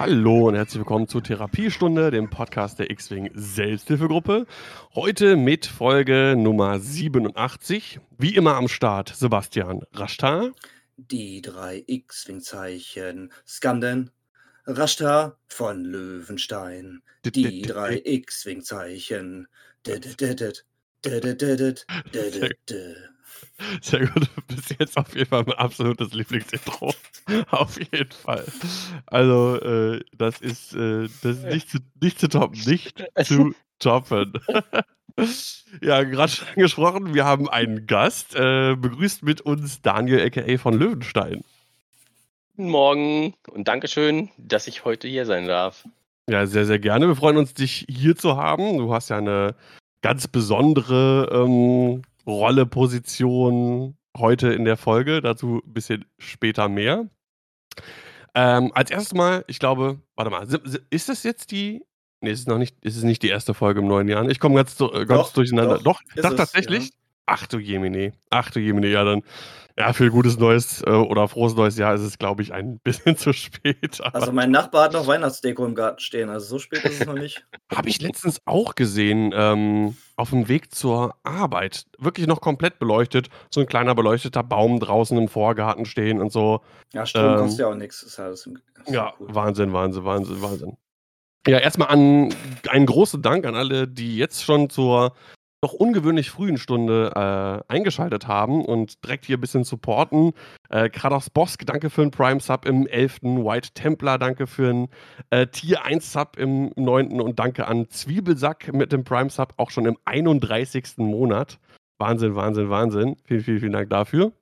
Hallo und herzlich willkommen zur Therapiestunde, dem Podcast der X-Wing Selbsthilfegruppe. Heute mit Folge Nummer 87. Wie immer am Start Sebastian Rashtar. Die drei X-Wing-Zeichen Skanden, Rashtar von Löwenstein. Die drei X-Wing-Zeichen. Sehr gut, bis jetzt auf jeden Fall mein absolutes Lieblingsintro. auf jeden Fall. Also, äh, das ist, äh, das ist nicht, zu, nicht zu toppen, nicht zu toppen. ja, gerade schon angesprochen, wir haben einen Gast. Äh, begrüßt mit uns Daniel, a.k.a. von Löwenstein. Guten Morgen und Dankeschön, dass ich heute hier sein darf. Ja, sehr, sehr gerne. Wir freuen uns, dich hier zu haben. Du hast ja eine ganz besondere ähm, Rolle, Position heute in der Folge. Dazu ein bisschen später mehr. Ähm, als erstes Mal, ich glaube, warte mal, ist das jetzt die. Nee, es ist noch nicht, ist es nicht die erste Folge im neuen Jahr. Ich komme ganz, ganz doch, durcheinander. Doch, doch das tatsächlich. Ja. Ach du Jemine. Ach du Jemine, ja dann. Ja, für ein gutes neues äh, oder frohes neues Jahr ist es, glaube ich, ein bisschen zu spät. Also mein Nachbar hat noch Weihnachtsdeko im Garten stehen, also so spät ist es noch nicht. Habe ich letztens auch gesehen, ähm, auf dem Weg zur Arbeit. Wirklich noch komplett beleuchtet. So ein kleiner beleuchteter Baum draußen im Vorgarten stehen und so. Ja, Strom ähm, kostet ja auch nichts. Ist halt, ist ja, cool. Wahnsinn, Wahnsinn, Wahnsinn, Wahnsinn. Ja, erstmal an einen großen Dank an alle, die jetzt schon zur doch ungewöhnlich frühen Stunde äh, eingeschaltet haben und direkt hier ein bisschen supporten. Äh, Kratos Bosk, danke für einen Prime Sub im 11. White Templar, danke für einen äh, Tier 1 Sub im 9. und danke an Zwiebelsack mit dem Prime Sub auch schon im 31. Monat. Wahnsinn, Wahnsinn, Wahnsinn. Vielen, vielen, vielen Dank dafür.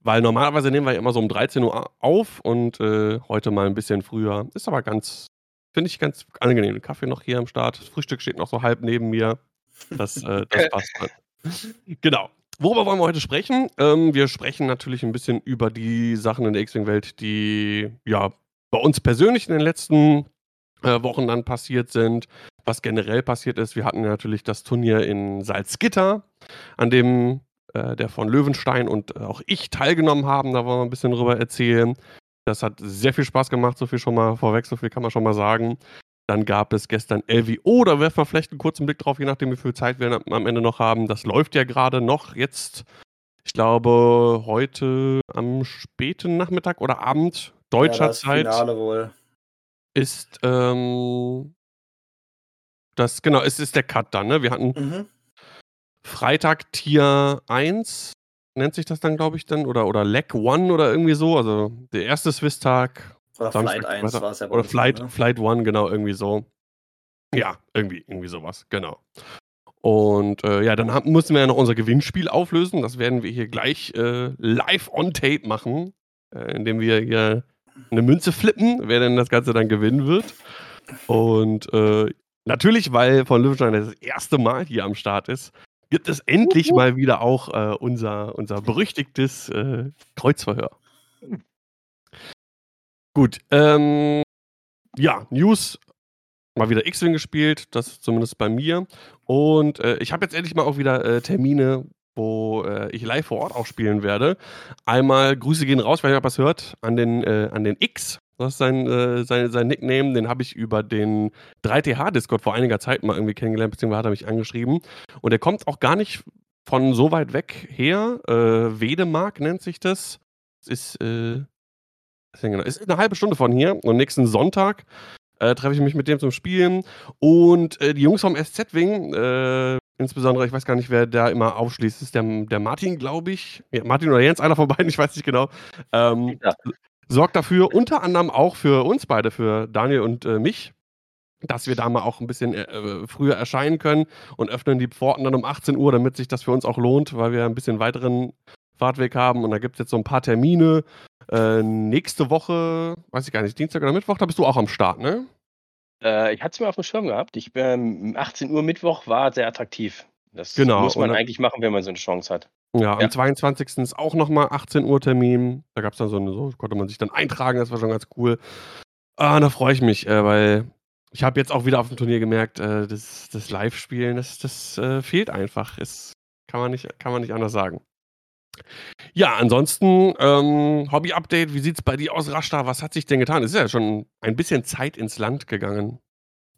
Weil normalerweise nehmen wir ja immer so um 13 Uhr auf und äh, heute mal ein bisschen früher. Ist aber ganz, finde ich ganz angenehm. Kaffee noch hier am Start. Das Frühstück steht noch so halb neben mir. Das, äh, das passt dann. Genau. Worüber wollen wir heute sprechen? Ähm, wir sprechen natürlich ein bisschen über die Sachen in der X-Wing-Welt, die ja bei uns persönlich in den letzten äh, Wochen dann passiert sind, was generell passiert ist. Wir hatten natürlich das Turnier in Salzgitter, an dem äh, der von Löwenstein und auch ich teilgenommen haben. Da wollen wir ein bisschen drüber erzählen. Das hat sehr viel Spaß gemacht, so viel schon mal vorweg, so viel kann man schon mal sagen. Dann gab es gestern LWO, da werfen wir vielleicht einen kurzen Blick drauf, je nachdem, wie viel Zeit wir am Ende noch haben. Das läuft ja gerade noch jetzt, ich glaube, heute am späten Nachmittag oder Abend deutscher ja, das Zeit. Finale wohl. Ist, ähm, das, genau, es ist der Cut dann, ne? Wir hatten mhm. Freitag Tier 1, nennt sich das dann, glaube ich, dann, oder, oder Leg 1 oder irgendwie so. Also der erste Swiss-Tag oder Samstag, Flight 1 war es ja. Oder Flight, ne? Flight 1, genau, irgendwie so. Ja, irgendwie, irgendwie sowas, genau. Und äh, ja, dann haben, müssen wir ja noch unser Gewinnspiel auflösen. Das werden wir hier gleich äh, live on tape machen, äh, indem wir hier eine Münze flippen, wer denn das Ganze dann gewinnen wird. Und äh, natürlich, weil von Löwenstein das erste Mal hier am Start ist, gibt es endlich mal wieder auch äh, unser, unser berüchtigtes äh, Kreuzverhör. Gut, ähm, ja, News. Mal wieder X-Wing gespielt, das zumindest bei mir. Und äh, ich habe jetzt endlich mal auch wieder äh, Termine, wo äh, ich live vor Ort auch spielen werde. Einmal Grüße gehen raus, weil ihr was hört, an den, äh, an den X. Das ist sein, äh, sein, sein Nickname, den habe ich über den 3TH-Discord vor einiger Zeit mal irgendwie kennengelernt, beziehungsweise hat er mich angeschrieben. Und der kommt auch gar nicht von so weit weg her. Äh, Wedemark nennt sich das. Das ist, äh, Genau. Ist eine halbe Stunde von hier und nächsten Sonntag äh, treffe ich mich mit dem zum Spielen. Und äh, die Jungs vom SZ-Wing, äh, insbesondere, ich weiß gar nicht, wer da immer aufschließt, ist der, der Martin, glaube ich. Ja, Martin oder Jens, einer von beiden, ich weiß nicht genau. Ähm, ja. Sorgt dafür unter anderem auch für uns beide, für Daniel und äh, mich, dass wir da mal auch ein bisschen äh, äh, früher erscheinen können und öffnen die Pforten dann um 18 Uhr, damit sich das für uns auch lohnt, weil wir ein bisschen weiteren Fahrtweg haben. Und da gibt es jetzt so ein paar Termine. Äh, nächste Woche, weiß ich gar nicht, Dienstag oder Mittwoch, da bist du auch am Start, ne? Äh, ich hatte es mir auf dem Schirm gehabt. Ich bin 18 Uhr Mittwoch war sehr attraktiv. Das genau, muss man eigentlich machen, wenn man so eine Chance hat. Ja, ja. am 22. ist auch nochmal 18 Uhr Termin. Da gab es dann so eine, so konnte man sich dann eintragen, das war schon ganz cool. Ah, da freue ich mich, äh, weil ich habe jetzt auch wieder auf dem Turnier gemerkt, äh, das, das Live-Spielen, das, das äh, fehlt einfach. Das kann man, nicht, kann man nicht anders sagen. Ja, ansonsten, ähm, Hobby-Update, wie sieht es bei dir aus, Rashta? Was hat sich denn getan? Es ist ja schon ein bisschen Zeit ins Land gegangen.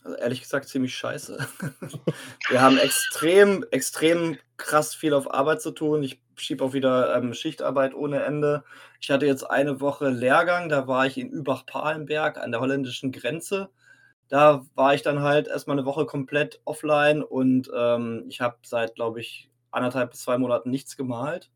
Also ehrlich gesagt ziemlich scheiße. Wir haben extrem, extrem krass viel auf Arbeit zu tun. Ich schiebe auch wieder ähm, Schichtarbeit ohne Ende. Ich hatte jetzt eine Woche Lehrgang, da war ich in Übach-Palenberg an der holländischen Grenze. Da war ich dann halt erstmal eine Woche komplett offline und ähm, ich habe seit, glaube ich, anderthalb bis zwei Monaten nichts gemalt.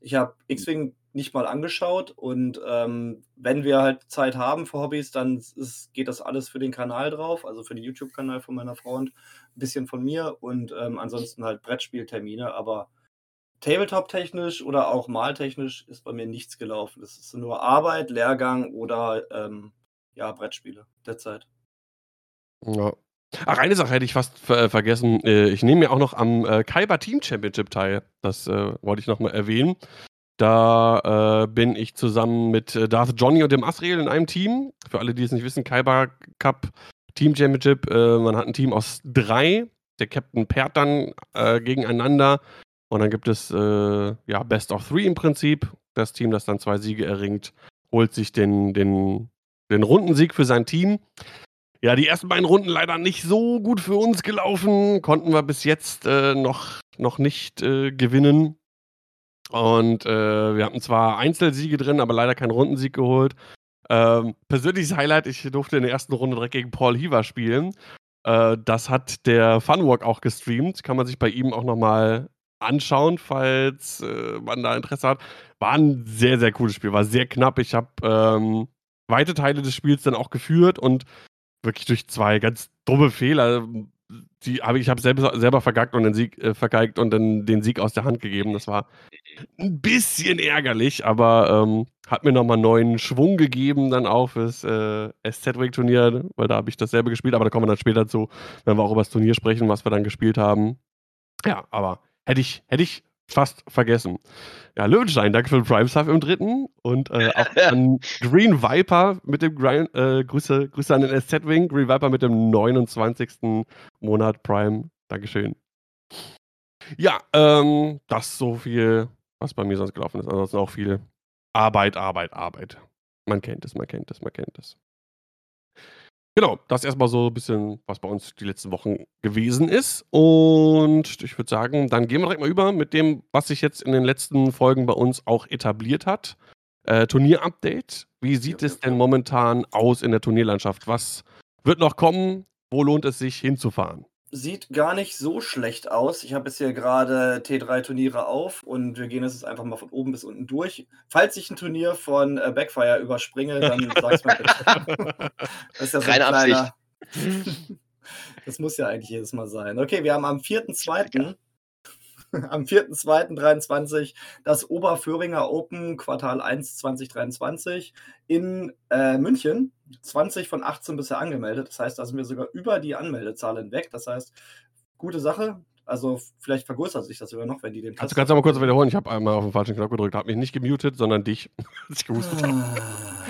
Ich habe X-Wing nicht mal angeschaut und ähm, wenn wir halt Zeit haben für Hobbys, dann ist, geht das alles für den Kanal drauf, also für den YouTube-Kanal von meiner Frau und ein bisschen von mir und ähm, ansonsten halt Brettspieltermine, aber Tabletop-technisch oder auch maltechnisch ist bei mir nichts gelaufen. Es ist nur Arbeit, Lehrgang oder ähm, ja, Brettspiele derzeit. Ja. Ach, eine Sache hätte ich fast ver vergessen. Äh, ich nehme mir auch noch am äh, Kaiba Team Championship teil. Das äh, wollte ich noch mal erwähnen. Da äh, bin ich zusammen mit äh, Darth Johnny und dem Asriel in einem Team. Für alle, die es nicht wissen, Kaiba Cup Team Championship. Äh, man hat ein Team aus drei. Der Captain pairt dann äh, gegeneinander. Und dann gibt es äh, ja Best of Three im Prinzip. Das Team, das dann zwei Siege erringt, holt sich den, den, den Rundensieg für sein Team. Ja, die ersten beiden Runden leider nicht so gut für uns gelaufen. Konnten wir bis jetzt äh, noch, noch nicht gewinnen. Und äh, wir hatten zwar Einzelsiege drin, aber leider keinen Rundensieg geholt. Ähm, persönliches Highlight, ich durfte in der ersten Runde direkt gegen Paul Heaver spielen. Äh, das hat der Funwalk auch gestreamt. Kann man sich bei ihm auch nochmal anschauen, falls äh, man da Interesse hat. War ein sehr, sehr cooles Spiel, war sehr knapp. Ich habe ähm, weite Teile des Spiels dann auch geführt und wirklich durch zwei ganz dumme Fehler die habe ich habe selber, selber vergackt und den Sieg äh, vergeigt und dann den Sieg aus der Hand gegeben. Das war ein bisschen ärgerlich, aber ähm, hat mir nochmal neuen Schwung gegeben dann auch fürs äh, SZ-Wake-Turnier, weil da habe ich dasselbe gespielt, aber da kommen wir dann später zu, wenn wir auch über das Turnier sprechen, was wir dann gespielt haben. Ja, aber hätte ich, hätte ich fast vergessen. Ja, Löwenstein, danke für den Prime Sub im dritten und äh, auch an Green Viper mit dem Grind, äh, Grüße, Grüße an den SZ-Wing, Green Viper mit dem 29. Monat Prime. Dankeschön. Ja, ähm, das so viel, was bei mir sonst gelaufen ist. Ansonsten auch viel Arbeit, Arbeit, Arbeit. Man kennt es, man kennt es, man kennt es. Genau, das erstmal so ein bisschen, was bei uns die letzten Wochen gewesen ist. Und ich würde sagen, dann gehen wir direkt mal über mit dem, was sich jetzt in den letzten Folgen bei uns auch etabliert hat. Äh, Turnier-Update. Wie sieht es denn momentan aus in der Turnierlandschaft? Was wird noch kommen? Wo lohnt es sich hinzufahren? Sieht gar nicht so schlecht aus. Ich habe jetzt hier gerade T3-Turniere auf und wir gehen jetzt einfach mal von oben bis unten durch. Falls ich ein Turnier von äh, Backfire überspringe, dann sag's mal bitte. das ist ja so Keine Absicht. kleiner. das muss ja eigentlich jedes Mal sein. Okay, wir haben am 4.2. am 4.2.23 das Oberföhringer Open Quartal 1 2023 in äh, München. 20 von 18 bisher angemeldet. Das heißt, da sind wir sogar über die Anmeldezahl hinweg. Das heißt, gute Sache. Also vielleicht vergrößert sich das sogar noch, wenn die den Kannst du kannst du mal kurz wiederholen? Ich habe einmal auf den falschen Knopf gedrückt, habe mich nicht gemutet, sondern dich. Ah.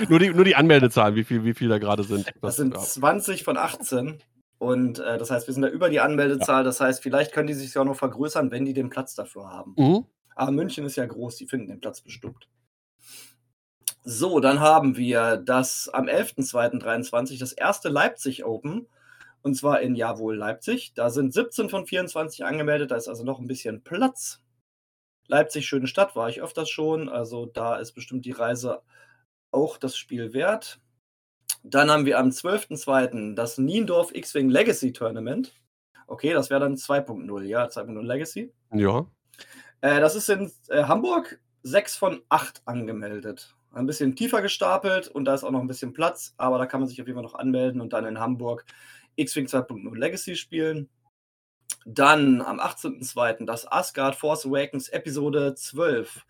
nur, die, nur die Anmeldezahlen, wie viel, wie viel da gerade sind. Das sind ja. 20 von 18. Und äh, das heißt, wir sind da über die Anmeldezahl. Das heißt, vielleicht können die sich ja auch noch vergrößern, wenn die den Platz dafür haben. Mhm. Aber München ist ja groß, die finden den Platz bestimmt. So, dann haben wir das am 11.02.23 das erste Leipzig Open. Und zwar in Jawohl Leipzig. Da sind 17 von 24 angemeldet, da ist also noch ein bisschen Platz. Leipzig, schöne Stadt, war ich öfters schon. Also da ist bestimmt die Reise auch das Spiel wert. Dann haben wir am 12.02. das Niendorf X-Wing Legacy Tournament. Okay, das wäre dann 2.0, ja, 2.0 Legacy. Ja. Äh, das ist in äh, Hamburg 6 von 8 angemeldet. Ein bisschen tiefer gestapelt und da ist auch noch ein bisschen Platz, aber da kann man sich auf jeden Fall noch anmelden und dann in Hamburg X-Wing 2.0 Legacy spielen. Dann am 18.02. das Asgard Force Awakens Episode 12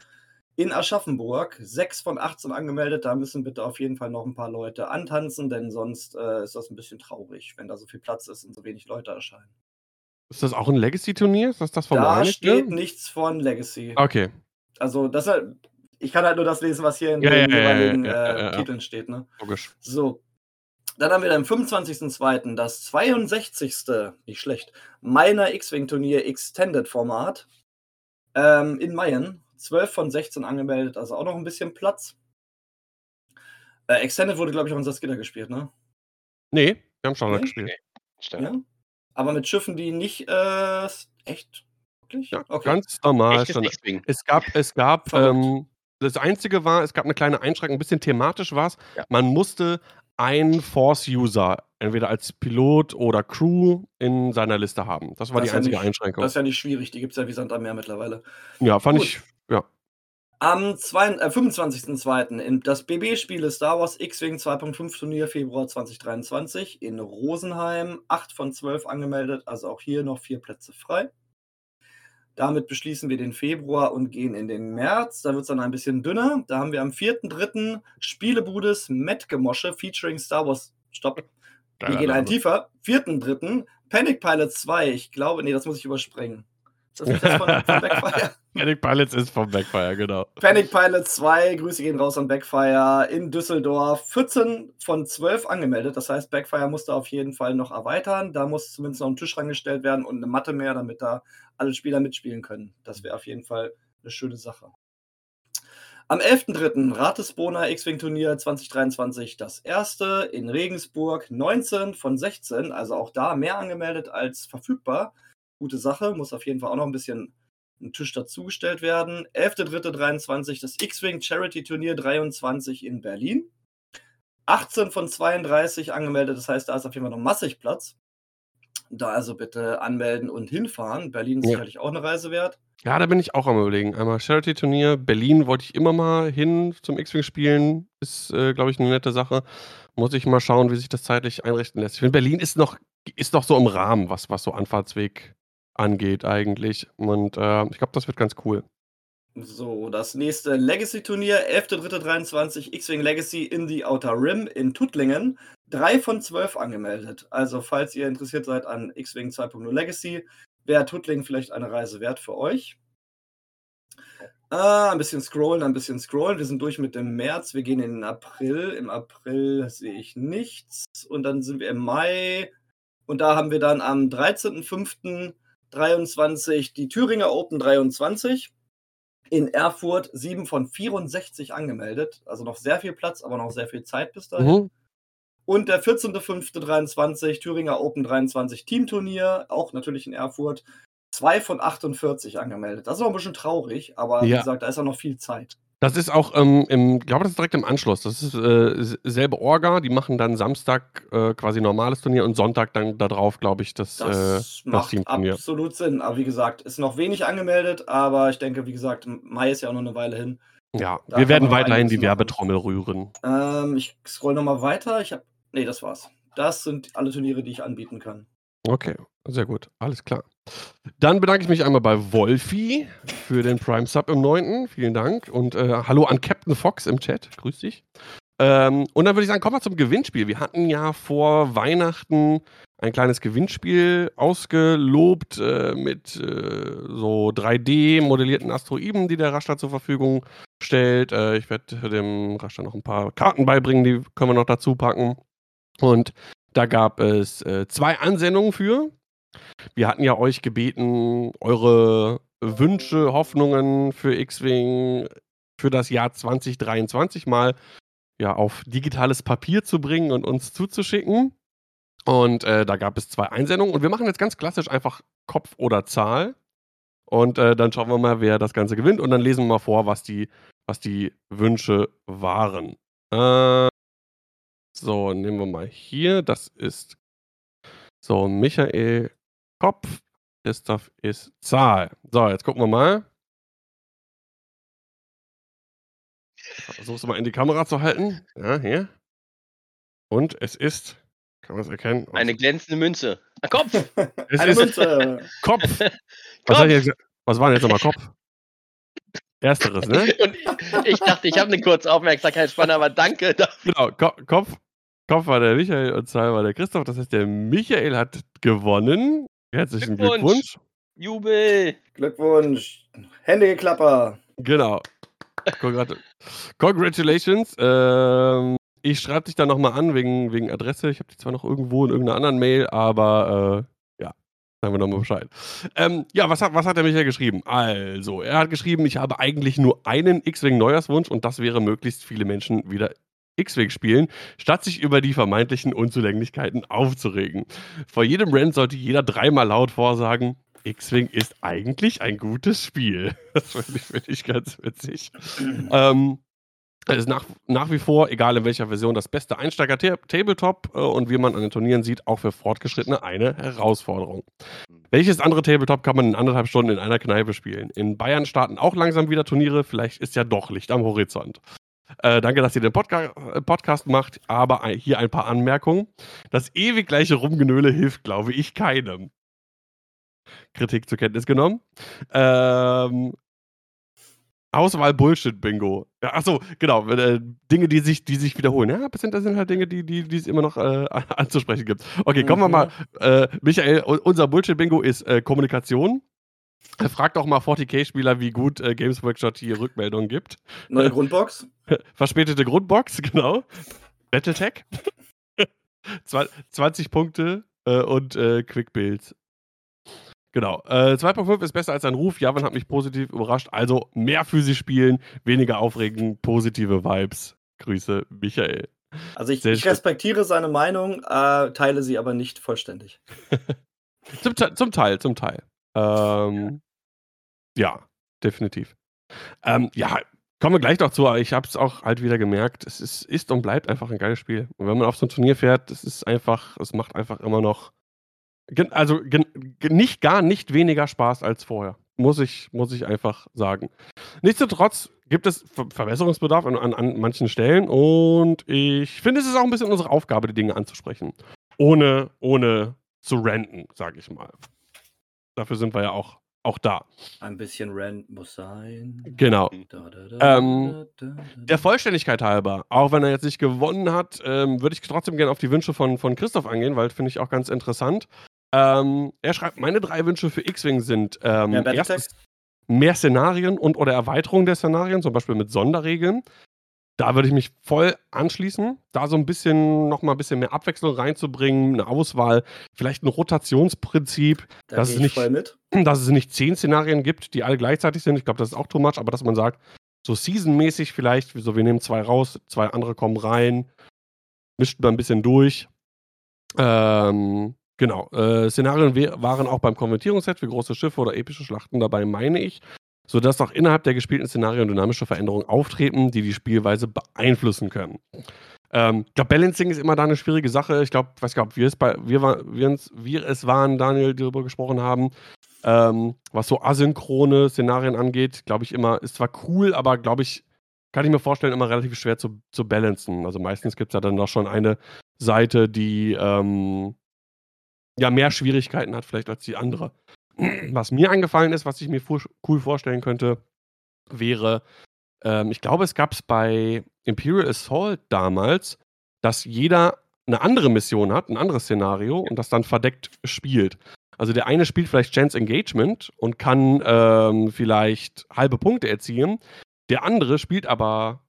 in Aschaffenburg. 6 von 18 angemeldet. Da müssen bitte auf jeden Fall noch ein paar Leute antanzen, denn sonst äh, ist das ein bisschen traurig, wenn da so viel Platz ist und so wenig Leute erscheinen. Ist das auch ein Legacy-Turnier? Ist das das vom Da steht nichts von Legacy. Okay. Also, das, halt- ich kann halt nur das lesen, was hier in Ja, den ja, jeweiligen ja, ja, äh, ja. Titeln steht. Ne? Logisch. So. Dann haben wir dann am 25.02. das 62. nicht schlecht, meiner X-Wing-Turnier Extended Format ähm, in Mayen. 12 von 16 angemeldet, also auch noch ein bisschen Platz. Äh, Extended wurde, glaube ich, auch in Salzgitter gespielt, ne? Nee, wir haben Standard Nee? gespielt. Standard. Ja. Aber mit Schiffen, die nicht äh, echt. Wirklich? Ja, okay. ganz normal. Es gab, es gab, ähm, das Einzige war, es gab eine kleine Einschränkung, ein bisschen thematisch war es. Ja. Man musste einen Force-User entweder als Pilot oder Crew in seiner Liste haben. Das war Das die ist ja einzige nicht- Einschränkung. Das ist ja nicht schwierig, die gibt es ja wie Sand am Meer mittlerweile. ja, fand Gut. ich, ja. Am äh, 25.02. in das BB-Spiele Star Wars X-Wing 2.5 Turnier Februar 2023 in Rosenheim. 8 von 12 angemeldet, also auch hier noch vier Plätze frei. Damit beschließen wir den Februar und gehen in den März. Da wird es dann ein bisschen dünner. Da haben wir am 4.3. Spielebudes Mettgemosche featuring Star Wars. Stopp. Wir gehen einen tiefer. 4.3. Panic Pilot 2. Ich glaube, nee, das muss ich überspringen. Ist das nicht das von, von Backfire? Panic Pilots ist vom Backfire, genau. Panic Pilot 2, Grüße gehen raus an Backfire in Düsseldorf. 14 von 12 angemeldet. Das heißt, Backfire musste auf jeden Fall noch erweitern. Da muss zumindest noch ein Tisch rangestellt werden und eine Matte mehr, damit da alle Spieler mitspielen können. Das wäre auf jeden Fall eine schöne Sache. Am 11.3. Ratesboner X-Wing Turnier 2023 das erste in Regensburg 19 von 16, also auch da mehr angemeldet als verfügbar. Gute Sache, muss auf jeden Fall auch noch ein bisschen ein Tisch dazugestellt werden. 11.3.23 das X-Wing Charity Turnier 23 in Berlin. 18 von 32 angemeldet, das heißt, da ist auf jeden Fall noch massig Platz. Da also bitte anmelden und hinfahren. Berlin ist Ja. sicherlich auch eine Reise wert. Ja, da bin ich auch am überlegen. Einmal Charity-Turnier. Berlin wollte ich immer mal hin zum X-Wing spielen. Ist, äh, glaube ich, eine nette Sache. Muss ich mal schauen, wie sich das zeitlich einrichten lässt. Ich finde, Berlin ist noch, ist noch so im Rahmen, was, was so Anfahrtsweg angeht, eigentlich. Und äh, ich glaube, das wird ganz cool. So, das nächste Legacy-Turnier, 11.3.23, X-Wing Legacy in the Outer Rim in Tuttlingen. Drei von zwölf angemeldet. Also, falls ihr interessiert seid an X-Wing 2.0 Legacy, wäre Tuttlingen vielleicht eine Reise wert für euch. Ah, ein bisschen scrollen, ein bisschen scrollen. Wir sind durch mit dem März. Wir gehen in den April. Im April sehe ich nichts. Und dann sind wir im Mai. Und da haben wir dann am 13.05.23 die Thüringer Open 23 in Erfurt 7 von 64 angemeldet. Also noch sehr viel Platz, aber noch sehr viel Zeit bis dahin. Mhm. Und der 14.05.23 Thüringer Open 23 Teamturnier, auch natürlich in Erfurt. 2 von 48 angemeldet. Das ist auch ein bisschen traurig, aber wie Ja. gesagt, da ist auch noch viel Zeit. Das ist auch ähm, im, ich glaube, das ist direkt im Anschluss. Das ist äh, selbe Orga. Die machen dann Samstag äh, quasi normales Turnier und Sonntag dann darauf, glaube ich, das, äh, Das macht Teamturnier. absolut Sinn. Aber wie gesagt, ist noch wenig angemeldet, aber ich denke, wie gesagt, Mai ist ja auch noch eine Weile hin. Ja, Da wir werden weiterhin die machen. Werbetrommel rühren. Ähm, ich scroll nochmal weiter. Ich habe. Nee, das war's. Das sind alle Turniere, die ich anbieten kann. Okay, sehr gut. Alles klar. Dann bedanke ich mich einmal bei Wolfi für den Prime Sub im 9. Vielen Dank. Und äh, hallo an Captain Fox im Chat. Grüß dich. Ähm, und dann würde ich sagen, kommen wir zum Gewinnspiel. Wir hatten ja vor Weihnachten ein kleines Gewinnspiel ausgelobt äh, mit äh, so 3D-modellierten Asteroiden, die der Raster zur Verfügung stellt. Äh, ich werde dem Raster noch ein paar Karten beibringen, die können wir noch dazu packen. Und da gab es äh, zwei Ansendungen für. Wir hatten ja euch gebeten, eure Wünsche, Hoffnungen für X-Wing für das Jahr 2023 mal ja, auf digitales Papier zu bringen und uns zuzuschicken. Und äh, da gab es zwei Einsendungen. Und wir machen jetzt ganz klassisch einfach Kopf oder Zahl. Und äh, dann schauen wir mal, wer das Ganze gewinnt. Und dann lesen wir mal vor, was die, was die Wünsche waren. Äh, so, nehmen wir mal hier. Das ist so Michael Kopf. Christoph ist Zahl. So, jetzt gucken wir mal. Versuch's mal in die Kamera zu halten. Ja, hier. Und es ist, kann man es erkennen? Eine glänzende Münze. Ein Kopf! es Eine ist Münze. Kopf. Was, jetzt, was war denn jetzt nochmal Kopf? Ersteres, ne? Und ich, ich dachte, ich habe eine kurze Aufmerksamkeitsspanne, aber danke. dafür. Genau, Ko Kopf, Kopf war der Michael und Zahl war der Christoph. Das heißt, der Michael hat gewonnen. Herzlichen Glückwunsch. Glückwunsch. Jubel! Glückwunsch. Händegeklapper. Genau. Congrat Congratulations. Ähm, ich schreibe dich dann nochmal an wegen, wegen Adresse. Ich habe die zwar noch irgendwo in irgendeiner anderen Mail, aber äh, ja, Sagen wir nochmal Bescheid. Ähm, ja, was hat, was hat der Michael geschrieben? Also, er hat geschrieben, ich habe eigentlich nur einen X-Wing-Neujahrswunsch und das wäre möglichst viele Menschen wieder X-Wing spielen, statt sich über die vermeintlichen Unzulänglichkeiten aufzuregen. Vor jedem Rant sollte jeder dreimal laut vorsagen, X-Wing ist eigentlich ein gutes Spiel. Das finde ich, find ich ganz witzig. ähm, es ist nach, nach wie vor, egal in welcher Version, das beste Einsteiger-Tabletop äh, und wie man an den Turnieren sieht, auch für Fortgeschrittene eine Herausforderung. Welches andere Tabletop kann man in anderthalb Stunden in einer Kneipe spielen? In Bayern starten auch langsam wieder Turniere, vielleicht ist ja doch Licht am Horizont. Äh, danke, dass ihr den Podca äh, Podcast macht, aber hier ein paar Anmerkungen. Das ewig gleiche Rumgenöle hilft, glaube ich, keinem. Kritik zur Kenntnis genommen. Ähm, Auswahl Bullshit Bingo. Ja, achso, genau. Äh, Dinge, die sich, die sich wiederholen. Ja, das sind, das sind halt Dinge, die, die, die es immer noch äh, anzusprechen gibt. Okay, kommen mhm. wir mal. Äh, Michael, unser Bullshit Bingo ist äh, Kommunikation. Fragt auch mal 40k-Spieler, wie gut äh, Games Workshop hier Rückmeldungen gibt. Neue Grundbox. Verspätete Grundbox, genau. Battletech. 20 Punkte äh, und äh, Quick Builds. Genau. Äh, 2.5 ist besser als ein Ruf. Javan hat mich positiv überrascht. Also mehr physisch spielen, weniger aufregen, positive Vibes. Grüße, Michael. Also ich, ich respektiere seine Meinung, äh, teile sie aber nicht vollständig. zum, zum, Teil, zum Teil. Ähm, ja. ja, definitiv. Ähm, ja, kommen wir gleich noch zu. Ich habe es auch halt wieder gemerkt. Es ist, ist und bleibt einfach ein geiles Spiel. Und wenn man auf so ein Turnier fährt, es ist einfach, es macht einfach immer noch also nicht gar nicht weniger Spaß als vorher. Muss ich, muss ich einfach sagen. Nichtsdestotrotz gibt es Verbesserungsbedarf an, an, an manchen Stellen und ich finde, es ist auch ein bisschen unsere Aufgabe, die Dinge anzusprechen. Ohne, ohne zu renten, sage ich mal. Dafür sind wir ja auch, auch da. Ein bisschen Rent muss sein. Genau. Da, da, da, ähm, der Vollständigkeit halber, auch wenn er jetzt nicht gewonnen hat, ähm, würde ich trotzdem gerne auf die Wünsche von, von Christoph angehen, weil finde ich auch ganz interessant. Ähm, er schreibt, meine drei Wünsche für X-Wing sind ähm, ja, erstens mehr Szenarien und oder Erweiterung der Szenarien, zum Beispiel mit Sonderregeln. Da würde ich mich voll anschließen, da so ein bisschen noch mal ein bisschen mehr Abwechslung reinzubringen, eine Auswahl, vielleicht ein Rotationsprinzip, da dass, es nicht, dass es nicht zehn Szenarien gibt, die alle gleichzeitig sind. Ich glaube, das ist auch too much, aber dass man sagt, so seasonmäßig vielleicht, so wir nehmen zwei raus, zwei andere kommen rein, mischt man ein bisschen durch. Ähm, Genau. Äh, Szenarien waren auch beim Konvertierungsset für große Schiffe oder epische Schlachten dabei, meine ich, sodass auch innerhalb der gespielten Szenarien dynamische Veränderungen auftreten, die die Spielweise beeinflussen können. Ähm, ich glaube, Balancing ist immer da eine schwierige Sache. Ich glaube, weiß gar nicht, wir es, wir, wir, wir es waren, Daniel, die darüber gesprochen haben. Ähm, was so asynchrone Szenarien angeht, glaube ich immer, ist zwar cool, aber glaube ich, kann ich mir vorstellen, immer relativ schwer zu, zu balancen. Also meistens gibt es ja dann doch schon eine Seite, die ähm, ja mehr Schwierigkeiten hat vielleicht als die andere. Was mir angefallen ist, was ich mir cool vorstellen könnte, wäre, ähm, ich glaube, es gab es bei Imperial Assault damals, dass jeder eine andere Mission hat, ein anderes Szenario und das dann verdeckt spielt. Also der eine spielt vielleicht Chance Engagement und kann ähm, vielleicht halbe Punkte erzielen. Der andere spielt aber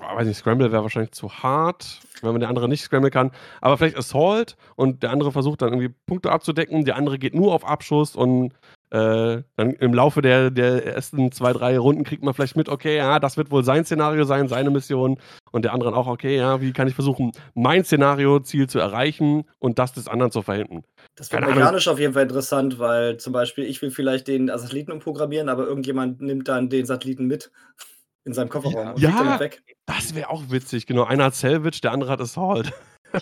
weiß nicht, Scramble wäre wahrscheinlich zu hart, wenn man der andere nicht Scramble kann. Aber vielleicht Assault und der andere versucht dann irgendwie Punkte abzudecken. Der andere geht nur auf Abschuss und äh, dann im Laufe der, der ersten zwei, drei Runden kriegt man vielleicht mit, okay, ja, das wird wohl sein Szenario sein, seine Mission. Und der andere auch, okay, ja, wie kann ich versuchen, mein Szenario-Ziel zu erreichen und das des anderen zu verhindern. Das wäre mechanisch auf jeden Fall interessant, weil zum Beispiel ich will vielleicht den Satelliten umprogrammieren, aber irgendjemand nimmt dann den Satelliten mit in seinem Kofferraum und ja, damit weg. Das wäre auch witzig, genau. Einer hat Salvage, der andere hat Assault.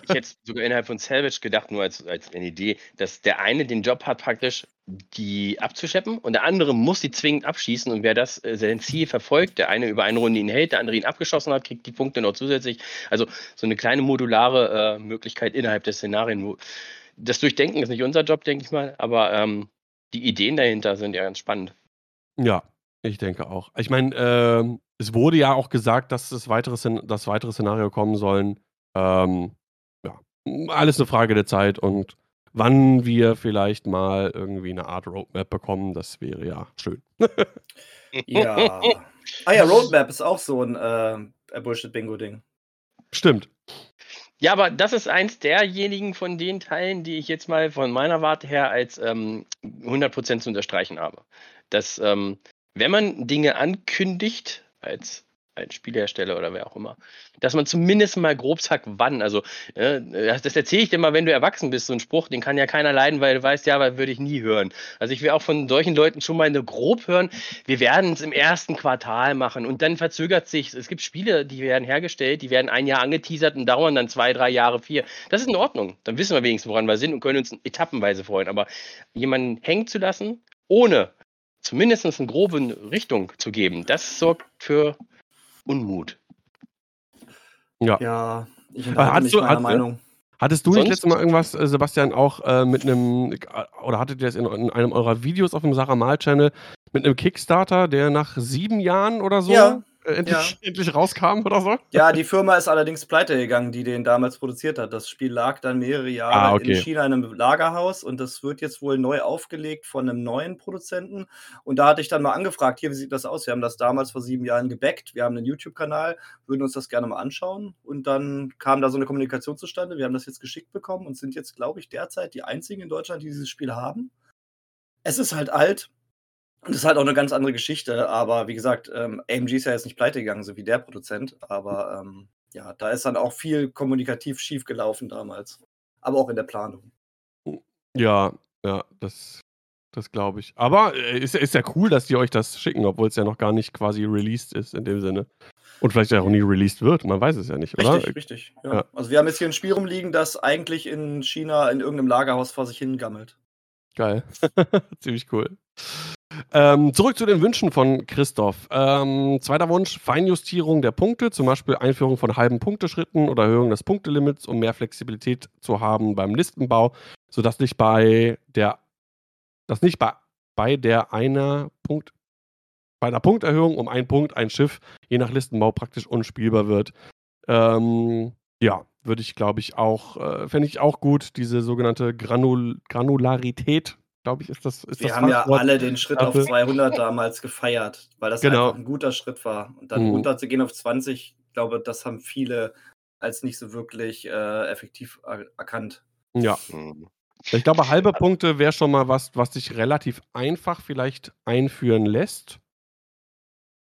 Ich hätte sogar innerhalb von Salvage gedacht, nur als, als eine Idee, dass der eine den Job hat, praktisch die abzuscheppen und der andere muss sie zwingend abschießen und wer das äh, sein Ziel verfolgt, der eine über eine Runde ihn hält, der andere ihn abgeschossen hat, kriegt die Punkte noch zusätzlich. Also so eine kleine modulare äh, Möglichkeit innerhalb der Szenarien. Das Durchdenken ist nicht unser Job, denke ich mal, aber ähm, die Ideen dahinter sind ja ganz spannend. Ja, ich denke auch. Ich meine, ähm, es wurde ja auch gesagt, dass das weitere, das weitere Szenario kommen sollen. Ähm, ja, alles eine Frage der Zeit und wann wir vielleicht mal irgendwie eine Art Roadmap bekommen, das wäre ja schön. ja. Ah ja, Roadmap ist auch so ein äh, Bullshit-Bingo-Ding. Stimmt. Ja, aber das ist eins derjenigen von den Teilen, die ich jetzt mal von meiner Warte her als ähm, 100% zu unterstreichen habe. Dass, ähm, wenn man Dinge ankündigt, als ein Spielhersteller oder wer auch immer, dass man zumindest mal grob sagt, wann. Also, äh, das erzähle ich dir mal, wenn du erwachsen bist, so ein Spruch, den kann ja keiner leiden, weil du weißt, ja, weil würde ich nie hören. Also, ich will auch von solchen Leuten schon mal eine grob hören, wir werden es im ersten Quartal machen und dann verzögert sich. Es gibt Spiele, die werden hergestellt, die werden ein Jahr angeteasert und dauern dann zwei, drei Jahre, vier. Das ist in Ordnung. Dann wissen wir wenigstens, woran wir sind und können uns etappenweise freuen. Aber jemanden hängen zu lassen, ohne zumindest eine grobe Richtung zu geben, das sorgt für Unmut. Ja. Ja, ich hast mich du, meiner hat, Meinung. hattest du nicht Sonst? letztes Mal irgendwas, äh, Sebastian, auch äh, mit einem, oder hattet ihr das in, in einem eurer Videos auf dem Sarah Mal-Channel mit einem Kickstarter, der nach sieben Jahren oder so Ja, äh, endlich, endlich rauskam oder so? Ja, die Firma ist allerdings pleite gegangen, die den damals produziert hat. Das Spiel lag dann mehrere Jahre Ah, okay. in China in einem Lagerhaus und das wird jetzt wohl neu aufgelegt von einem neuen Produzenten. Und da hatte ich dann mal angefragt, hier, wie sieht das aus? Wir haben das damals vor sieben Jahren gebackt. Wir haben einen YouTube-Kanal, würden uns das gerne mal anschauen. Und dann kam da so eine Kommunikation zustande. Wir haben das jetzt geschickt bekommen und sind jetzt, glaube ich, derzeit die einzigen in Deutschland, die dieses Spiel haben. Es ist halt alt, das ist halt auch eine ganz andere Geschichte, aber wie gesagt, ähm, AMG ist ja jetzt nicht pleite gegangen, so wie der Produzent, aber ähm, ja, da ist dann auch viel kommunikativ schief gelaufen damals. Aber auch in der Planung. Ja, ja, das, das glaube ich. Aber äh, ist, ist ja cool, dass die euch das schicken, obwohl es ja noch gar nicht quasi released ist in dem Sinne. Und vielleicht auch nie released wird, man weiß es ja nicht, oder? Richtig, richtig. Ja. Ja. Also wir haben jetzt hier ein Spiel rumliegen, das eigentlich in China in irgendeinem Lagerhaus vor sich hin gammelt. Geil. Ziemlich cool. Ähm, zurück zu den Wünschen von Christoph. Ähm, zweiter Wunsch: Feinjustierung der Punkte, zum Beispiel Einführung von halben Punkteschritten oder Erhöhung des Punktelimits, um mehr Flexibilität zu haben beim Listenbau, sodass nicht bei der, dass nicht bei, bei der einer Punkt, bei einer Punkterhöhung um einen Punkt ein Schiff je nach Listenbau praktisch unspielbar wird. Ähm, ja, würde ich, glaube ich, auch, äh, fände ich auch gut, diese sogenannte Granul Granularität, glaube ich, ist das. Ist Wir das haben ja alle den Schritt auf dafür. 200 damals gefeiert, weil das Genau. einfach ein guter Schritt war. Und dann Mhm. runterzugehen auf 20, ich glaube, das haben viele als nicht so wirklich äh, effektiv er erkannt. Ja, Hm. ich glaube, halbe Punkte wäre schon mal was, was sich relativ einfach vielleicht einführen lässt.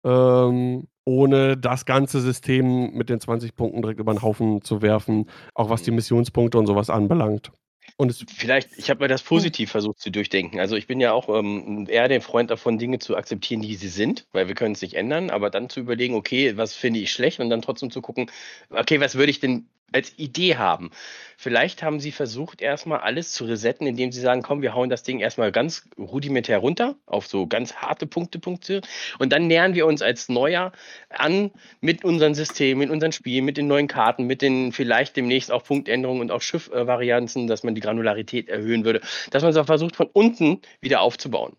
Ähm, ohne das ganze System mit den 20 Punkten direkt über den Haufen zu werfen, auch was die Missionspunkte und sowas anbelangt. Und Vielleicht, ich habe mir das positiv versucht zu durchdenken. Also ich bin ja auch ähm, eher der Freund davon, Dinge zu akzeptieren, die sie sind, weil wir können es nicht ändern, aber dann zu überlegen, okay, was finde ich schlecht und dann trotzdem zu gucken, okay, was würde ich denn als Idee haben? Vielleicht haben sie versucht, erstmal alles zu resetten, indem sie sagen, komm, wir hauen das Ding erstmal ganz rudimentär runter, auf so ganz harte Punkte, Punkte, und dann nähern wir uns als Neuer an mit unseren Systemen, mit unseren Spielen, mit den neuen Karten, mit den vielleicht demnächst auch Punktänderungen und auch Schiffvarianzen, dass man die Granularität erhöhen würde, dass man es auch versucht, von unten wieder aufzubauen.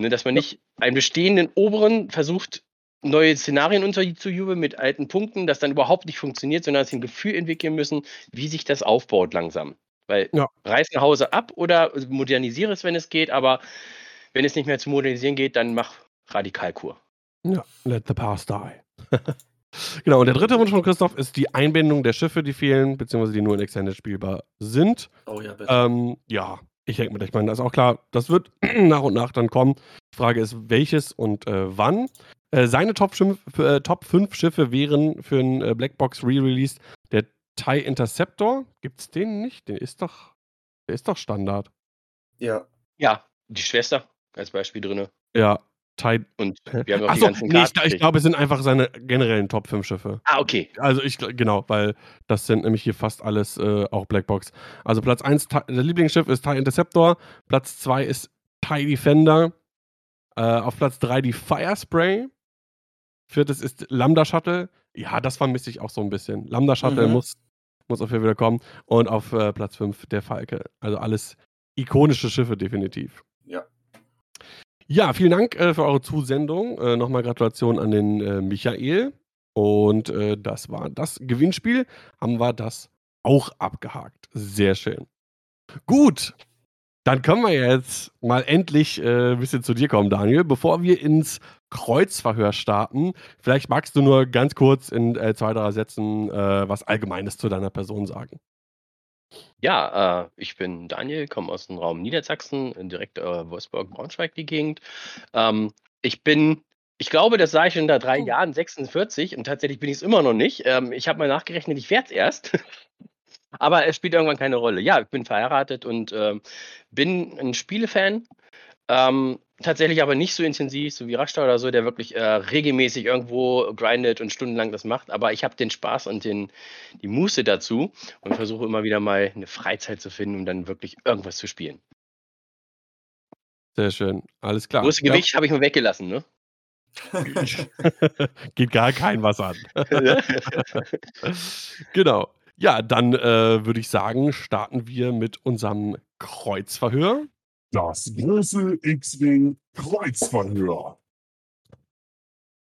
Ne, dass man nicht einen bestehenden oberen versucht, neue Szenarien unterzujubeln mit alten Punkten, das dann überhaupt nicht funktioniert, sondern dass sie ein Gefühl entwickeln müssen, wie sich das aufbaut langsam. Weil Ja. reiß ein Hause ab oder modernisiere es, wenn es geht, aber wenn es nicht mehr zu modernisieren geht, dann mach Radikalkur. Ja, let the past die. genau, und der dritte Wunsch von Christoph ist die Einbindung der Schiffe, die fehlen, beziehungsweise die nur in Extended spielbar sind. Oh ja, bitte. Ähm, ja, ich denke mir, ich meine, das ist auch klar, das wird nach und nach dann kommen. Die Frage ist, welches und äh, wann. Äh, seine Top 5, äh, Top 5 Schiffe wären für ein äh, Blackbox Re-Release der TIE Interceptor. Gibt's den nicht? Den ist doch, der ist doch Standard. ja. Ja, die Schwester als Beispiel drin. Ja, TIE. Und wir haben auch die Achso, ganzen nee, ich, Karten. ich glaube, es sind einfach seine generellen Top 5 Schiffe. ah, okay. Also ich genau, weil das sind nämlich hier fast alles äh, auch Blackbox. Also Platz 1, das Lieblingsschiff ist TIE Interceptor, Platz 2 ist TIE Defender, äh, auf Platz 3 die Fire Spray, viertes ist Lambda Shuttle. Ja, das vermisse ich auch so ein bisschen. Lambda Shuttle Mhm. muss, muss auf jeden Fall wieder kommen. Und auf äh, Platz 5 der Falke. Also alles ikonische Schiffe definitiv. Ja. Ja, vielen Dank äh, für eure Zusendung. Äh, Nochmal Gratulation an den äh, Michael. Und äh, das war das Gewinnspiel. Haben wir das auch abgehakt. Sehr schön. Gut, dann können wir jetzt mal endlich äh, ein bisschen zu dir kommen, Daniel. Bevor wir ins Kreuzverhör starten. Vielleicht magst du nur ganz kurz in äh, zwei, drei Sätzen äh, was Allgemeines zu deiner Person sagen. Ja, äh, ich bin Daniel, komme aus dem Raum Niedersachsen, direkt äh, Wolfsburg-Braunschweig die Gegend. Ähm, ich bin, ich glaube, das sage ich in da drei Oh. Jahren 46 und tatsächlich bin ich es immer noch nicht. Ähm, ich habe mal nachgerechnet, ich werde es erst. Aber es spielt irgendwann keine Rolle. Ja, ich bin verheiratet und ähm, bin ein Spielefan. Ähm, tatsächlich aber nicht so intensiv, so wie Rasta oder so, der wirklich äh, regelmäßig irgendwo grindet und stundenlang das macht. Aber ich habe den Spaß und den, die Muße dazu und versuche immer wieder mal eine Freizeit zu finden, um dann wirklich irgendwas zu spielen. Sehr schön. Alles klar. Große Ja. Gewicht habe ich mal weggelassen, ne? Geht gar kein was an. genau. Ja, dann äh, würde ich sagen, starten wir mit unserem Kreuzverhör. Das große X-Wing Kreuzverhör.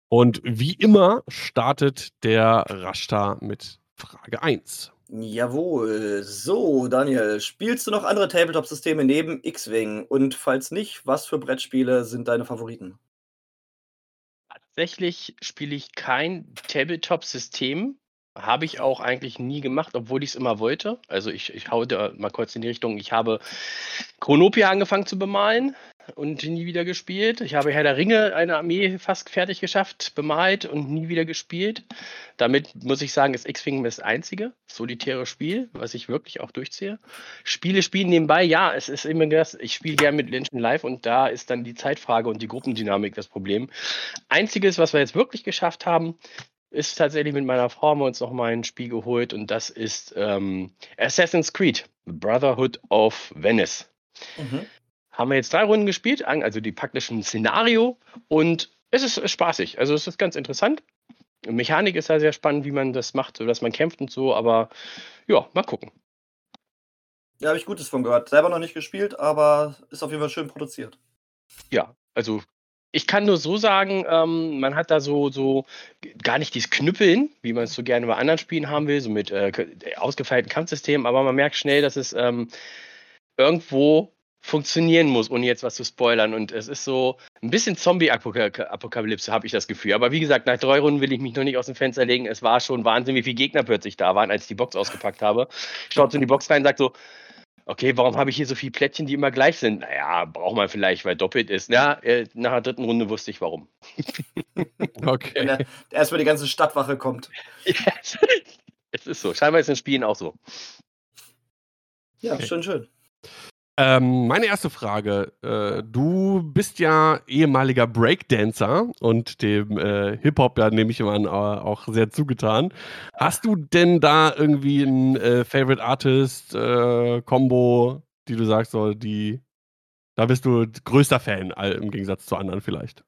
Und wie immer startet der Rashta mit Frage 1. Jawohl. So, Daniel, spielst du noch andere Tabletop-Systeme neben X-Wing? Und falls nicht, was für Brettspiele sind deine Favoriten? Tatsächlich spiele ich kein Tabletop-System. Habe ich auch eigentlich nie gemacht, obwohl ich es immer wollte. Also ich, ich hau da mal kurz in die Richtung. Ich habe Chronopia angefangen zu bemalen und nie wieder gespielt. Ich habe Herr der Ringe, eine Armee fast fertig geschafft, bemalt und nie wieder gespielt. Damit muss ich sagen, ist X-Wing das einzige solitäre Spiel, was ich wirklich auch durchziehe. Spiele spielen nebenbei, ja, es ist immer das, ich spiele gerne mit Menschen live und da ist dann die Zeitfrage und die Gruppendynamik das Problem. Einziges, was wir jetzt wirklich geschafft haben, ist tatsächlich mit meiner Frau haben wir uns noch mal ein Spiel geholt und das ist ähm, Assassin's Creed, Brotherhood of Venice. Mhm. Haben wir jetzt drei Runden gespielt, also die praktischen Szenario und es ist spaßig. Also es ist ganz interessant. Mechanik ist ja sehr spannend, wie man das macht, dass man kämpft und so, aber ja, mal gucken. Ja, habe ich Gutes von gehört. Selber noch nicht gespielt, aber ist auf jeden Fall schön produziert. Ja, also ich kann nur so sagen, ähm, man hat da so, so gar nicht dieses Knüppeln, wie man es so gerne bei anderen Spielen haben will, so mit äh, ausgefeilten Kampfsystemen, aber man merkt schnell, dass es ähm, irgendwo funktionieren muss, ohne jetzt was zu spoilern. Und es ist so ein bisschen Zombie-Apokalypse, habe ich das Gefühl. Aber wie gesagt, nach drei Runden will ich mich noch nicht aus dem Fenster legen. Es war schon Wahnsinn, wie viele Gegner plötzlich da waren, als ich die Box ausgepackt habe. Schaut so in die Box rein und sagt so, Okay, warum habe ich hier so viele Plättchen, die immer gleich sind? Naja, braucht man vielleicht, weil doppelt ist. Ja, äh, nach der dritten Runde wusste ich warum. Wenn Okay. er erstmal die ganze Stadtwache kommt. Yes. es ist so. Scheinbar ist in Spielen auch so. Ja, Okay. schön, schön. Ähm, meine erste Frage. Äh, du bist ja ehemaliger Breakdancer und dem äh, Hip-Hop, ja, nehme ich immer an, auch sehr zugetan. Hast du denn da irgendwie einen äh, Favorite Artist, äh, Combo, die du sagst, so, die, da bist du größter Fan, im Gegensatz zu anderen vielleicht?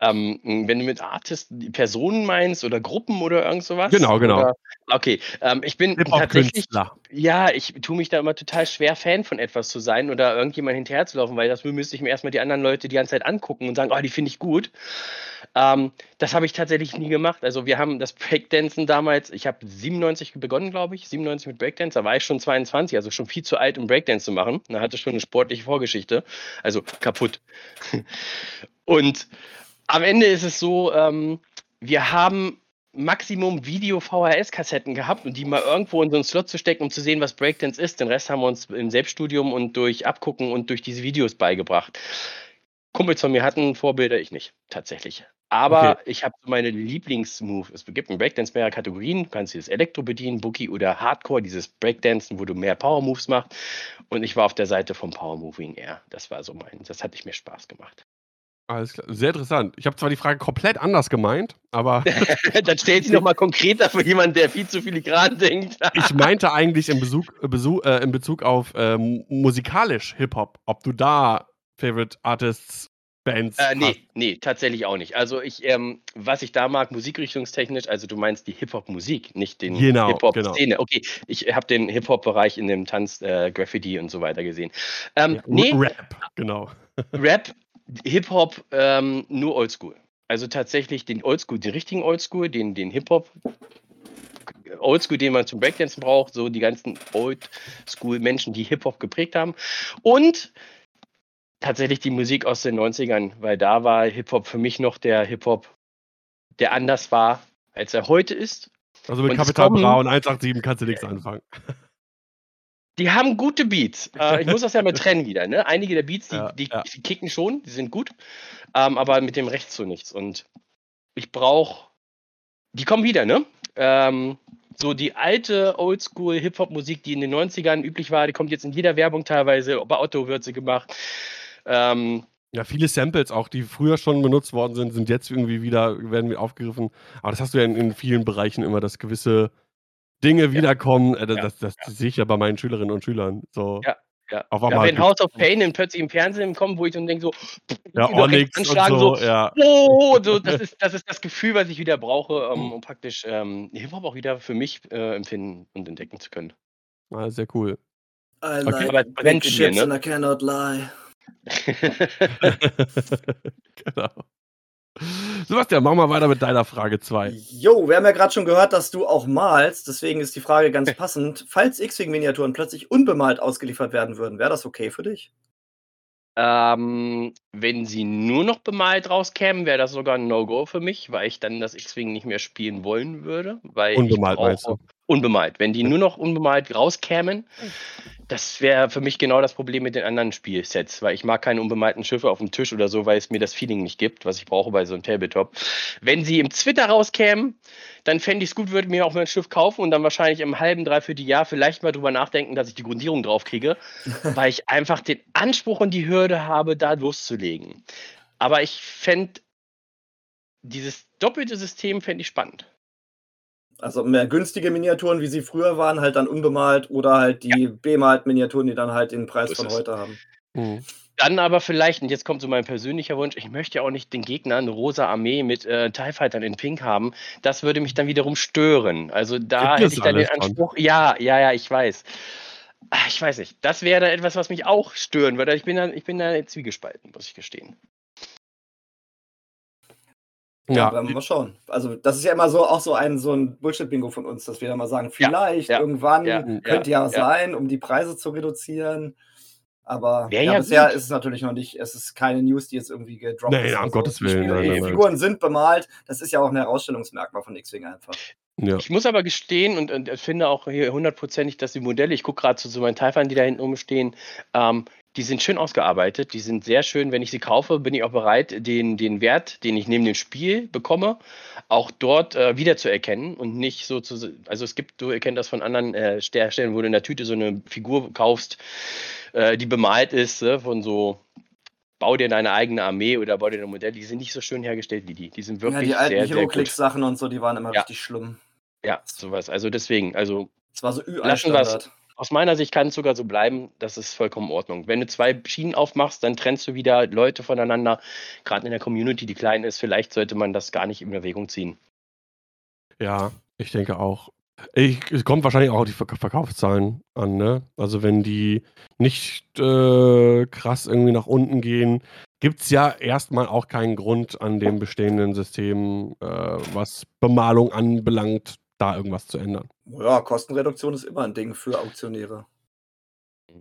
Ähm, wenn du mit Artist die Personen meinst oder Gruppen oder irgend sowas? Genau, genau. Oder, okay, ähm, ich bin tatsächlich, Hip-Hop-Künstler. ja, ich tue mich da immer total schwer, Fan von etwas zu sein oder irgendjemand hinterherzulaufen, weil das müsste ich mir erstmal die anderen Leute die ganze Zeit angucken und sagen, oh, die finde ich gut. Ähm, das habe ich tatsächlich nie gemacht. Also wir haben das Breakdancen damals, ich habe 97 begonnen, glaube ich, 97 mit Breakdance, da war ich schon 22, also schon viel zu alt, um Breakdance zu machen. Da hatte schon eine sportliche Vorgeschichte, also kaputt. Und am Ende ist es so, ähm, wir haben Maximum Video-VHS-Kassetten gehabt und die mal irgendwo in so einen Slot zu stecken, um zu sehen, was Breakdance ist. Den Rest haben wir uns im Selbststudium und durch Abgucken und durch diese Videos beigebracht. Kumpels von mir hatten Vorbilder, ich nicht, tatsächlich. Aber ich habe so meine Lieblingsmove. Es gibt im Breakdance mehrere Kategorien. Du kannst dieses Elektro bedienen, Boogie oder Hardcore, dieses Breakdancen, wo du mehr Power-Moves machst. Und ich war auf der Seite vom Power-Moving eher. Das war so mein, das hatte ich mir Spaß gemacht. Alles klar. Sehr interessant. Ich habe zwar die Frage komplett anders gemeint, aber Dann stellt sie noch mal konkreter für jemanden, der viel zu filigran denkt. ich meinte eigentlich in, Besuch, äh, Besuch, äh, in Bezug auf ähm, musikalisch Hip-Hop, ob du da Favorite Artists, Bands Äh, hast. nee, nee, tatsächlich auch nicht. Also ich, ähm, was ich da mag, musikrichtungstechnisch, also du meinst die Hip-Hop-Musik, nicht den Genau, Hip-Hop-Szene. Okay, ich habe den Hip-Hop-Bereich in dem Tanz, äh, Graffiti und so weiter gesehen. Ähm, Ja, nee, Rap, genau. Rap, Hip-Hop, ähm, nur Oldschool. Also tatsächlich den Oldschool, den richtigen Oldschool, den, den Hip-Hop, Oldschool, den man zum Breakdancen braucht, so die ganzen Oldschool-Menschen, die Hip-Hop geprägt haben. Und tatsächlich die Musik aus den 90ern, weil da war Hip-Hop für mich noch der Hip-Hop, der anders war, als er heute ist. Also mit kommen- Bra und 187 kannst du nichts anfangen. Die haben gute Beats. Äh, ich muss das ja mal trennen wieder. Ne? Einige der Beats, die, Ja, die, ja. die kicken schon, die sind gut, ähm, aber mit dem Recht so nichts. Und ich brauche, die kommen wieder, ne? Ähm, so die alte Oldschool Hip-Hop-Musik, die in den 90ern üblich war, die kommt jetzt in jeder Werbung teilweise. Bei Otto wird sie gemacht. Ähm, Ja, viele Samples auch, die früher schon benutzt worden sind, sind jetzt irgendwie wieder, werden wieder aufgegriffen. Aber das hast du ja in, in vielen Bereichen immer, dass gewisse Dinge wiederkommen. Äh, das, Ja, das, das sehe ich ja bei meinen Schülerinnen und Schülern. So. Ja, ja. Auf ja, einmal wenn House of Pain dann plötzlich im Fernsehen kommt, wo ich dann denke so, Ja, Onyx anschlagen, so, so, ja. Oh, so, das, ist, das ist das Gefühl, was ich wieder brauche, ähm, um praktisch ähm, Hip-Hop auch wieder für mich äh, empfinden und entdecken zu können. Ah, sehr cool. I Okay. Aber es like big in dir, ships ne? and I cannot lie. genau. Sebastian, mach mal weiter mit deiner Frage 2. Jo, wir haben ja gerade schon gehört, dass du auch malst, deswegen ist die Frage ganz passend. Falls X-Wing-Miniaturen plötzlich unbemalt ausgeliefert werden würden, wäre das okay für dich? ähm, wenn sie nur noch bemalt rauskämen, wäre das sogar ein No-Go für mich, weil ich dann das X-Wing nicht mehr spielen wollen würde. Weil Unbemalt ich meinst brauche, du? Unbemalt. Wenn die nur noch unbemalt rauskämen, das wäre für mich genau das Problem mit den anderen Spielsets, weil ich mag keine unbemalten Schiffe auf dem Tisch oder so, weil es mir das Feeling nicht gibt, was ich brauche bei so einem Tabletop. Wenn sie im Twitter rauskämen, dann fände ich es gut, würde mir auch mal ein Schiff kaufen und dann wahrscheinlich im halben, dreiviertel Jahr vielleicht mal drüber nachdenken, dass ich die Grundierung drauf kriege, weil ich einfach den Anspruch und die Hürde habe, da loszulegen. Aber ich fände dieses doppelte System fände ich spannend. Also mehr günstige Miniaturen, wie sie früher waren, halt dann unbemalt oder halt die bemalten Miniaturen, die dann halt den Preis So von es. heute haben. Hm. Dann aber vielleicht, und jetzt kommt so mein persönlicher Wunsch, ich möchte ja auch nicht den Gegner eine rosa Armee mit äh, TIE Fightern in Pink haben. Das würde mich dann wiederum stören. Also da Gibt hätte es ich dann den. Anspruch. Ja, ja, ja, ich weiß. Ah, Ich weiß nicht. Das wäre dann etwas, was mich auch stören würde. Ich bin da, ich bin da zwiegespalten, muss ich gestehen. Ja, Ja, aber mal schauen. Also, das ist ja immer so auch so ein, so ein Bullshit-Bingo von uns, dass wir dann mal sagen, vielleicht ja, irgendwann ja, könnte ja, ja, ja. sein, um die Preise zu reduzieren. Aber ja, ja bisher gut. ist es natürlich noch nicht, es ist keine News, die jetzt irgendwie gedroppt Nee, ist. um oder Gottes die Willen, Spiele, nein, die nein, nein. Figuren sind bemalt, das ist ja auch ein Herausstellungsmerkmal von X-Wing einfach. ja. Ich muss aber gestehen und, und finde auch hier hundertprozentig, dass die Modelle, ich gucke gerade zu so meinen Teilfern, die da hinten rumstehen, ähm, die sind schön ausgearbeitet, die sind sehr schön. Wenn ich sie kaufe, bin ich auch bereit, den, den Wert, den ich neben dem Spiel bekomme, auch dort äh, wiederzuerkennen und nicht so zu. Also es gibt, du erkennst das von anderen äh, Stellen, wo du in der Tüte so eine Figur kaufst, äh, die bemalt ist, äh, von so. Bau dir deine eigene Armee oder bau dir ein Modell. Die sind nicht so schön hergestellt wie die. Die sind wirklich ja, die alten. Heroclix-Sachen und so, die waren immer Ja. richtig schlimm. Ja, sowas. Also deswegen, also Das war so Lassen wir's. Aus meiner Sicht kann es sogar so bleiben, das ist vollkommen in Ordnung. Wenn du zwei Schienen aufmachst, dann trennst du wieder Leute voneinander, gerade in der Community, die klein ist, vielleicht sollte man das gar nicht in Erwägung ziehen. Ja, ich denke auch. Ich, es kommt wahrscheinlich auch auf die Verk Verkaufszahlen an, ne? Also wenn die nicht äh, krass irgendwie nach unten gehen, gibt es ja erstmal auch keinen Grund an dem bestehenden System, äh, was Bemalung anbelangt, da irgendwas zu ändern. Ja, Kostenreduktion ist immer ein Ding für Auktionäre.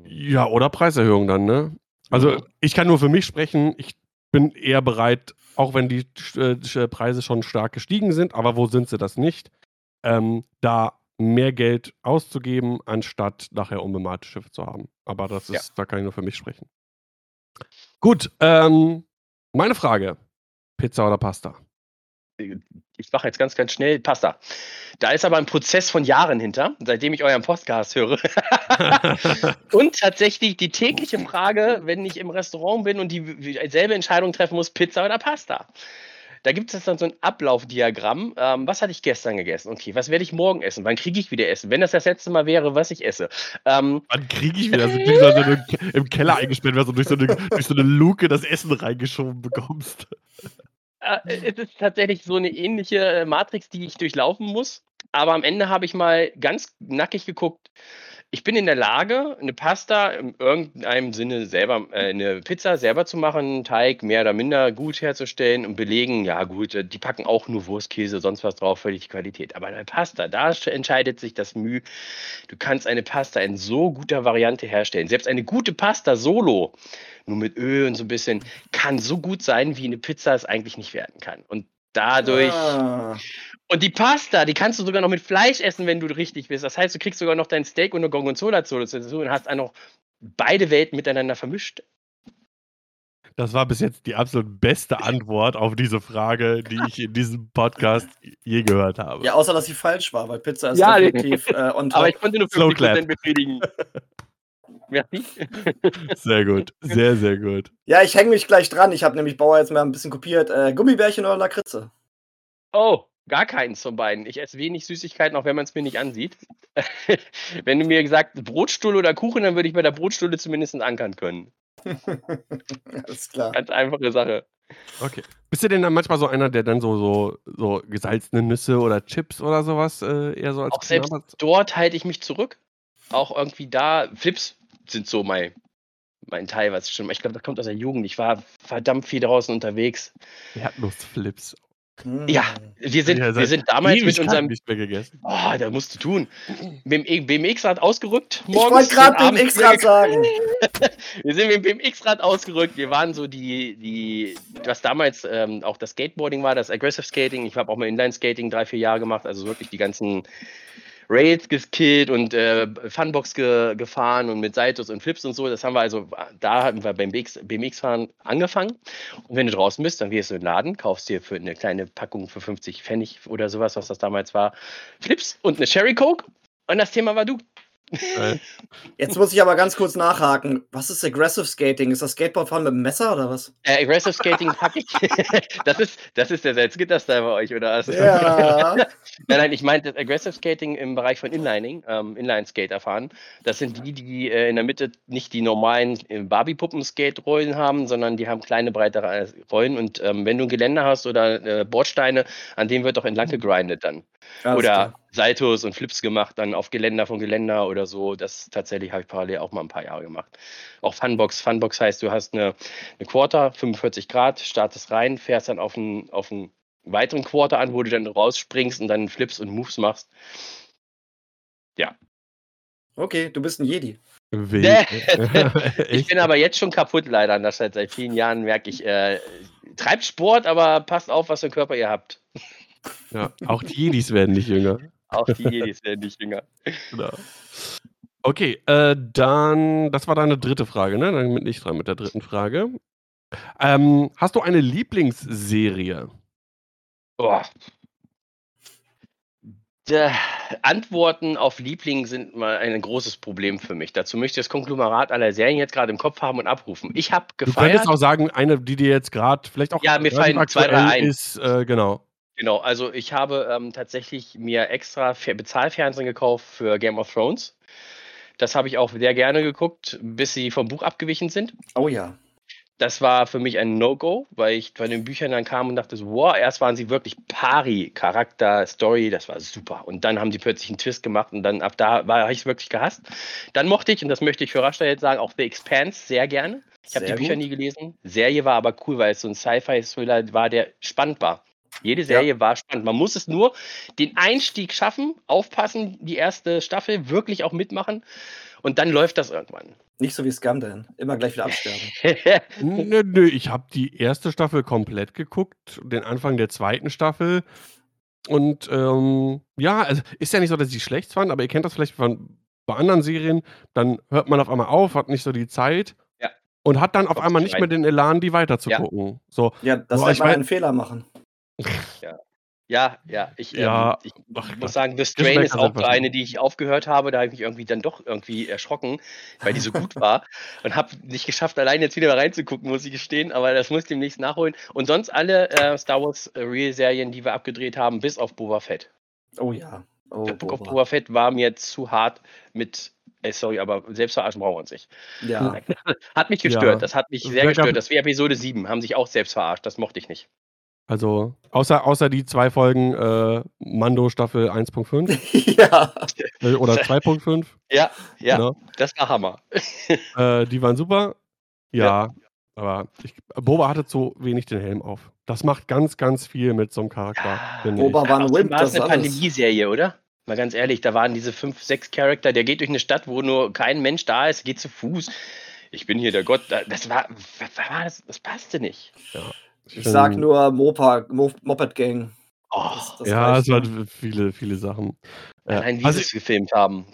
Ja, oder Preiserhöhung dann, ne? Also Mhm. ich kann nur für mich sprechen, ich bin eher bereit, auch wenn die äh, Sch- Preise schon stark gestiegen sind, aber wo sind sie das nicht, ähm, da mehr Geld auszugeben, anstatt nachher unbemalte Schiffe zu haben. Aber das Ja. ist, da kann ich nur für mich sprechen. Gut, ähm, meine Frage. Pizza oder Pasta? Ich mache jetzt ganz, ganz schnell Pasta. Da ist aber ein Prozess von Jahren hinter, seitdem ich euren Podcast höre. und tatsächlich die tägliche Frage, wenn ich im Restaurant bin und dieselbe Entscheidung treffen muss, Pizza oder Pasta. Da gibt es dann so ein Ablaufdiagramm. Ähm, was hatte ich gestern gegessen? Okay, was werde ich morgen essen? Wann kriege ich wieder Essen? Wenn das das letzte Mal wäre, was ich esse. Ähm, Wann kriege ich wieder so, wie so eine, im Keller eingesperrt wirst und durch so, eine, durch so eine Luke das Essen reingeschoben bekommst? Äh, es ist tatsächlich so eine ähnliche äh, Matrix, die ich durchlaufen muss. Aber am Ende habe ich mal ganz nackig geguckt. Ich bin in der Lage, eine Pasta in irgendeinem Sinne selber, äh, eine Pizza selber zu machen, einen Teig mehr oder minder gut herzustellen und belegen, ja gut, äh, die packen auch nur Wurstkäse, sonst was drauf, völlig die Qualität. Aber eine Pasta, da sch- entscheidet sich das Mühe. Du kannst eine Pasta in so guter Variante herstellen. Selbst eine gute Pasta solo, nur mit Öl und so ein bisschen, kann so gut sein, wie eine Pizza es eigentlich nicht werden kann. Und dadurch. Ah, Und die Pasta, die kannst du sogar noch mit Fleisch essen, wenn du richtig bist. Das heißt, du kriegst sogar noch dein Steak und eine Gorgonzola dazu und hast auch noch beide Welten miteinander vermischt. Das war bis jetzt die absolut beste Antwort auf diese Frage, die ich in diesem Podcast je gehört habe. ja, außer dass sie falsch war, weil Pizza ist Ja, definitiv äh, on top. Aber ich konnte nur Slow 50% clap. befriedigen. Merci. Sehr gut, sehr, sehr gut. ja, ich hänge mich gleich dran. Ich habe nämlich Bauer jetzt mal ein bisschen kopiert. Äh, Gummibärchen oder Lakritze? Oh, gar keins von beiden. Ich esse wenig Süßigkeiten, auch wenn man es mir nicht ansieht. wenn du mir gesagt Brotstulle oder Kuchen, dann würde ich bei der Brotstulle zumindest ankern können. Alles klar. Ganz einfache Sache. Okay. Bist du denn dann manchmal so einer, der dann so, so, so gesalzene Nüsse oder Chips oder sowas äh, eher so als Auch selbst Knabber- dort halte ich mich zurück. Auch irgendwie da, Flips sind so mein, mein Teil, was schon. Ich glaube, das kommt aus der Jugend. Ich war verdammt viel draußen unterwegs. Erdnussflips. Hm. Ja, wir sind, Ja, wir sind damals mit unserem. nicht mehr gegessen. Oh, da musst du tun. Mit dem BMX-Rad ausgerückt. Ich wollte gerade den dem X-Rad sagen. Wir sind mit dem BMX-Rad ausgerückt. Wir waren so die, die, was damals ähm, auch das Skateboarding war, das Aggressive Skating. Ich habe auch mal Inline-Skating drei, vier Jahre gemacht, also wirklich die ganzen Rails gekillt und äh, Funbox ge gefahren und mit Saltos und Flips und so. Das haben wir also, da haben wir beim BMX BMX-Fahren angefangen. Und wenn du draußen bist, dann gehst du in den Laden, kaufst dir für eine kleine Packung für 50 Pfennig oder sowas, was das damals war, Flips und eine Sherry Coke. Und das Thema war du. Jetzt muss ich aber ganz kurz nachhaken. Was ist Aggressive Skating? Ist das Skateboardfahren mit dem Messer oder was? Äh, Aggressive Skating hab ich. das, ist, das ist der Salzgitter-Style bei euch, oder? was? Ja. Nein, nein, ich meinte Aggressive Skating im Bereich von Inlining, ähm, Inline-Skater fahren. Das sind die, die äh, in der Mitte nicht die normalen äh, Barbie-Puppen-Skate-Rollen haben, sondern die haben kleine, breitere äh, Rollen. Und ähm, wenn du ein Geländer hast oder äh, Bordsteine, an denen wird auch entlang gegrindet dann. Alles oder klar. Saltos und Flips gemacht, dann auf Geländer von Geländer oder so. Das tatsächlich habe ich parallel auch mal ein paar Jahre gemacht. Auch Funbox. Funbox heißt, du hast eine, eine Quarter, 45 Grad, startest rein, fährst dann auf einen, auf einen weiteren Quarter an, wo du dann rausspringst und dann Flips und Moves machst. Okay, du bist ein Jedi. Ich bin aber jetzt schon kaputt leider an der. Seit vielen Jahren merke ich, äh, treibt Sport, aber passt auf, was für einen Körper ihr habt. Ja, auch die Jedis werden nicht jünger. Auch die Jedis werden nicht jünger. Genau. Okay, äh, dann, das war deine dritte Frage, ne? Dann bin ich dran mit der dritten Frage. Ähm, hast du eine Lieblingsserie? Boah. Der Antworten auf Liebling sind mal ein großes Problem für mich. Dazu möchte ich das Konglomerat aller Serien jetzt gerade im Kopf haben und abrufen. Ich habe Du gefeiert. könntest auch sagen, eine, die dir jetzt gerade vielleicht auch Ja, mir fallen zwei, drei ein. ist, äh, genau. Genau, also ich habe ähm, tatsächlich mir extra Fer- Bezahlfernsehen gekauft für Game of Thrones. Das habe ich auch sehr gerne geguckt, bis sie vom Buch abgewichen sind. Oh ja. Das war für mich ein No-Go, weil ich von den Büchern dann kam und dachte wow, erst waren sie wirklich pari, Charakter, Story, das war super. Und dann haben die plötzlich einen Twist gemacht und dann ab da war ich es wirklich gehasst. Dann mochte ich, und das möchte ich für Rasta jetzt sagen, auch The Expanse sehr gerne. Ich habe die Bücher gut. nie gelesen. Serie war aber cool, weil es so ein Sci-Fi-Thriller war, der spannend war. Jede Serie war spannend. Man muss es nur den Einstieg schaffen, aufpassen, die erste Staffel wirklich auch mitmachen und dann läuft das irgendwann. Nicht so wie Scamden. Immer gleich wieder absterben. Nö, nö, ich habe die erste Staffel komplett geguckt, den Anfang der zweiten Staffel. Und ähm, ja, also ist ja nicht so, dass ich die schlecht fand, aber ihr kennt das vielleicht von bei anderen Serien, dann hört man auf einmal auf, hat nicht so die Zeit Ja. und hat dann auf einmal nicht mehr den Elan, die weiterzugucken. So, Ja, das Boah, ich man mein- einen Fehler machen. Ja, ja, ich, Ja, ähm, ich ach muss sagen, The Strain ist auch so eine, die ich aufgehört habe. Da habe ich mich irgendwie dann doch irgendwie erschrocken, weil die so gut war und habe nicht geschafft, allein jetzt wieder reinzugucken, muss ich gestehen. Aber das muss ich demnächst nachholen. Und sonst alle äh, Star Wars äh, Real-Serien, die wir abgedreht haben, bis auf Boba Fett. Oh ja. Oh, Der Book of Boba. Boba Fett war mir zu hart mit. Äh, sorry, aber selbst verarschen brauchen wir uns nicht. Ja. Hat mich gestört. Ja. Das hat mich sehr gestört. Das wäre Episode 7. Haben sich auch selbst verarscht. Das mochte ich nicht. Also, außer, außer die zwei Folgen äh, Mando Staffel 1.5 ja. äh, oder 2.5. Ja, ja, ne? das war Hammer. Äh, die waren super. Ja, aber ich, Boba hatte zu wenig den Helm auf. Das macht ganz, ganz viel mit so einem Charakter. Ja, Boba ich. war ein Wimp, war das ist eine. Pandemie-Serie, oder? Mal ganz ehrlich, da waren diese fünf, sechs Charakter, der geht durch eine Stadt, wo nur kein Mensch da ist, geht zu Fuß. Ich bin hier der Gott. Da- Das war, was war das? Das passte nicht. Ich sag nur Mopa, Mo Moped Gang. Oh, Das, das ja, es waren viele, viele Sachen. Ja. allein wie Was sie es gefilmt haben.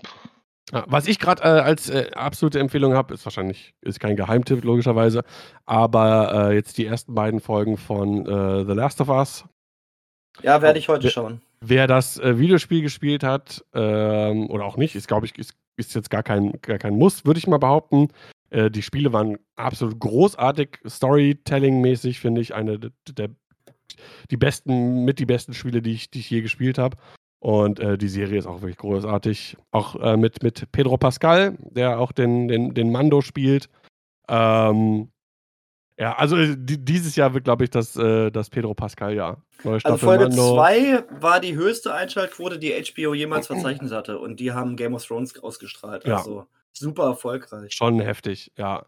was ich gerade äh, als äh, absolute Empfehlung habe, ist wahrscheinlich ist kein Geheimtipp logischerweise, aber äh, jetzt die ersten beiden Folgen von äh, The Last of Us. Ja, werde ich heute Wer- schauen. Wer das äh, Videospiel gespielt hat ähm, oder auch nicht, ist glaube ich ist, ist jetzt gar kein gar kein Muss, würde ich mal behaupten. Äh, die Spiele waren absolut großartig, Storytelling-mäßig finde ich eine der, die besten mit die besten Spiele, die ich die ich je gespielt habe. Und äh, die Serie ist auch wirklich großartig. Auch äh, mit, mit Pedro Pascal, der auch den, den, den Mando spielt. Ähm, ja, also äh, die, dieses Jahr wird, glaube ich, das, äh, das Pedro Pascal-Jahr. Also Folge Mando. 2 war die höchste Einschaltquote, die HBO jemals verzeichnet hatte. Und die haben Game of Thrones ausgestrahlt. Ja. Also super erfolgreich. Schon heftig, ja.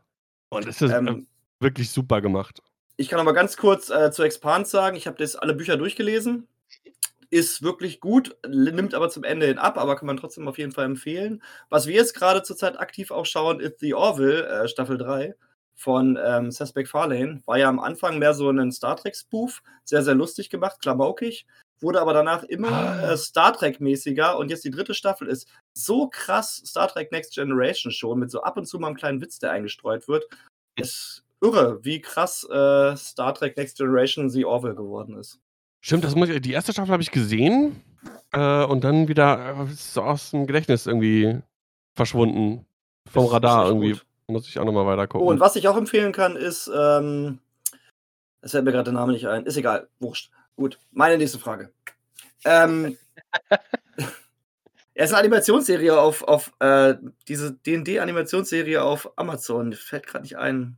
Und es ist äh, Ähm, wirklich super gemacht. ich kann aber ganz kurz äh, zu Expand sagen, ich habe das alle Bücher durchgelesen. Ist wirklich gut, nimmt aber zum Ende hin ab, aber kann man trotzdem auf jeden Fall empfehlen. Was wir jetzt gerade zurzeit aktiv auch schauen, ist The Orville, äh, Staffel 3 von ähm, Seth MacFarlane. War ja am Anfang mehr so ein Star Trek-Spoof, sehr, sehr lustig gemacht, klamaukig, wurde aber danach immer Ah. äh, Star Trek-mäßiger und jetzt die dritte Staffel ist so krass Star Trek Next Generation schon, mit so ab und zu mal einem kleinen Witz, der eingestreut wird. Ist irre, wie krass äh, Star Trek Next Generation The Orville geworden ist. Stimmt, das muss ich, die erste Staffel habe ich gesehen äh, und dann wieder äh, ist so aus dem Gedächtnis irgendwie verschwunden. Vom Ist- ist Radar echt irgendwie. gut. Muss ich auch nochmal weiter gucken. Oh, und was ich auch empfehlen kann, ist, ähm, es fällt mir gerade der Name nicht ein, ist egal, wurscht. Gut, meine nächste Frage. Ähm, er ist eine Animationsserie auf, auf äh, diese D&D-Animationsserie auf Amazon. Fällt gerade nicht ein.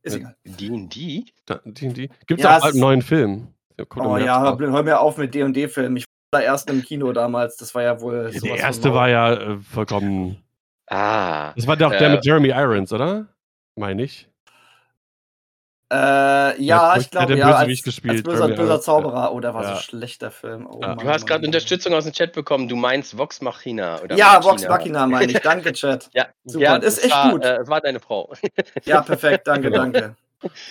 Ist Ja. egal. D&D? Gibt es Ja, auch es einen neuen Film? Der Oh ja, hör, hör mir auf mit D&D-Filmen. Ich war da erst im Kino damals. Das war ja wohl Ja, sowas Der erste war ja äh, vollkommen. Ah. Das war doch der Äh, mit Jeremy Irons, oder? Meine ich. Äh, ja, ich glaube, ja, als, Bösewicht als gespielt, böser, böser. Zauberer. Oh, der war Ja. so schlecht, der Film. Oh, Ja. Mann, Du hast gerade. Unterstützung aus dem Chat bekommen. Du meinst Vox Machina, oder? Ja, Machina? Vox Machina meine ich. Danke, Chat. Ja, Super, ja, das ist echt war, gut. Äh, es war deine Frau. Ja, perfekt. Danke, Genau. danke.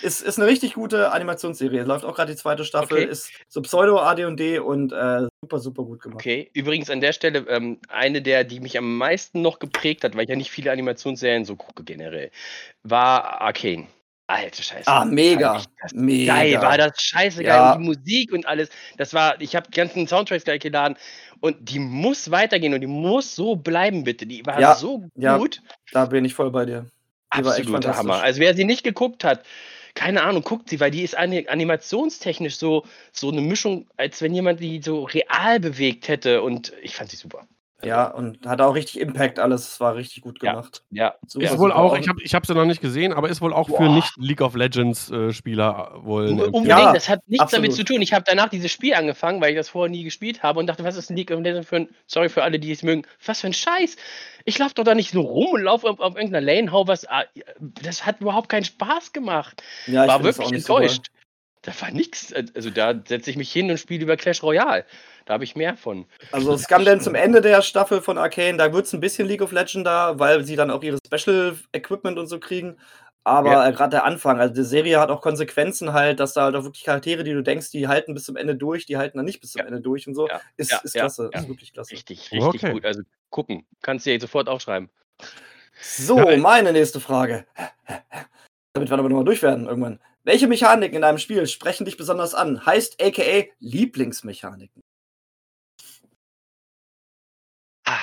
Ist, ist eine richtig gute Animationsserie. Läuft auch gerade die zweite Staffel. Okay. Ist so Pseudo-AD&D und äh, super, super gut gemacht. Okay, übrigens an der Stelle ähm, eine der, die mich am meisten noch geprägt hat, weil ich ja nicht viele Animationsserien so gucke generell, war Arcane. Alter Scheiße. Ah, mega. Mega. Geil, war das scheiße geil. Ja. Und die Musik und alles. Das war, ich habe die ganzen Soundtracks gleich geladen und die muss weitergehen und die muss so bleiben, bitte. Die war Ja, so ja. gut. Da bin ich voll bei dir. Die Absoluter. Hammer. Also wer sie nicht geguckt hat, keine Ahnung, guckt sie, weil die ist ani- animationstechnisch so, so eine Mischung, als wenn jemand die so real bewegt hätte und ich fand sie super. Ja, und hat auch richtig Impact alles. Es war richtig gut Ja. gemacht. Ja, Super, Ist ja. wohl super. auch, ich habe ich hab's ja noch nicht gesehen, aber ist wohl auch für Boah. nicht League of Legends äh, Spieler wohl. eine Unbedingt, Ja, das hat nichts damit absolut. zu tun. Ich habe danach dieses Spiel angefangen, weil ich das vorher nie gespielt habe und dachte, was ist ein League of Legends für ein, sorry für alle, die es mögen, was für ein Scheiß. Ich laufe doch da nicht so rum und laufe auf, auf irgendeiner Lane, hau was. ah, Das hat überhaupt keinen Spaß gemacht. Ja, ich war wirklich enttäuscht. Da war nichts. Also da setze ich mich hin und spiele über Clash Royale. Da habe ich mehr von. Also es kam dann zum Ende der Staffel von Arcane, da wird es ein bisschen League of Legends da, weil sie dann auch ihre Special Equipment und so kriegen. Aber Ja. gerade der Anfang, also die Serie hat auch Konsequenzen halt, dass da halt auch wirklich Charaktere, die du denkst, die halten bis zum Ende durch, die halten dann nicht bis zum Ja. Ende durch und so. Ja. Ist, Ja, ist klasse, ja. ist wirklich klasse. Richtig, richtig Okay. gut. Also gucken. Kannst du dir sofort aufschreiben. So, meine nächste Frage. Damit wir aber nochmal durch werden irgendwann. Welche Mechaniken in einem Spiel sprechen dich besonders an? Heißt aka Lieblingsmechaniken. Ah,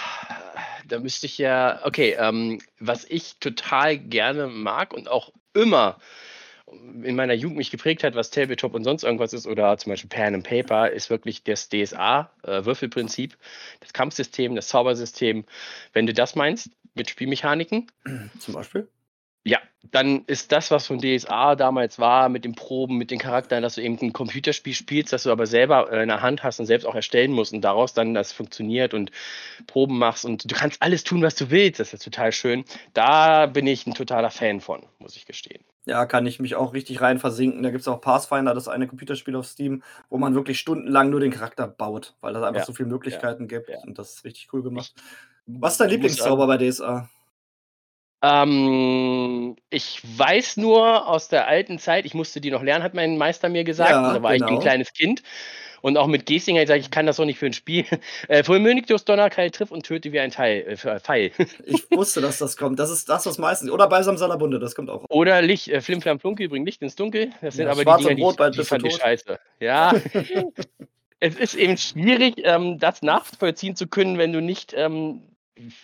Da müsste ich ja, okay, ähm, was ich total gerne mag und auch immer in meiner Jugend mich geprägt hat, was Tabletop und sonst irgendwas ist, oder zum Beispiel Pen and Paper, ist wirklich das DSA-Würfelprinzip, das Kampfsystem, das Zaubersystem. Wenn du das meinst, mit Spielmechaniken, Zum Beispiel? Ja, dann ist das, was von DSA damals war, mit den Proben, mit den Charakteren, dass du eben ein Computerspiel spielst, das du aber selber äh, in der Hand hast und selbst auch erstellen musst und daraus dann das funktioniert und Proben machst und du kannst alles tun, was du willst. Das ist total schön. Da bin ich ein totaler Fan von, muss ich gestehen. Ja, kann ich mich auch richtig rein versinken. Da gibt es auch Pathfinder, das eine Computerspiel auf Steam, wo man wirklich stundenlang nur den Charakter baut, weil es einfach Ja, so viele Möglichkeiten gibt. ja. Und das ist richtig cool gemacht. Was ist dein Lieblingszauber bei DSA? Ähm, ich weiß nur aus der alten Zeit, ich musste die noch lernen, hat mein Meister mir gesagt. Ja, da war ich genau. ein kleines Kind. Und auch mit Gesing habe ich gesagt, ich kann das doch nicht für ein Spiel. Äh, Fulminictus Donnerkeil triff und töte wie ein Teil, äh, für- Pfeil. Ich wusste, dass das kommt. Das ist das, was meistens. Oder Balsam Salabunde, das kommt auch. Oder Licht, äh, Flim Flam Flunke, übrigens Licht ins Dunkel. Das sind Ja, aber die Dinger, Rot, die, die fand ich scheiße. Ja. es ist eben schwierig, ähm, das nachvollziehen zu können, wenn du nicht ähm,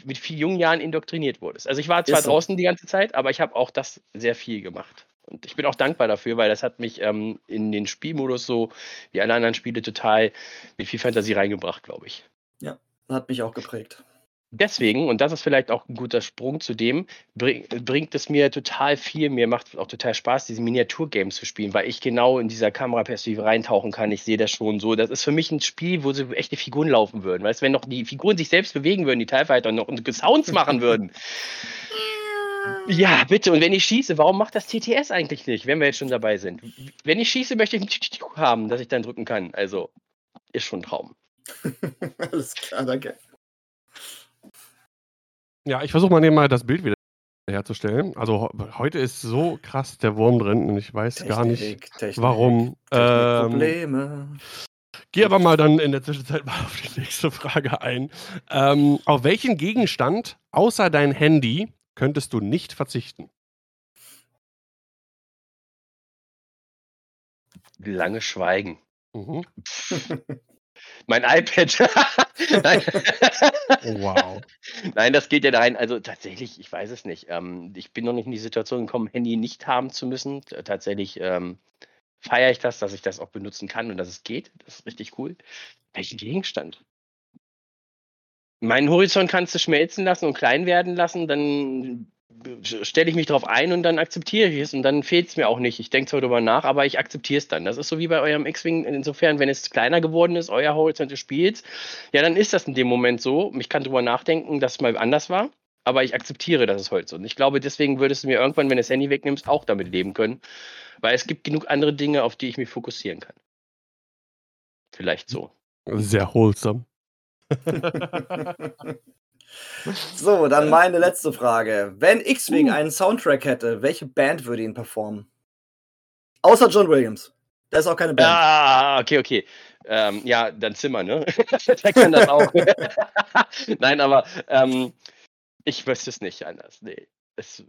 mit vielen jungen Jahren indoktriniert wurdest. Also ich war zwar so. draußen die ganze Zeit, aber ich habe auch das sehr viel gemacht. Und ich bin auch dankbar dafür, weil das hat mich ähm, in den Spielmodus so wie alle anderen Spiele total mit viel Fantasie reingebracht, glaube ich. Hat mich auch geprägt. Deswegen, und das ist vielleicht auch ein guter Sprung zu dem, bring, bringt es mir total viel, mir macht auch total Spaß, diese Miniaturgames zu spielen, weil ich genau in dieser Kameraperspektive reintauchen kann. Ich sehe das schon so. Das ist für mich ein Spiel, wo so echte Figuren laufen würden. Weißt du, wenn noch die Figuren sich selbst bewegen würden, die TIE Fighter noch und Sounds machen würden. Ja, bitte. Und wenn ich schieße, warum macht das TTS eigentlich nicht, wenn wir jetzt schon dabei sind? Wenn ich schieße, möchte ich ein haben, dass ich dann drücken kann. Also, ist schon ein Traum. Alles klar, danke. Ja, ich versuche mal nebenbei das Bild wieder herzustellen. Also heute ist so krass der Wurm drin und ich weiß gar nicht, Technik, Technik, warum. Ähm, Probleme. Gehe aber mal dann in der Zwischenzeit mal auf die nächste Frage ein. Ähm, auf welchen Gegenstand außer dein Handy könntest du nicht verzichten? Lange Schweigen. Mhm. Mein iPad. Nein. Wow. Nein, das geht ja da rein. Also tatsächlich, ich weiß es nicht. Ähm, ich bin noch nicht in die Situation gekommen, Handy nicht haben zu müssen. Tatsächlich ähm, feiere ich das, dass ich das auch benutzen kann und dass es geht. Das ist richtig cool. Welchen Gegenstand? Meinen Horizont kannst du schmelzen lassen und klein werden lassen, dann stelle ich mich darauf ein und dann akzeptiere ich es und dann fehlt es mir auch nicht. Ich denke zwar darüber nach, aber ich akzeptiere es dann. Das ist so wie bei eurem X-Wing. Insofern, wenn es kleiner geworden ist, euer Horizont des Spiels, ja, dann ist das in dem Moment so. Ich kann darüber nachdenken, dass es mal anders war, aber ich akzeptiere, dass es heute so ist. Und ich glaube, deswegen würdest du mir irgendwann, wenn du das Handy wegnimmst, auch damit leben können, weil es gibt genug andere Dinge, auf die ich mich fokussieren kann. Vielleicht so. Sehr wholesome. So, dann meine letzte Frage. Wenn X-Wing einen Soundtrack hätte, welche Band würde ihn performen? Außer John Williams. Der ist auch keine Band. Ah, okay, okay. Ähm, ja, dann Zimmer, ne? Der kann das auch. Nein, aber ähm, ich wüsste es nicht anders. Nee. Es,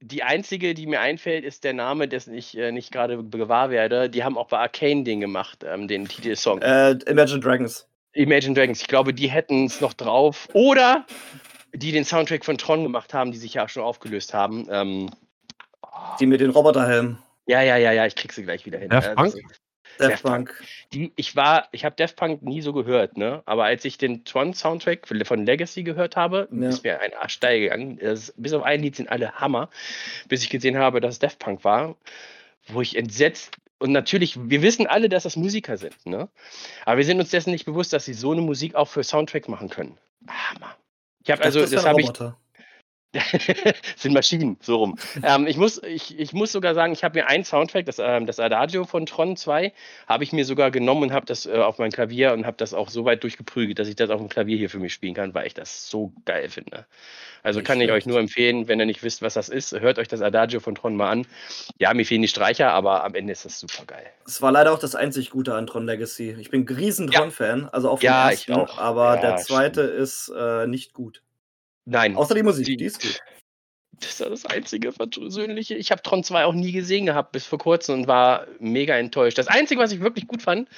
die einzige, die mir einfällt, ist der Name, dessen ich äh, nicht gerade gewahr werde. Die haben auch bei Arcane den gemacht, ähm, den Titelsong. Äh, Imagine Dragons. Imagine Dragons. Ich glaube, die hätten es noch drauf. Oder die den Soundtrack von Tron gemacht haben, die sich ja schon aufgelöst haben. Ähm, Die mit den Roboterhelmen. ja, ja, ja, ja, ich krieg sie gleich wieder hin. Daft Äh, Punk? Daft Daft Punk. Die, ich war, ich habe Daft Punk nie so gehört, ne? Aber als ich den Tron-Soundtrack von Legacy gehört habe, Ja. ist mir ein Arsch steil gegangen. Das, bis auf ein Lied sind alle Hammer, bis ich gesehen habe, dass es Daft Punk war, wo ich entsetzt und natürlich, wir wissen alle, dass das Musiker sind, ne? Aber wir sind uns dessen nicht bewusst, dass sie so eine Musik auch für Soundtrack machen können. Hammer. Ich habe also, das das habe ich. sind Maschinen, so rum. ähm, ich, muss, ich, ich muss sogar sagen, ich habe mir einen Soundtrack, das, ähm, das Adagio von Tron 2, habe ich mir sogar genommen und habe das äh, auf mein Klavier und habe das auch so weit durchgeprügelt, dass ich das auf dem Klavier hier für mich spielen kann, weil ich das so geil finde. Also Nicht kann ich euch nur empfehlen, wenn ihr nicht wisst, was das ist, hört euch das Adagio von Tron mal an. Ja, mir fehlen die Streicher, aber am Ende ist das super geil. Es war leider auch das einzig Gute an Tron Legacy. Ich bin ein riesen Ja. Tron-Fan, also auch vom Ja, ich ersten, auch. aber Ja, der zweite ist äh, nicht gut. Nein. Außer die Musik, Die- die ist gut. Das ist das einzige Versöhnliche. Ich habe Tron 2 auch nie gesehen gehabt bis vor kurzem und war mega enttäuscht. Das Einzige, was ich wirklich gut fand,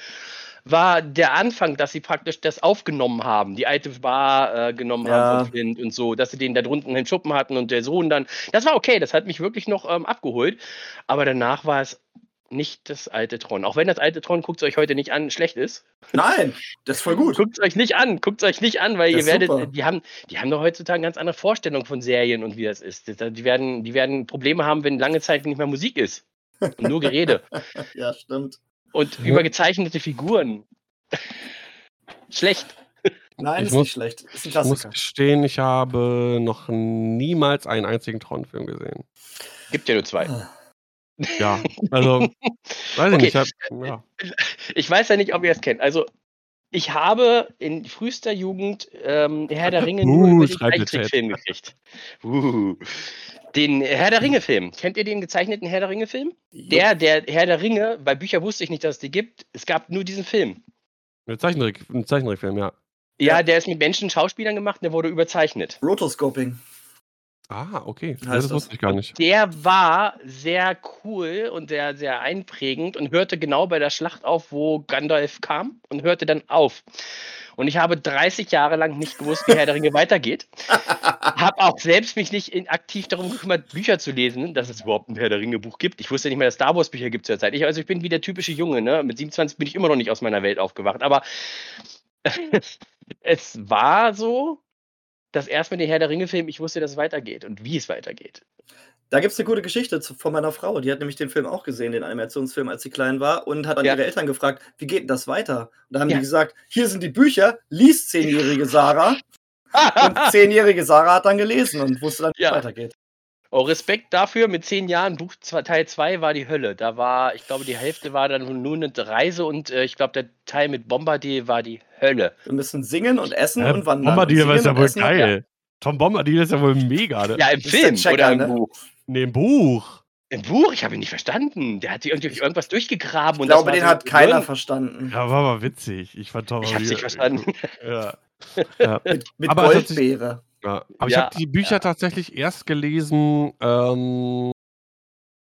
war der Anfang, dass sie praktisch das aufgenommen haben, die alte Bar äh, genommen Ja. haben von Flint und so, dass sie den da drunten den Schuppen hatten und der Sohn dann. Das war okay, das hat mich wirklich noch ähm, abgeholt. Aber danach war es nicht das alte Tron. Auch wenn das alte Tron, guckt es euch heute nicht an, schlecht ist. Nein, das ist voll gut. Guckt es euch nicht an, guckt es euch nicht an, weil Das ihr werdet, super. die haben, die haben doch heutzutage eine ganz andere Vorstellung von Serien und wie das ist. Die werden, die werden Probleme haben, wenn lange Zeit nicht mehr Musik ist. Und nur Gerede. Ja, stimmt. Und Ja. übergezeichnete Figuren. Schlecht. Nein, Ich ist muss- nicht schlecht. Ist ein Ich muss gestehen, ich habe noch niemals einen einzigen Tron-Film gesehen. Gibt ja nur zwei. Ja, also, weiß Okay. ich nicht. Ich hab, ja. Ich weiß ja nicht, ob ihr es kennt. Also, ich habe in frühester Jugend ähm, Herr der Ringe nur Uh, über den. Zeichentrickfilm gekriegt. Uh. Den Herr der Ringe-Film. Kennt ihr den gezeichneten Herr der Ringe-Film? Der, der Herr der Ringe, bei Bücher wusste ich nicht, dass es die gibt. Es gab nur diesen Film. Ein Zeichentrick, ein Zeichentrickfilm, ja. Ja, Ja. der ist mit Menschen, Schauspielern gemacht und der wurde überzeichnet. Rotoscoping. Ah, okay. Ja, das das. wusste ich gar nicht. Der war sehr cool und sehr, sehr einprägend und hörte genau bei der Schlacht auf, wo Gandalf kam und hörte dann auf. Und ich habe 30 Jahre lang nicht gewusst, wie Herr der Ringe weitergeht. Habe auch selbst mich nicht aktiv darum gekümmert, Bücher zu lesen, dass es überhaupt ein Herr der Ringe Buch gibt. Ich wusste nicht mehr, dass Star Wars Bücher gibt zur Zeit. Ich, also ich bin wie der typische Junge, ne? Mit 27 bin ich immer noch nicht aus meiner Welt aufgewacht. Aber es war so, dass erst mit dem Herr der Ringe Film ich wusste, dass es weitergeht und wie es weitergeht. Da gibt es eine gute Geschichte von meiner Frau. Die hat nämlich den Film auch gesehen, den Animationsfilm, als sie klein war, und hat an Ja. ihre Eltern gefragt, wie geht denn das weiter? Und da haben Ja. die gesagt, hier sind die Bücher, liest zehnjährige Sarah. Und zehnjährige Sarah hat dann gelesen und wusste dann, wie es Ja. weitergeht. Oh, Respekt dafür, mit zehn Jahren, Buch zwei- Teil 2 war die Hölle. Da war, ich glaube, die Hälfte war dann nur eine Reise und äh, ich glaube, der Teil mit Bombardier war die Hölle. Wir müssen singen und essen Hä, und wandern. Bombadil und war ja wohl essen geil. Tom Bombadil ist ja wohl mega. Ne? Ja, im Film Checker, oder im ne? Buch. Nee, im Buch. Im Buch? Ich habe ihn nicht verstanden. Der hat sich irgendwie irgendwas durchgegraben. Ich und glaube, den so hat keiner Gehirn- verstanden. Ja, war aber witzig. Ich fand Tom Ich hab's Bombadil- nicht verstanden. Ja. ja. Mit, mit Aber es Goldbeere. Ja, aber ich Ja, habe die Bücher ja. tatsächlich erst gelesen, ähm,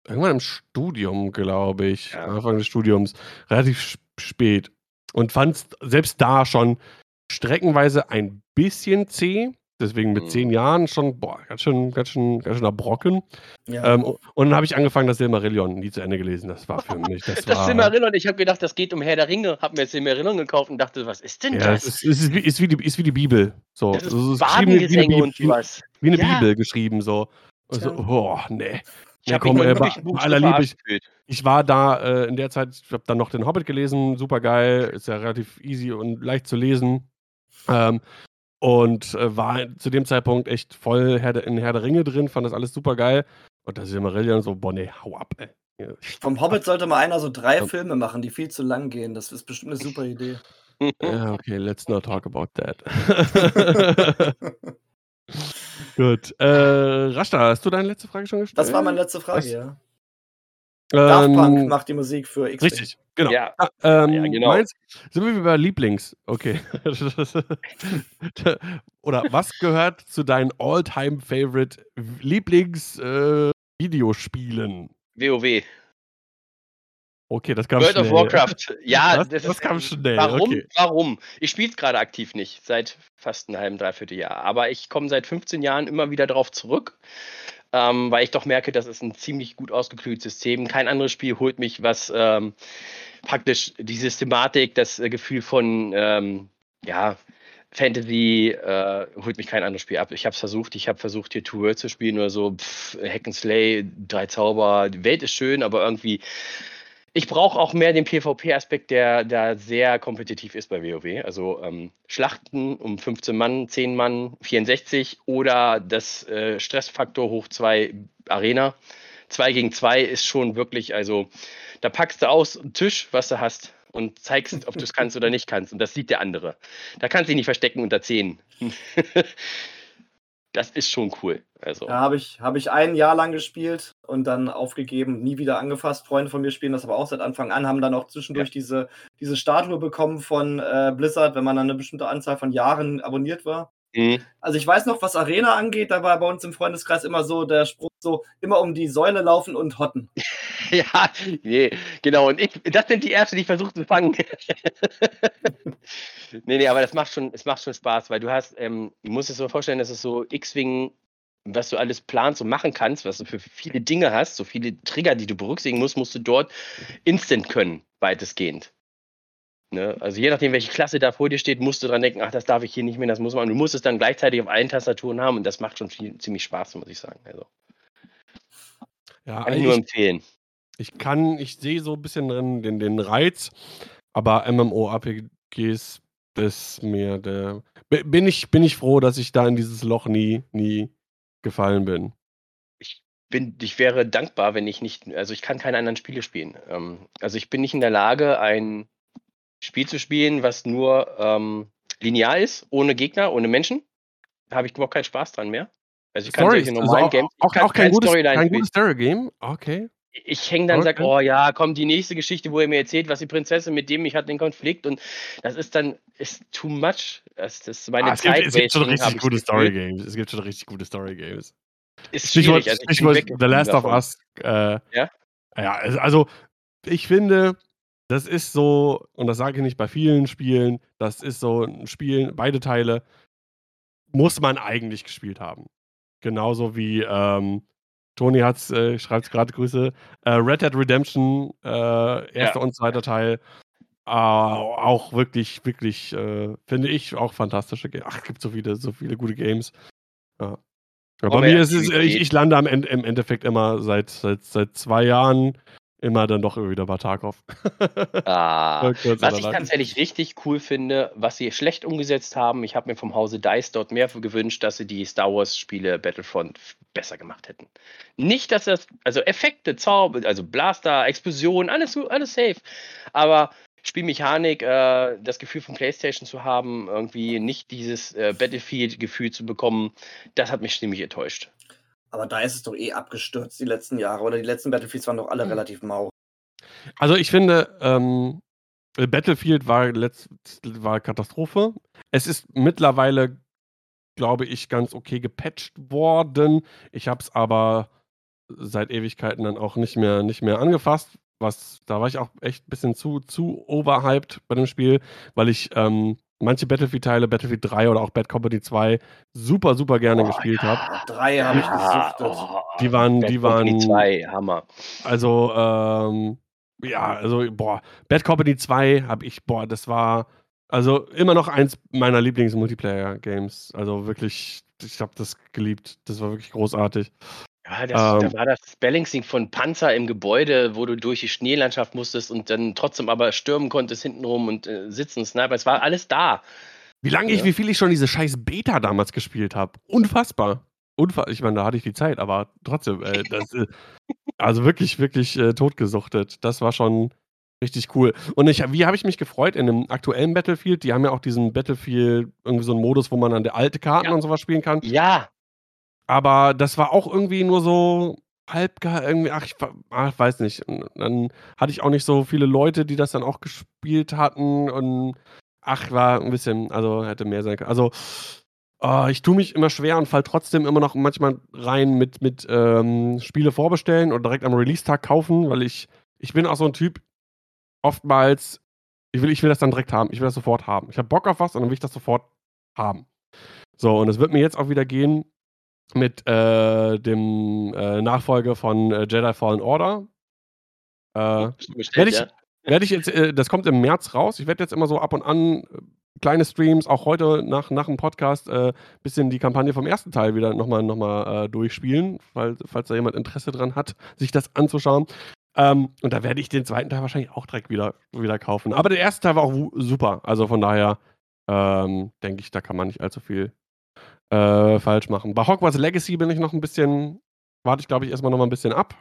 irgendwann im Studium, glaube ich. Ja. Anfang des Studiums. Relativ spät. Und fand es selbst da schon streckenweise ein bisschen zäh. Deswegen mit Mhm. zehn Jahren schon, boah, ganz schön, ganz schön, ganz schöner Brocken. Ja. Ähm, und dann habe ich angefangen, das Silmarillion nie zu Ende gelesen. Das war für mich, das, Das war... Silmarillion, ich habe gedacht, das geht um Herr der Ringe. Hab mir das Silmarillion gekauft und dachte, was ist denn ja, es das? ist, es ist, wie, ist, wie die, ist wie die Bibel. So. das ist es ist geschrieben wie und was. wie eine Ja. Bibel geschrieben. So. Und so, oh, nee. Ich Ja, habe komm, äh, bei- bei so aller Liebe, ich-. Ich war da äh, in der Zeit, ich habe dann noch den Hobbit gelesen, super geil, ist ja relativ easy und leicht zu lesen. Ähm, und äh, war zu dem Zeitpunkt echt voll Herr in Herr der Ringe drin, fand das alles super geil. Und das Silmarillion so, boah, nee, hau ab, ey. Ja. Vom Hobbit sollte mal einer so drei Ja. Filme machen, die viel zu lang gehen. Das ist bestimmt eine super Idee. Ja, okay, let's not talk about that. Gut. Äh, Rashta, hast du deine letzte Frage schon gestellt? Das war meine letzte Frage, Was? ja. Daft ähm, Punk macht die Musik für X. Richtig, genau. Ja. Ah, ähm, Ja, genau. Meins, sind wir bei Lieblings? Okay. Oder was gehört zu deinen All-Time-Favorite Lieblings-Videospielen? WoW. okay, das kam World schnell. of Warcraft. Ja, Das- das, das ist, kam schnell, Warum? okay. Warum? Ich spiele es gerade aktiv nicht, seit fast einem halben, dreiviertel Jahr. Aber ich komme seit 15 Jahren immer wieder drauf zurück, ähm, weil ich doch merke, das ist ein ziemlich gut ausgeklügeltes System. Kein anderes Spiel holt mich, was ähm, praktisch die Systematik, das äh, Gefühl von ähm, ja, Fantasy äh, holt mich kein anderes Spiel ab. Ich habe es versucht, ich habe versucht, hier Two World zu spielen oder so, pff, Hack and Slay, drei Zauber, die Welt ist schön, aber irgendwie ich brauche auch mehr den PvP-Aspekt, der da sehr kompetitiv ist bei WoW. Also ähm, Schlachten um 15 Mann, 10 Mann, 64 oder das äh, Stressfaktor hoch 2 Arena. 2 gegen 2 ist schon wirklich, also da packst du aus den Tisch, was du hast und zeigst, ob du es kannst oder nicht kannst. Und das sieht der andere. Da kannst du dich nicht verstecken unter 10. das ist schon cool. Also. Ja, habe ich, hab ich ein Jahr lang gespielt und dann aufgegeben, nie wieder angefasst. Freunde von mir spielen das aber auch seit Anfang an, haben dann auch zwischendurch diese, diese Statue bekommen von äh, Blizzard, wenn man dann eine bestimmte Anzahl von Jahren abonniert war. Mhm. Also ich weiß noch, was Arena angeht, da war bei uns im Freundeskreis immer so der Spruch so, immer um die Säule laufen und hotten. Ja, nee, genau. Und ich, das sind die ersten, die ich versuche zu fangen. nee, nee, aber das macht schon, es macht schon Spaß, weil du hast, ähm, du musst es so vorstellen, das ist so X-Wing was du alles planst und machen kannst, was du für viele Dinge hast, so viele Trigger, die du berücksichtigen musst, musst du dort instant können, weitestgehend. Ne? Also je nachdem, welche Klasse da vor dir steht, musst du dran denken, ach, das darf ich hier nicht mehr, das muss man. Du musst es dann gleichzeitig auf allen Tastaturen haben und das macht schon viel, ziemlich Spaß, muss ich sagen. Also, Ja, kann ich nur ich, empfehlen. ich kann, ich sehe so ein bisschen drin den, den Reiz, aber MMORPGs ist mir der. bi- Bin ich, bin ich froh, dass ich da in dieses Loch nie, nie gefallen bin. Ich bin, ich wäre dankbar, wenn ich nicht, also ich kann keine anderen Spiele spielen. Ähm, also ich bin nicht in der Lage, ein Spiel zu spielen, was nur ähm, linear ist, ohne Gegner, ohne Menschen. Da habe ich überhaupt keinen Spaß dran mehr. Also ich kann Stories, solche also normalen auch, Games, auch, kann auch kein gutes, Storyline kein gutes Story-Game. Okay. Ich hänge dann und sage, Okay. oh ja, kommt die nächste Geschichte, wo er mir erzählt, was die Prinzessin mit dem ich hatte den Konflikt und das ist dann ist too much. Das, das meine Ah, es, gibt, Zeit es gibt schon richtig ich gute. Story-Games. Es gibt schon richtig gute Story-Games. Ist Stichwort. Also Stichwort The Last of davon. Us. Äh, Ja? Ja, also- also ich finde, das ist so, und das sage ich nicht bei vielen Spielen, das ist so ein Spiel, beide Teile muss man eigentlich gespielt haben. Genauso wie ähm, Toni hat's, äh, schreibt gerade Grüße, äh, Red Dead Redemption, äh, erster und zweiter Teil, äh, auch wirklich, wirklich, äh, finde ich, auch fantastische Games. Ach, es gibt so viele, so viele gute Games. Ja. Ja, bei Aber mir ja, ist es, äh, ich, ich lande am Ende, im Endeffekt immer seit, seit, seit zwei Jahren immer dann doch wieder bei Tarkov. Ah, was ich tatsächlich richtig cool finde, was sie schlecht umgesetzt haben, ich habe mir vom Hause DICE dort mehr für gewünscht, dass sie die Star Wars Spiele Battlefront besser gemacht hätten. Nicht, dass das, also Effekte, Zauber, also Blaster, Explosion, alles, alles safe. Aber Spielmechanik, äh, das Gefühl von PlayStation zu haben, irgendwie nicht dieses äh, Battlefield-Gefühl zu bekommen, das hat mich ziemlich enttäuscht. Aber da ist es doch eh abgestürzt die letzten Jahre. Oder die letzten Battlefields waren doch alle Hm. relativ mau. Also ich finde, ähm, Battlefield war, letzt, war Katastrophe. Es ist mittlerweile, glaube ich, ganz okay gepatcht worden. Ich habe es aber seit Ewigkeiten dann auch nicht mehr, nicht mehr angefasst. Was, da war ich auch echt ein bisschen zu, zu overhyped bei dem Spiel, weil ich ähm, manche Battlefield-Teile, Battlefield 3 oder auch Bad Company 2, super, super gerne Oh, gespielt ja. habe. Drei habe ich gesuchtet. oh, Die waren, Bad die Company waren 2, Hammer. Also, ähm, ja, also, boah, Bad Company 2 habe ich, boah, das war, also immer noch eins meiner Lieblings-Multiplayer-Games. Also wirklich, ich habe das geliebt. Das war wirklich großartig. Ja, das, Ähm. da war das Balancing von Panzer im Gebäude, wo du durch die Schneelandschaft musstest und dann trotzdem aber stürmen konntest hintenrum und äh, sitzen, Sniper. Es war alles da. Wie lange ich, Ja. wie viel ich schon diese scheiß Beta damals gespielt habe. Unfassbar. Unfa ich meine, da hatte ich die Zeit, aber trotzdem, äh, das, äh, also wirklich, wirklich äh, totgesuchtet. Das war schon richtig cool. Und ich, wie habe ich mich gefreut in dem aktuellen Battlefield? Die haben ja auch diesen Battlefield, irgendwie so einen Modus, wo man dann der alte Karten Ja. und sowas spielen kann. Ja, Aber das war auch irgendwie nur so halb, irgendwie, ach, ich ach, weiß nicht. Und dann hatte ich auch nicht so viele Leute, die das dann auch gespielt hatten. Und ach, war ein bisschen, also hätte mehr sein können. Also, ah, ich tue mich immer schwer und fall trotzdem immer noch manchmal rein mit, mit ähm, Spiele vorbestellen oder direkt am Release-Tag kaufen, weil ich, ich bin auch so ein Typ, oftmals, ich will, ich will das dann direkt haben. Ich will das sofort haben. Ich habe Bock auf was und dann will ich das sofort haben. So, und es wird mir jetzt auch wieder gehen mit äh, dem äh, Nachfolger von äh, Jedi Fallen Order. Äh, bestellt, werde ich, ja? werde ich jetzt, äh, das kommt im März raus. Ich werde jetzt immer so ab und an äh, kleine Streams, auch heute nach, nach dem Podcast, äh, bisschen die Kampagne vom ersten Teil wieder nochmal noch mal, äh, durchspielen, weil, falls da jemand Interesse dran hat, sich das anzuschauen. Ähm, und da werde ich den zweiten Teil wahrscheinlich auch direkt wieder, wieder kaufen. Aber der erste Teil war auch super. Also von daher ähm, denke ich, da kann man nicht allzu viel äh, falsch machen. Bei Hogwarts Legacy bin ich noch ein bisschen, warte ich glaube ich erstmal noch mal ein bisschen ab.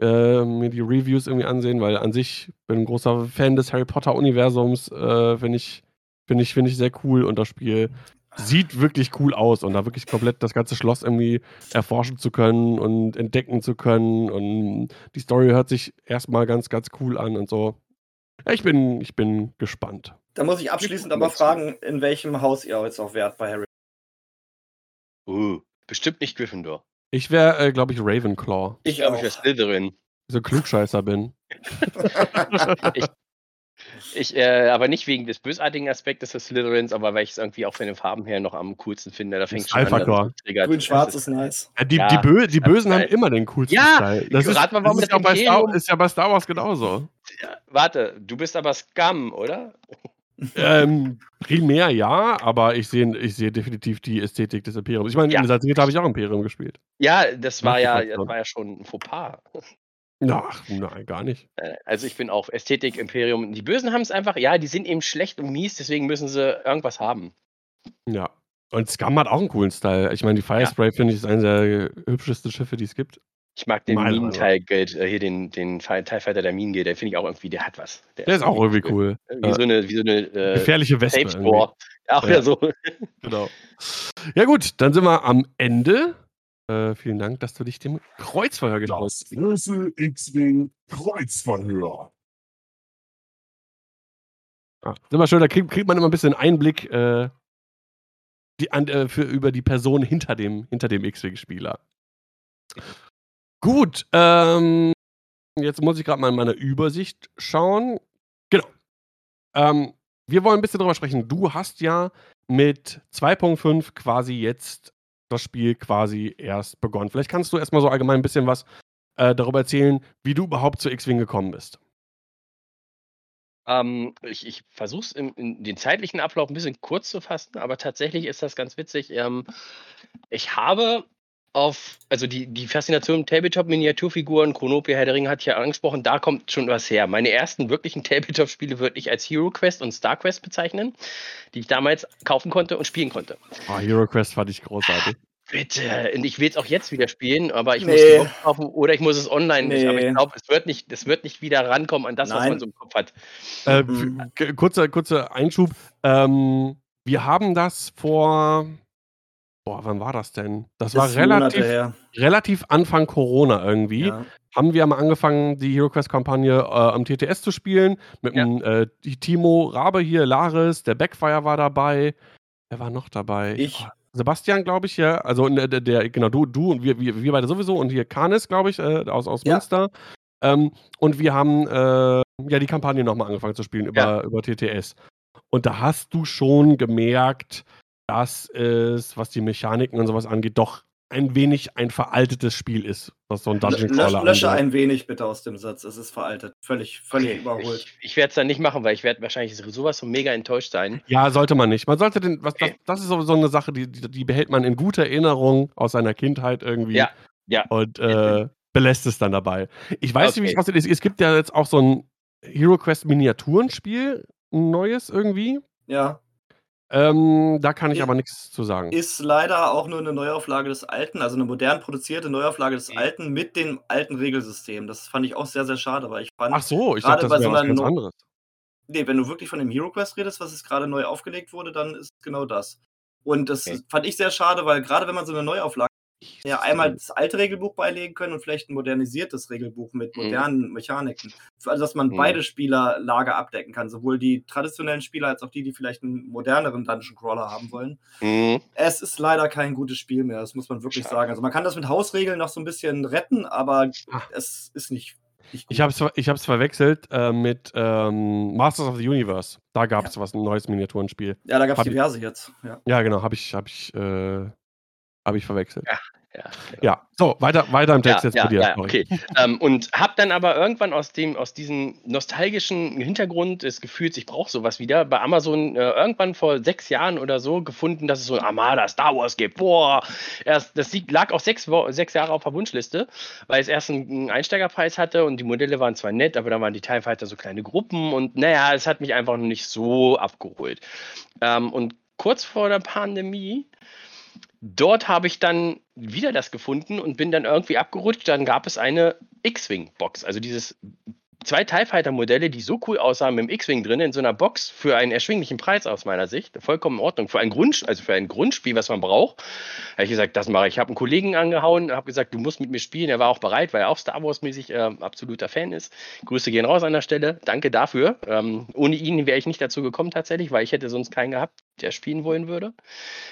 Äh, mir die Reviews irgendwie ansehen, weil an sich bin ein großer Fan des Harry Potter Universums. Äh, Finde ich, finde ich, finde ich sehr cool und das Spiel sieht wirklich cool aus und da wirklich komplett das ganze Schloss irgendwie erforschen zu können und entdecken zu können und die Story hört sich erstmal ganz, ganz cool an und so. Ja, ich bin, ich bin gespannt. Da muss ich abschließend aber fragen, in welchem Haus ihr jetzt auch wärt bei Harry. Uh, bestimmt nicht Gryffindor. Ich wäre, äh, glaube ich, Ravenclaw. Ich glaube, auch. ich wäre Slytherin. So ein Klugscheißer bin. Ich, Ich, äh, aber nicht wegen des bösartigen Aspektes des Slytherins, aber weil ich es irgendwie auch von den Farben her noch am coolsten finde. Da fängt schon an. Grün-Schwarz ist nice. Ja, die, Ja, die, Bö die Bösen haben geil. immer den coolsten Ja, Style. Das ist, rat mal, warum das ist, ja bei Star, ist ja bei Star Wars genauso. Ja, warte, du bist aber Scum, oder? Ähm, primär ja, aber ich sehe ich sehe definitiv die Ästhetik des Imperiums. Ich meine, Ja. in Salzgitter habe ich auch Imperium gespielt. Ja, das war ja, das war ja schon ein Fauxpas. Ach, nein, gar nicht. Äh, Also ich bin auch Ästhetik, Imperium. Die Bösen haben es einfach, ja, die sind eben schlecht und mies, deswegen müssen sie irgendwas haben. Ja. Und Scum hat auch einen coolen Style. Ich meine, die Firespray finde ich ist eines der hübschesten Schiffe, die es gibt. Ich mag den nach. Minenteil-Guild, äh, hier den, den Fi- TIE Fighter der Minen-Guild, der finde ich auch irgendwie, der hat was. Der ist auch irgendwie cool. Wie Ja. so eine, wie so eine äh, Gefährliche. War. Auch Ja. ja so. Genau. Ja gut, dann sind wir am Ende. Äh, vielen Dank, dass du dich dem Kreuzfeuer getraut Das große X-Wing Kreuzverhör. Ah, ist immer schön, da kriegt, kriegt man immer ein bisschen Einblick äh, die, an, äh, für, über die Person hinter dem, hinter dem X-Wing-Spieler. Gut, ähm, jetzt muss ich gerade mal in meiner Übersicht schauen. Genau. Ähm, wir wollen ein bisschen drüber sprechen. Du hast ja mit 2.5 quasi jetzt das Spiel quasi erst begonnen. Vielleicht kannst du erstmal so allgemein ein bisschen was äh, darüber erzählen, wie du überhaupt zu X-Wing gekommen bist. Ähm, ich ich versuche es in, den zeitlichen Ablauf ein bisschen kurz zu fassen, aber tatsächlich ist das ganz witzig. Ähm, ich habe auf, also die, die Faszination Tabletop-Miniaturfiguren, Chronopia, Herr der Ringe hatte ich ja angesprochen, da kommt schon was her. Meine ersten wirklichen Tabletop-Spiele würde ich als Hero Quest und Star Quest bezeichnen, die ich damals kaufen konnte und spielen konnte. Oh, Hero Quest fand ich großartig. Bitte, und ich will es auch jetzt wieder spielen, aber ich muss Nee. die Box kaufen oder ich muss es online nicht. Aber ich Nee. glaube, es wird nicht, es wird nicht wieder rankommen an das, was Nein. man so im Kopf hat. Äh, Mhm. kurzer, kurzer Einschub. Ähm, wir haben das vor. Boah, wann war das denn? Das war Ist Monate relativ, relativ Anfang Corona irgendwie. Ja. Haben wir mal angefangen, die Hero Quest-Kampagne äh, am TTS zu spielen. Mit Ja. dem äh, Timo Rabe hier, Laris, der Backfire war dabei. Wer war noch dabei? Ich. Oh, Sebastian, glaube ich, ja. Also der, der, der, genau, du, du und wir, wir, wir beide sowieso und hier Kanis, glaube ich, äh, aus, aus Ja. Münster. Ähm, und wir haben äh, ja die Kampagne nochmal angefangen zu spielen über, über TTS. Und da hast du schon gemerkt, dass es, was die Mechaniken und sowas angeht, doch ein wenig ein veraltetes Spiel ist, was so ein Dungeon Lösch, Crawler lösche angeht. ein wenig bitte aus dem Satz. Es ist veraltet. Völlig, völlig Okay, überholt. Ich, ich werde es dann nicht machen, weil ich werde wahrscheinlich sowas von mega enttäuscht sein. Ja, sollte man nicht. Man sollte den, was, das, Okay. das ist so, so eine Sache, die, die, die behält man in guter Erinnerung aus seiner Kindheit irgendwie. Ja, ja. Und äh, belässt es dann dabei. Ich weiß nicht, wie es Okay. aussieht. Es, es gibt ja jetzt auch so ein Hero Quest Miniaturenspiel, ein neues irgendwie. Ja. Ähm, da kann ich I- aber nichts zu sagen. Ist leider auch nur eine Neuauflage des Alten, also eine modern produzierte Neuauflage des Mhm. Alten mit dem alten Regelsystem. Das fand ich auch sehr, sehr schade, weil ich fand, Ach so, ich dachte, das wäre so was ganz No- anderes. nee, wenn du wirklich von dem Hero Quest redest, was jetzt gerade neu aufgelegt wurde, dann ist genau das. Und das Okay. fand ich sehr schade, weil gerade wenn man so eine Neuauflage ja einmal das alte Regelbuch beilegen können und vielleicht ein modernisiertes Regelbuch mit Mhm. modernen Mechaniken. Also, dass man Mhm. beide Spielerlager abdecken kann. Sowohl die traditionellen Spieler als auch die, die vielleicht einen moderneren Dungeon Crawler haben wollen. Mhm. Es ist leider kein gutes Spiel mehr, das muss man wirklich Schade. sagen. Also man kann das mit Hausregeln noch so ein bisschen retten, aber Ah. es ist nicht. Ich habe es ich hab's verwechselt äh, mit ähm, Masters of the Universe. Da gab es was, ein neues Miniaturenspiel. ja, da gab es hab ich- diverse jetzt. Ja. Ja, genau, habe ich, hab ich, äh, hab ich verwechselt. Ja, genau. Ja, so, weiter, weiter im Text ja, jetzt ja, bei dir. ja, okay. ähm, und habe dann aber irgendwann aus dem aus diesem nostalgischen Hintergrund des Gefühls, ich brauche sowas wieder, bei Amazon äh, irgendwann vor sechs Jahren oder so gefunden, dass es so ein Armada Star Wars gibt. Boah, erst, das lag auch sechs, sechs Jahre auf der Wunschliste, weil es erst einen, Einsteigerpreis hatte und die Modelle waren zwar nett, aber dann waren die TIE Fighter so kleine Gruppen und naja, es hat mich einfach noch nicht so abgeholt. Ähm, und kurz vor der Pandemie dort habe ich dann wieder das gefunden und bin dann irgendwie abgerutscht. Dann gab es eine X-Wing-Box, also dieses zwei TIE Fighter-Modelle, die so cool aussahen mit dem X-Wing drin, in so einer Box für einen erschwinglichen Preis aus meiner Sicht. Vollkommen in Ordnung. Für ein Grund, also für ein Grundspiel, was man braucht, habe ich gesagt, das mache ich. Ich habe einen Kollegen angehauen, habe gesagt, du musst mit mir spielen. Er war auch bereit, weil er auch Star Wars-mäßig äh, absoluter Fan ist. Grüße gehen raus an der Stelle. Danke dafür. Ähm, ohne ihn wäre ich nicht dazu gekommen tatsächlich, weil ich hätte sonst keinen gehabt, der spielen wollen würde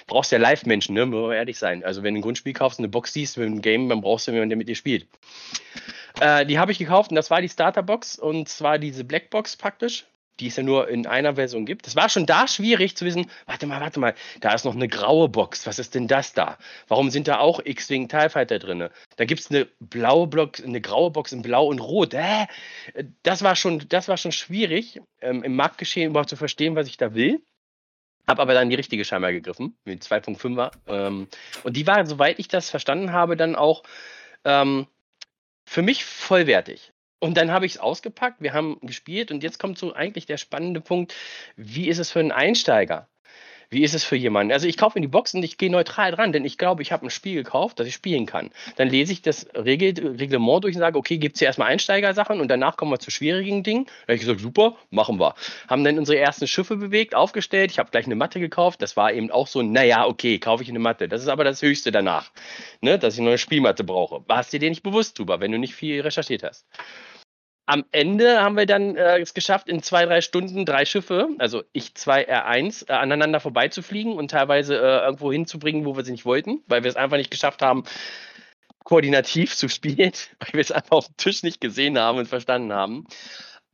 brauchst ja Live-Menschen, ne? Muss ehrlich sein. Also wenn du ein Grundspiel kaufst, eine Box siehst mit einem Game, dann brauchst du jemanden, der mit dir spielt. Äh, die habe ich gekauft und das war die Starterbox und zwar diese Blackbox praktisch. die es ja nur in einer Version gibt. Es war schon da schwierig zu wissen, warte mal, warte mal, da ist noch eine graue Box. Was ist denn das da? Warum sind da auch X-Wing TIE Fighter drin? Da gibt es eine blaue Box, eine graue Box in Blau und Rot. Äh, das war schon, das war schon schwierig, ähm, im Marktgeschehen überhaupt zu verstehen, was ich da will. Habe aber dann die richtige scheinbar gegriffen, mit 2.5er. Ähm, und die war, soweit ich das verstanden habe, dann auch ähm, für mich vollwertig. Und dann habe ich es ausgepackt, wir haben gespielt und jetzt kommt so eigentlich der spannende Punkt, wie ist es für einen Einsteiger? Wie ist es für jemanden? Also ich kaufe in die Box und ich gehe neutral dran, denn ich glaube, ich habe ein Spiel gekauft, das ich spielen kann. Dann lese ich das Regel Reglement durch und sage, okay, gibt es hier erstmal Einsteigersachen und danach kommen wir zu schwierigen Dingen. Da habe ich gesagt, super, machen wir. Haben dann unsere ersten Schiffe bewegt, aufgestellt. Ich habe gleich eine Matte gekauft. Das war eben auch so, naja, okay, kaufe ich eine Matte. Das ist aber das Höchste danach, ne, dass ich eine neue Spielmatte brauche. Warst dir dir nicht bewusst drüber, wenn du nicht viel recherchiert hast am Ende haben wir dann äh, es geschafft, in zwei, drei Stunden drei Schiffe, also ich zwei R1, äh, aneinander vorbeizufliegen und teilweise äh, irgendwo hinzubringen, wo wir sie nicht wollten, weil wir es einfach nicht geschafft haben, koordinativ zu spielen, weil wir es einfach auf dem Tisch nicht gesehen haben und verstanden haben.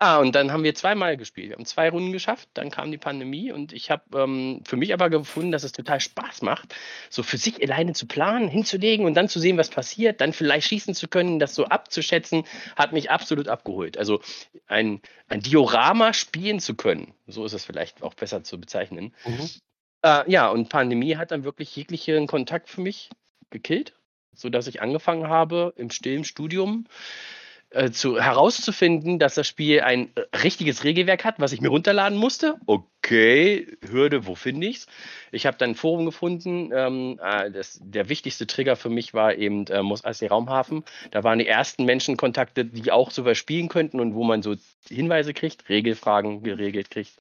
Ah, und dann haben wir zweimal gespielt. Wir haben zwei Runden geschafft, dann kam die Pandemie und ich habe ähm, für mich aber gefunden, dass es total Spaß macht, so für sich alleine zu planen, hinzulegen und dann zu sehen, was passiert, dann vielleicht schießen zu können, das so abzuschätzen, hat mich absolut abgeholt. Also ein, ein Diorama spielen zu können, so ist es vielleicht auch besser zu bezeichnen. Mhm. Äh, ja, und Pandemie hat dann wirklich jeglichen Kontakt für mich gekillt, sodass ich angefangen habe im stillen Studium äh, zu, herauszufinden, dass das Spiel ein äh, richtiges Regelwerk hat, was ich mir runterladen musste. Okay, Hürde, wo finde ich's? Ich habe dann ein Forum gefunden. Ähm, äh, das, der wichtigste Trigger für mich war eben äh, Mos Eisley Raumhafen. Da waren die ersten Menschenkontakte, die auch sowas spielen könnten und wo man so Hinweise kriegt, Regelfragen geregelt kriegt.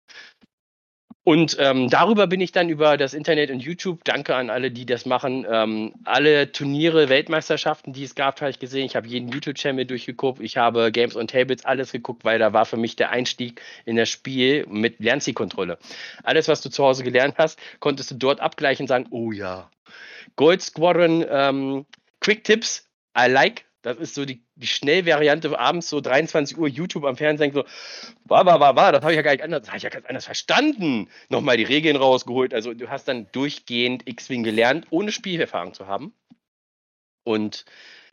Und ähm, darüber bin ich dann über das Internet und YouTube, danke an alle, die das machen, ähm, alle Turniere, Weltmeisterschaften, die es gab, habe ich gesehen. Ich habe jeden YouTube-Channel durchgeguckt. Ich habe Games on Tables alles geguckt, weil da war für mich der Einstieg in das Spiel mit Lernzielkontrolle. Alles, was du zu Hause gelernt hast, konntest du dort abgleichen und sagen, oh ja. Gold Squadron, ähm, Quick Tips, I like, das ist so die, die Schnellvariante abends so 23 Uhr YouTube am Fernsehen so, war, war, war, war, das habe ich ja gar nicht anders, habe ich ja ganz anders verstanden. Nochmal die Regeln rausgeholt. Also du hast dann durchgehend X-Wing gelernt, ohne Spielerfahrung zu haben. Und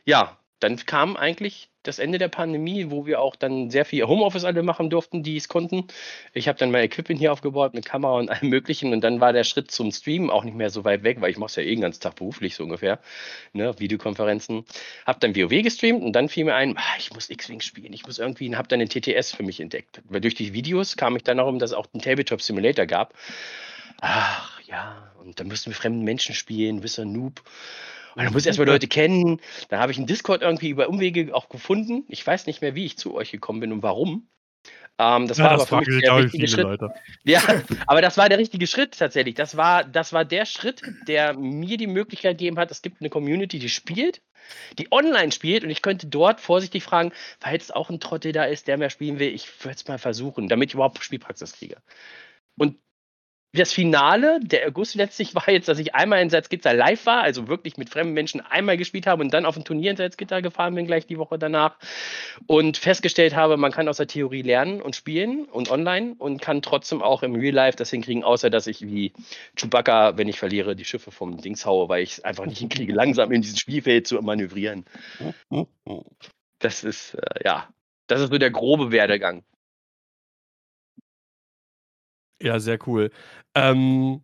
ja, dann kam eigentlich das Ende der Pandemie, wo wir auch dann sehr viel Homeoffice alle machen durften, die es konnten. Ich habe dann mein Equipment hier aufgebaut mit Kamera und allem Möglichen und dann war der Schritt zum Streamen auch nicht mehr so weit weg, weil ich mache es ja eh den ganzen Tag beruflich so ungefähr, ne, Videokonferenzen. Habe dann WoW gestreamt und dann fiel mir ein, ah, ich muss X-Wing spielen, ich muss irgendwie, habe dann den TTS für mich entdeckt. Weil durch die Videos kam ich dann darum, dass es auch einen Tabletop Simulator gab. Ach ja, und dann mussten wir fremden Menschen spielen, Wisser Noob. Und dann muss ich erstmal Leute kennen. Dann habe ich einen Discord irgendwie über Umwege auch gefunden. Ich weiß nicht mehr, wie ich zu euch gekommen bin und warum. Ähm, das ja, war das aber für mich der richtige Schritt. Leute. Ja, aber das war der richtige Schritt tatsächlich. Das war, das war der Schritt, der mir die Möglichkeit gegeben hat, es gibt eine Community, die spielt, die online spielt und ich könnte dort vorsichtig fragen, falls auch ein Trottel da ist, der mehr spielen will, ich würde es mal versuchen, damit ich überhaupt Spielpraxis kriege. Und das Finale der August letztlich war jetzt, dass ich einmal in Salzgitter live war, also wirklich mit fremden Menschen einmal gespielt habe und dann auf ein Turnier in Salzgitter gefahren bin, gleich die Woche danach. Und festgestellt habe, man kann aus der Theorie lernen und spielen und online und kann trotzdem auch im Real Life das hinkriegen, außer dass ich wie Chewbacca, wenn ich verliere, die Schiffe vom Dings haue, weil ich es einfach nicht hinkriege, langsam in diesem Spielfeld zu manövrieren. Das ist, äh, ja, das ist so der grobe Werdegang. Ja, sehr cool. Ähm,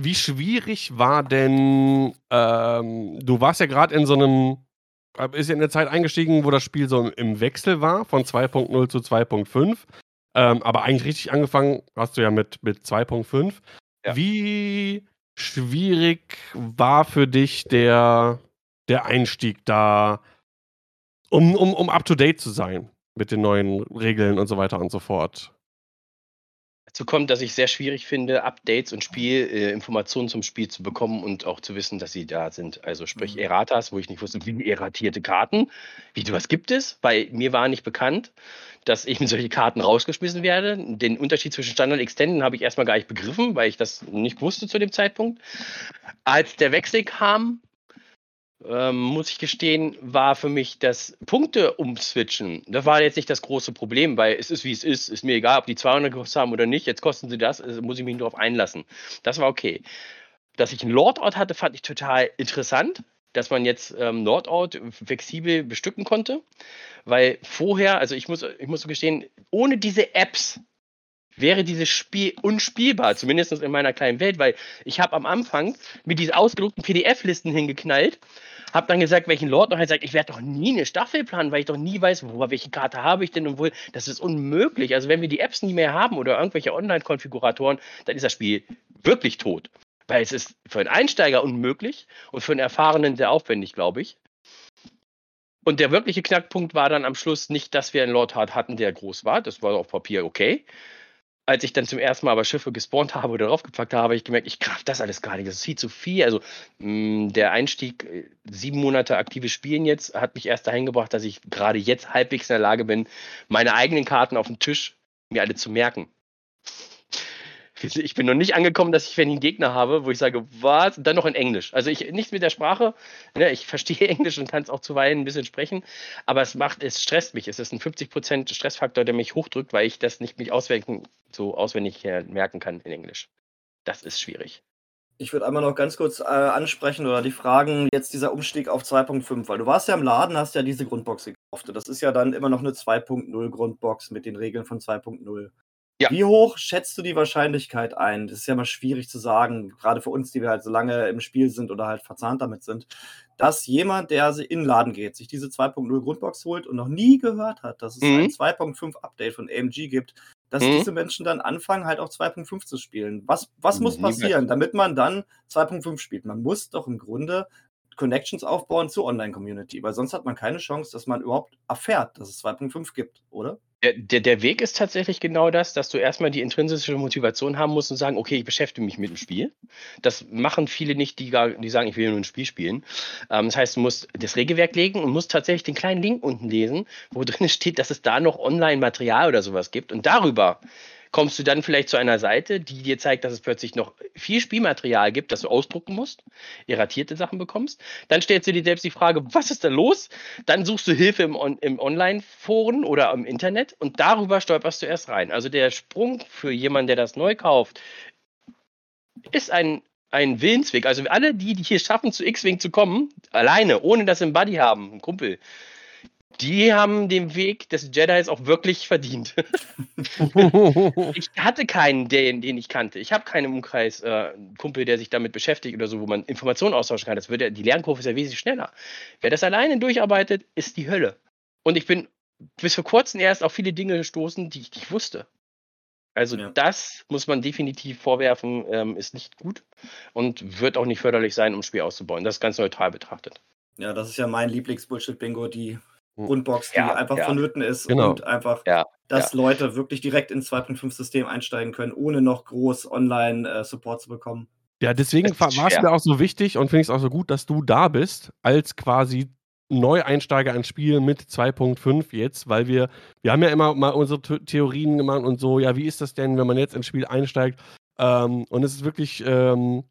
wie schwierig war denn, ähm, du warst ja gerade in so einem, äh, ist ja in der Zeit eingestiegen, wo das Spiel so im Wechsel war von 2.0 zu 2.5. Ähm, aber eigentlich richtig angefangen hast du ja mit, mit 2.5. Ja. Wie schwierig war für dich der, der Einstieg da, um, um, um up to date zu sein mit den neuen Regeln und so weiter und so fort? Dazu kommt, dass ich sehr schwierig finde, Updates und Spiel, äh, zum Spiel zu bekommen und auch zu wissen, dass sie da sind. Also sprich mhm. Erratas, wo ich nicht wusste, wie erratierte Karten. Wie was gibt es? Weil mir war nicht bekannt, dass eben solche Karten rausgeschmissen werden. Den Unterschied zwischen Standard und Extenden habe ich erstmal gar nicht begriffen, weil ich das nicht wusste zu dem Zeitpunkt. Als der Wechsel kam, ähm, muss ich gestehen, war für mich das Punkte umswitchen. Das war jetzt nicht das große Problem, weil es ist wie es ist. Ist mir egal, ob die 200 gekostet haben oder nicht. Jetzt kosten sie das, also muss ich mich darauf einlassen. Das war okay. Dass ich einen Lordort hatte, fand ich total interessant, dass man jetzt ähm, Nordort flexibel bestücken konnte. Weil vorher, also ich muss, ich muss gestehen, ohne diese Apps wäre dieses Spiel unspielbar, zumindest in meiner kleinen Welt, weil ich habe am Anfang mit diesen ausgedruckten PDF-Listen hingeknallt, habe dann gesagt, welchen Lord noch sagt, ich werde doch nie eine Staffel planen, weil ich doch nie weiß, wo, welche Karte habe ich denn und wohl. Das ist unmöglich. Also wenn wir die Apps nie mehr haben oder irgendwelche Online-Konfiguratoren, dann ist das Spiel wirklich tot. Weil es ist für einen Einsteiger unmöglich und für einen Erfahrenen sehr aufwendig, glaube ich. Und der wirkliche Knackpunkt war dann am Schluss nicht, dass wir einen Lord Hard hatten, der groß war. Das war auf Papier okay als ich dann zum ersten Mal aber Schiffe gespawnt habe oder draufgepackt habe, habe ich gemerkt, ich kraft das alles gar nicht. Das ist viel zu viel. Also mh, mm, der Einstieg, äh, sieben Monate aktives Spielen jetzt, hat mich erst dahin gebracht, dass ich gerade jetzt halbwegs in der Lage bin, meine eigenen Karten auf dem Tisch mir alle zu merken ich bin noch nicht angekommen, dass ich, einen Gegner habe, wo ich sage, was, dann noch in Englisch. Also ich nichts mit der Sprache. Ne, ich verstehe Englisch und kann es auch zuweilen ein bisschen sprechen, aber es macht, es stresst mich. Es ist ein 50% Stressfaktor, der mich hochdrückt, weil ich das nicht mich auswendig, so auswendig merken kann in Englisch. Das ist schwierig. Ich würde einmal noch ganz kurz äh, ansprechen oder die Fragen, jetzt dieser Umstieg auf 2.5, weil du warst ja im Laden, hast ja diese Grundbox gekauft. Das ist ja dann immer noch eine 2.0 Grundbox mit den Regeln von 2.0. Ja. Wie hoch schätzt du die Wahrscheinlichkeit ein? Das ist ja mal schwierig zu sagen, gerade für uns, die wir halt so lange im Spiel sind oder halt verzahnt damit sind, dass jemand, der in den Laden geht, sich diese 2.0 Grundbox holt und noch nie gehört hat, dass es mhm. ein 2.5 Update von AMG gibt, dass mhm. diese Menschen dann anfangen, halt auch 2.5 zu spielen. Was, was muss passieren, damit man dann 2.5 spielt? Man muss doch im Grunde Connections aufbauen zur Online-Community, weil sonst hat man keine Chance, dass man überhaupt erfährt, dass es 2.5 gibt, oder? Der, der, der Weg ist tatsächlich genau das, dass du erstmal die intrinsische Motivation haben musst und sagen, okay, ich beschäftige mich mit dem Spiel. Das machen viele nicht, die, die sagen, ich will nur ein Spiel spielen. Ähm, das heißt, du musst das Regelwerk legen und musst tatsächlich den kleinen Link unten lesen, wo drin steht, dass es da noch Online-Material oder sowas gibt. Und darüber kommst du dann vielleicht zu einer Seite, die dir zeigt, dass es plötzlich noch viel Spielmaterial gibt, das du ausdrucken musst, irratierte Sachen bekommst. Dann stellst du dir selbst die Frage, was ist da los? Dann suchst du Hilfe im, On im Online-Foren oder im Internet und darüber stolperst du erst rein. Also der Sprung für jemanden, der das neu kauft, ist ein, ein Willensweg. Also alle die, die hier schaffen, zu X-Wing zu kommen, alleine, ohne dass sie einen Buddy haben, einen Kumpel, die haben den Weg des Jedis auch wirklich verdient. ich hatte keinen, den, den ich kannte. Ich habe keinen Umkreis, äh, Kumpel, der sich damit beschäftigt oder so, wo man Informationen austauschen kann. Das wird ja, die Lernkurve ist ja wesentlich schneller. Wer das alleine durcharbeitet, ist die Hölle. Und ich bin bis vor kurzem erst auf viele Dinge gestoßen, die ich nicht wusste. Also ja. das muss man definitiv vorwerfen, ähm, ist nicht gut und wird auch nicht förderlich sein, um das Spiel auszubauen. Das ist ganz neutral betrachtet. Ja, das ist ja mein Lieblings-Bullshit-Bingo, die. Grundbox, die ja, einfach ja. vonnöten ist genau. und einfach, ja, dass Leute wirklich direkt ins 2.5-System einsteigen können, ohne noch groß Online-Support äh, zu bekommen. Ja, deswegen war es mir auch so wichtig und finde ich es auch so gut, dass du da bist, als quasi Neueinsteiger ins Spiel mit 2.5 jetzt, weil wir, wir haben ja immer mal unsere Theorien gemacht und so, ja, wie ist das denn, wenn man jetzt ins Spiel einsteigt? Ähm, und es ist wirklich ähm,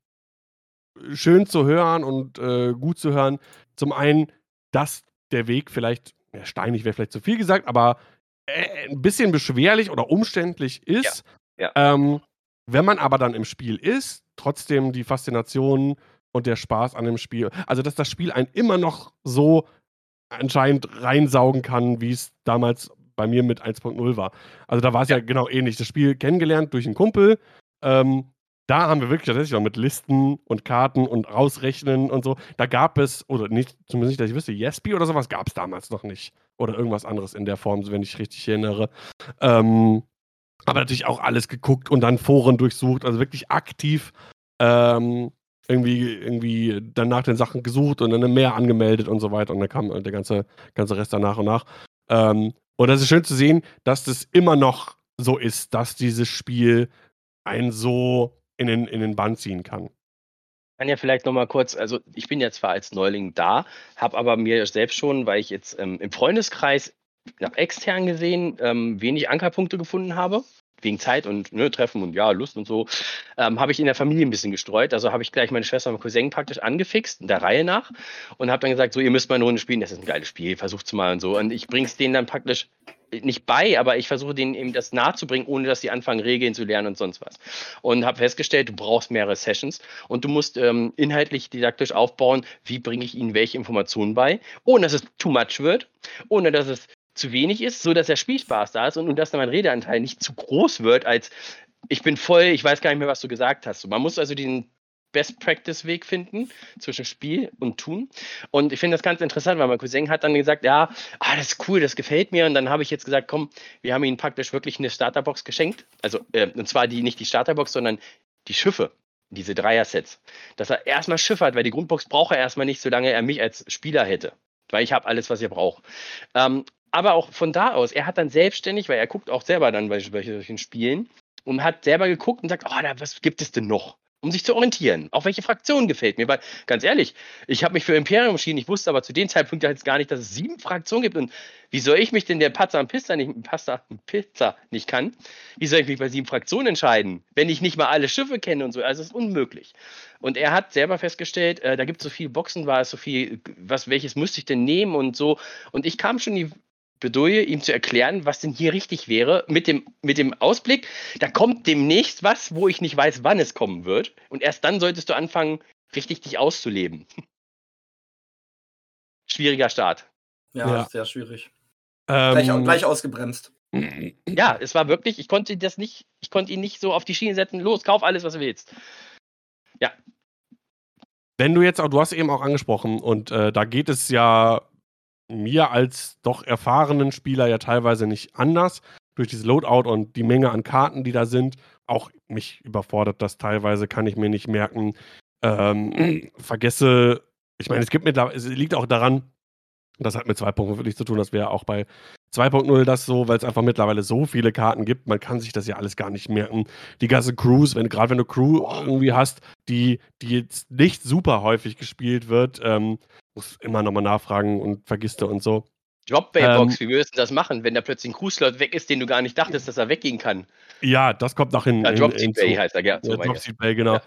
schön zu hören und äh, gut zu hören. Zum einen, dass der Weg vielleicht, ja, steinig wäre vielleicht zu viel gesagt, aber äh, ein bisschen beschwerlich oder umständlich ist. Ja. Ja. Ähm, wenn man aber dann im Spiel ist, trotzdem die Faszination und der Spaß an dem Spiel, also dass das Spiel einen immer noch so anscheinend reinsaugen kann, wie es damals bei mir mit 1.0 war. Also da war es ja. ja. genau ähnlich. Das Spiel kennengelernt durch einen Kumpel, ähm, da haben wir wirklich tatsächlich noch mit Listen und Karten und Ausrechnen und so. Da gab es, oder nicht, zumindest nicht, dass ich wüsste, Yesby oder sowas gab es damals noch nicht. Oder irgendwas anderes in der Form, wenn ich richtig erinnere. Ähm, aber natürlich auch alles geguckt und dann Foren durchsucht, also wirklich aktiv ähm, irgendwie, irgendwie dann nach den Sachen gesucht und dann mehr angemeldet und so weiter. Und dann kam der ganze, ganze Rest dann nach und nach. Ähm, und das ist schön zu sehen, dass das immer noch so ist, dass dieses Spiel ein so in den, in den Bann ziehen kann. Ich kann ja vielleicht nochmal kurz, also ich bin ja zwar als Neuling da, habe aber mir selbst schon, weil ich jetzt ähm, im Freundeskreis nach extern gesehen ähm, wenig Ankerpunkte gefunden habe, wegen Zeit und ne, Treffen und ja, Lust und so, ähm, habe ich in der Familie ein bisschen gestreut. Also habe ich gleich meine Schwester und Cousin praktisch angefixt, der Reihe nach, und habe dann gesagt, so, ihr müsst mal eine Runde spielen, das ist ein geiles Spiel, versucht's mal und so. Und ich bringe es denen dann praktisch nicht bei, aber ich versuche denen eben das nahezubringen, ohne dass sie anfangen, Regeln zu lernen und sonst was. Und habe festgestellt, du brauchst mehrere Sessions und du musst ähm, inhaltlich didaktisch aufbauen, wie bringe ich ihnen welche Informationen bei, ohne dass es too much wird, ohne dass es zu wenig ist, so dass der Spielspaß da ist und, und dass dann mein Redeanteil nicht zu groß wird, als ich bin voll, ich weiß gar nicht mehr, was du gesagt hast. man muss also den Best-Practice-Weg finden zwischen Spiel und Tun. Und ich finde das ganz interessant, weil mein Cousin hat dann gesagt, ja, ah, das ist cool, das gefällt mir. Und dann habe ich jetzt gesagt, komm, wir haben ihm praktisch wirklich eine Starterbox geschenkt. Also, äh, und zwar die, nicht die Starterbox, sondern die Schiffe, diese Dreier-Sets. Dass er erstmal Schiffe hat, weil die Grundbox braucht er erstmal nicht, solange er mich als Spieler hätte. Weil ich habe alles, was er braucht. Ähm, aber auch von da aus, er hat dann selbstständig, weil er guckt auch selber dann bei solchen Spielen und hat selber geguckt und sagt, oh, da, was gibt es denn noch? um sich zu orientieren. Auch welche Fraktion gefällt mir, weil ganz ehrlich, ich habe mich für Imperium entschieden, ich wusste aber zu dem Zeitpunkt jetzt gar nicht, dass es sieben Fraktionen gibt und wie soll ich mich denn der Pizza und Pizza nicht, Pasta und Pizza nicht kann, wie soll ich mich bei sieben Fraktionen entscheiden, wenn ich nicht mal alle Schiffe kenne und so, also es ist unmöglich. Und er hat selber festgestellt, äh, da gibt es so viele Boxen, war es so viel, was, welches müsste ich denn nehmen und so und ich kam schon die Bedoye, ihm zu erklären, was denn hier richtig wäre, mit dem, mit dem Ausblick, da kommt demnächst was, wo ich nicht weiß, wann es kommen wird. Und erst dann solltest du anfangen, richtig dich auszuleben. Schwieriger Start. Ja, ja. sehr schwierig. Ähm, gleich, gleich ausgebremst. Ja, es war wirklich, ich konnte das nicht, ich konnte ihn nicht so auf die Schiene setzen, los, kauf alles, was du willst. Ja. Wenn du jetzt auch, du hast eben auch angesprochen, und äh, da geht es ja mir als doch erfahrenen Spieler ja teilweise nicht anders. Durch dieses Loadout und die Menge an Karten, die da sind. Auch mich überfordert das teilweise, kann ich mir nicht merken. Ähm, vergesse, ich meine, es gibt mir es liegt auch daran, das hat mit 2.0 wirklich zu tun, das wäre auch bei 2.0 das so, weil es einfach mittlerweile so viele Karten gibt, man kann sich das ja alles gar nicht merken. Die ganze Crews, wenn gerade wenn du Crew irgendwie hast, die, die jetzt nicht super häufig gespielt wird, ähm, muss immer nochmal nachfragen und vergisst du und so. Dropbaybox, ähm, wie würdest du das machen, wenn da plötzlich ein Crewslot weg ist, den du gar nicht dachtest, dass er weggehen kann? Ja, das kommt noch hin. Ja, Dropseed Bay heißt er, ja. So ja Dropseed Bay, genau.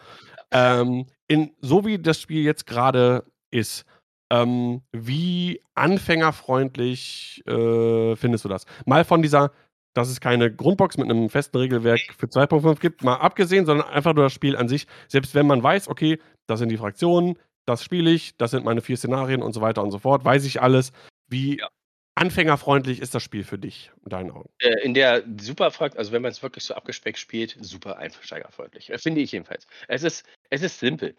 Ja. Ähm, in, so wie das Spiel jetzt gerade ist, ähm, wie anfängerfreundlich äh, findest du das? Mal von dieser, dass es keine Grundbox mit einem festen Regelwerk für 2.5 gibt, mal abgesehen, sondern einfach nur das Spiel an sich. Selbst wenn man weiß, okay, das sind die Fraktionen, das spiele ich, das sind meine vier Szenarien und so weiter und so fort, weiß ich alles. Wie ja. anfängerfreundlich ist das Spiel für dich, in deinen Augen? Äh, in der super, also wenn man es wirklich so abgespeckt spielt, super einsteigerfreundlich. Äh, finde ich jedenfalls. Es ist, es ist simpel.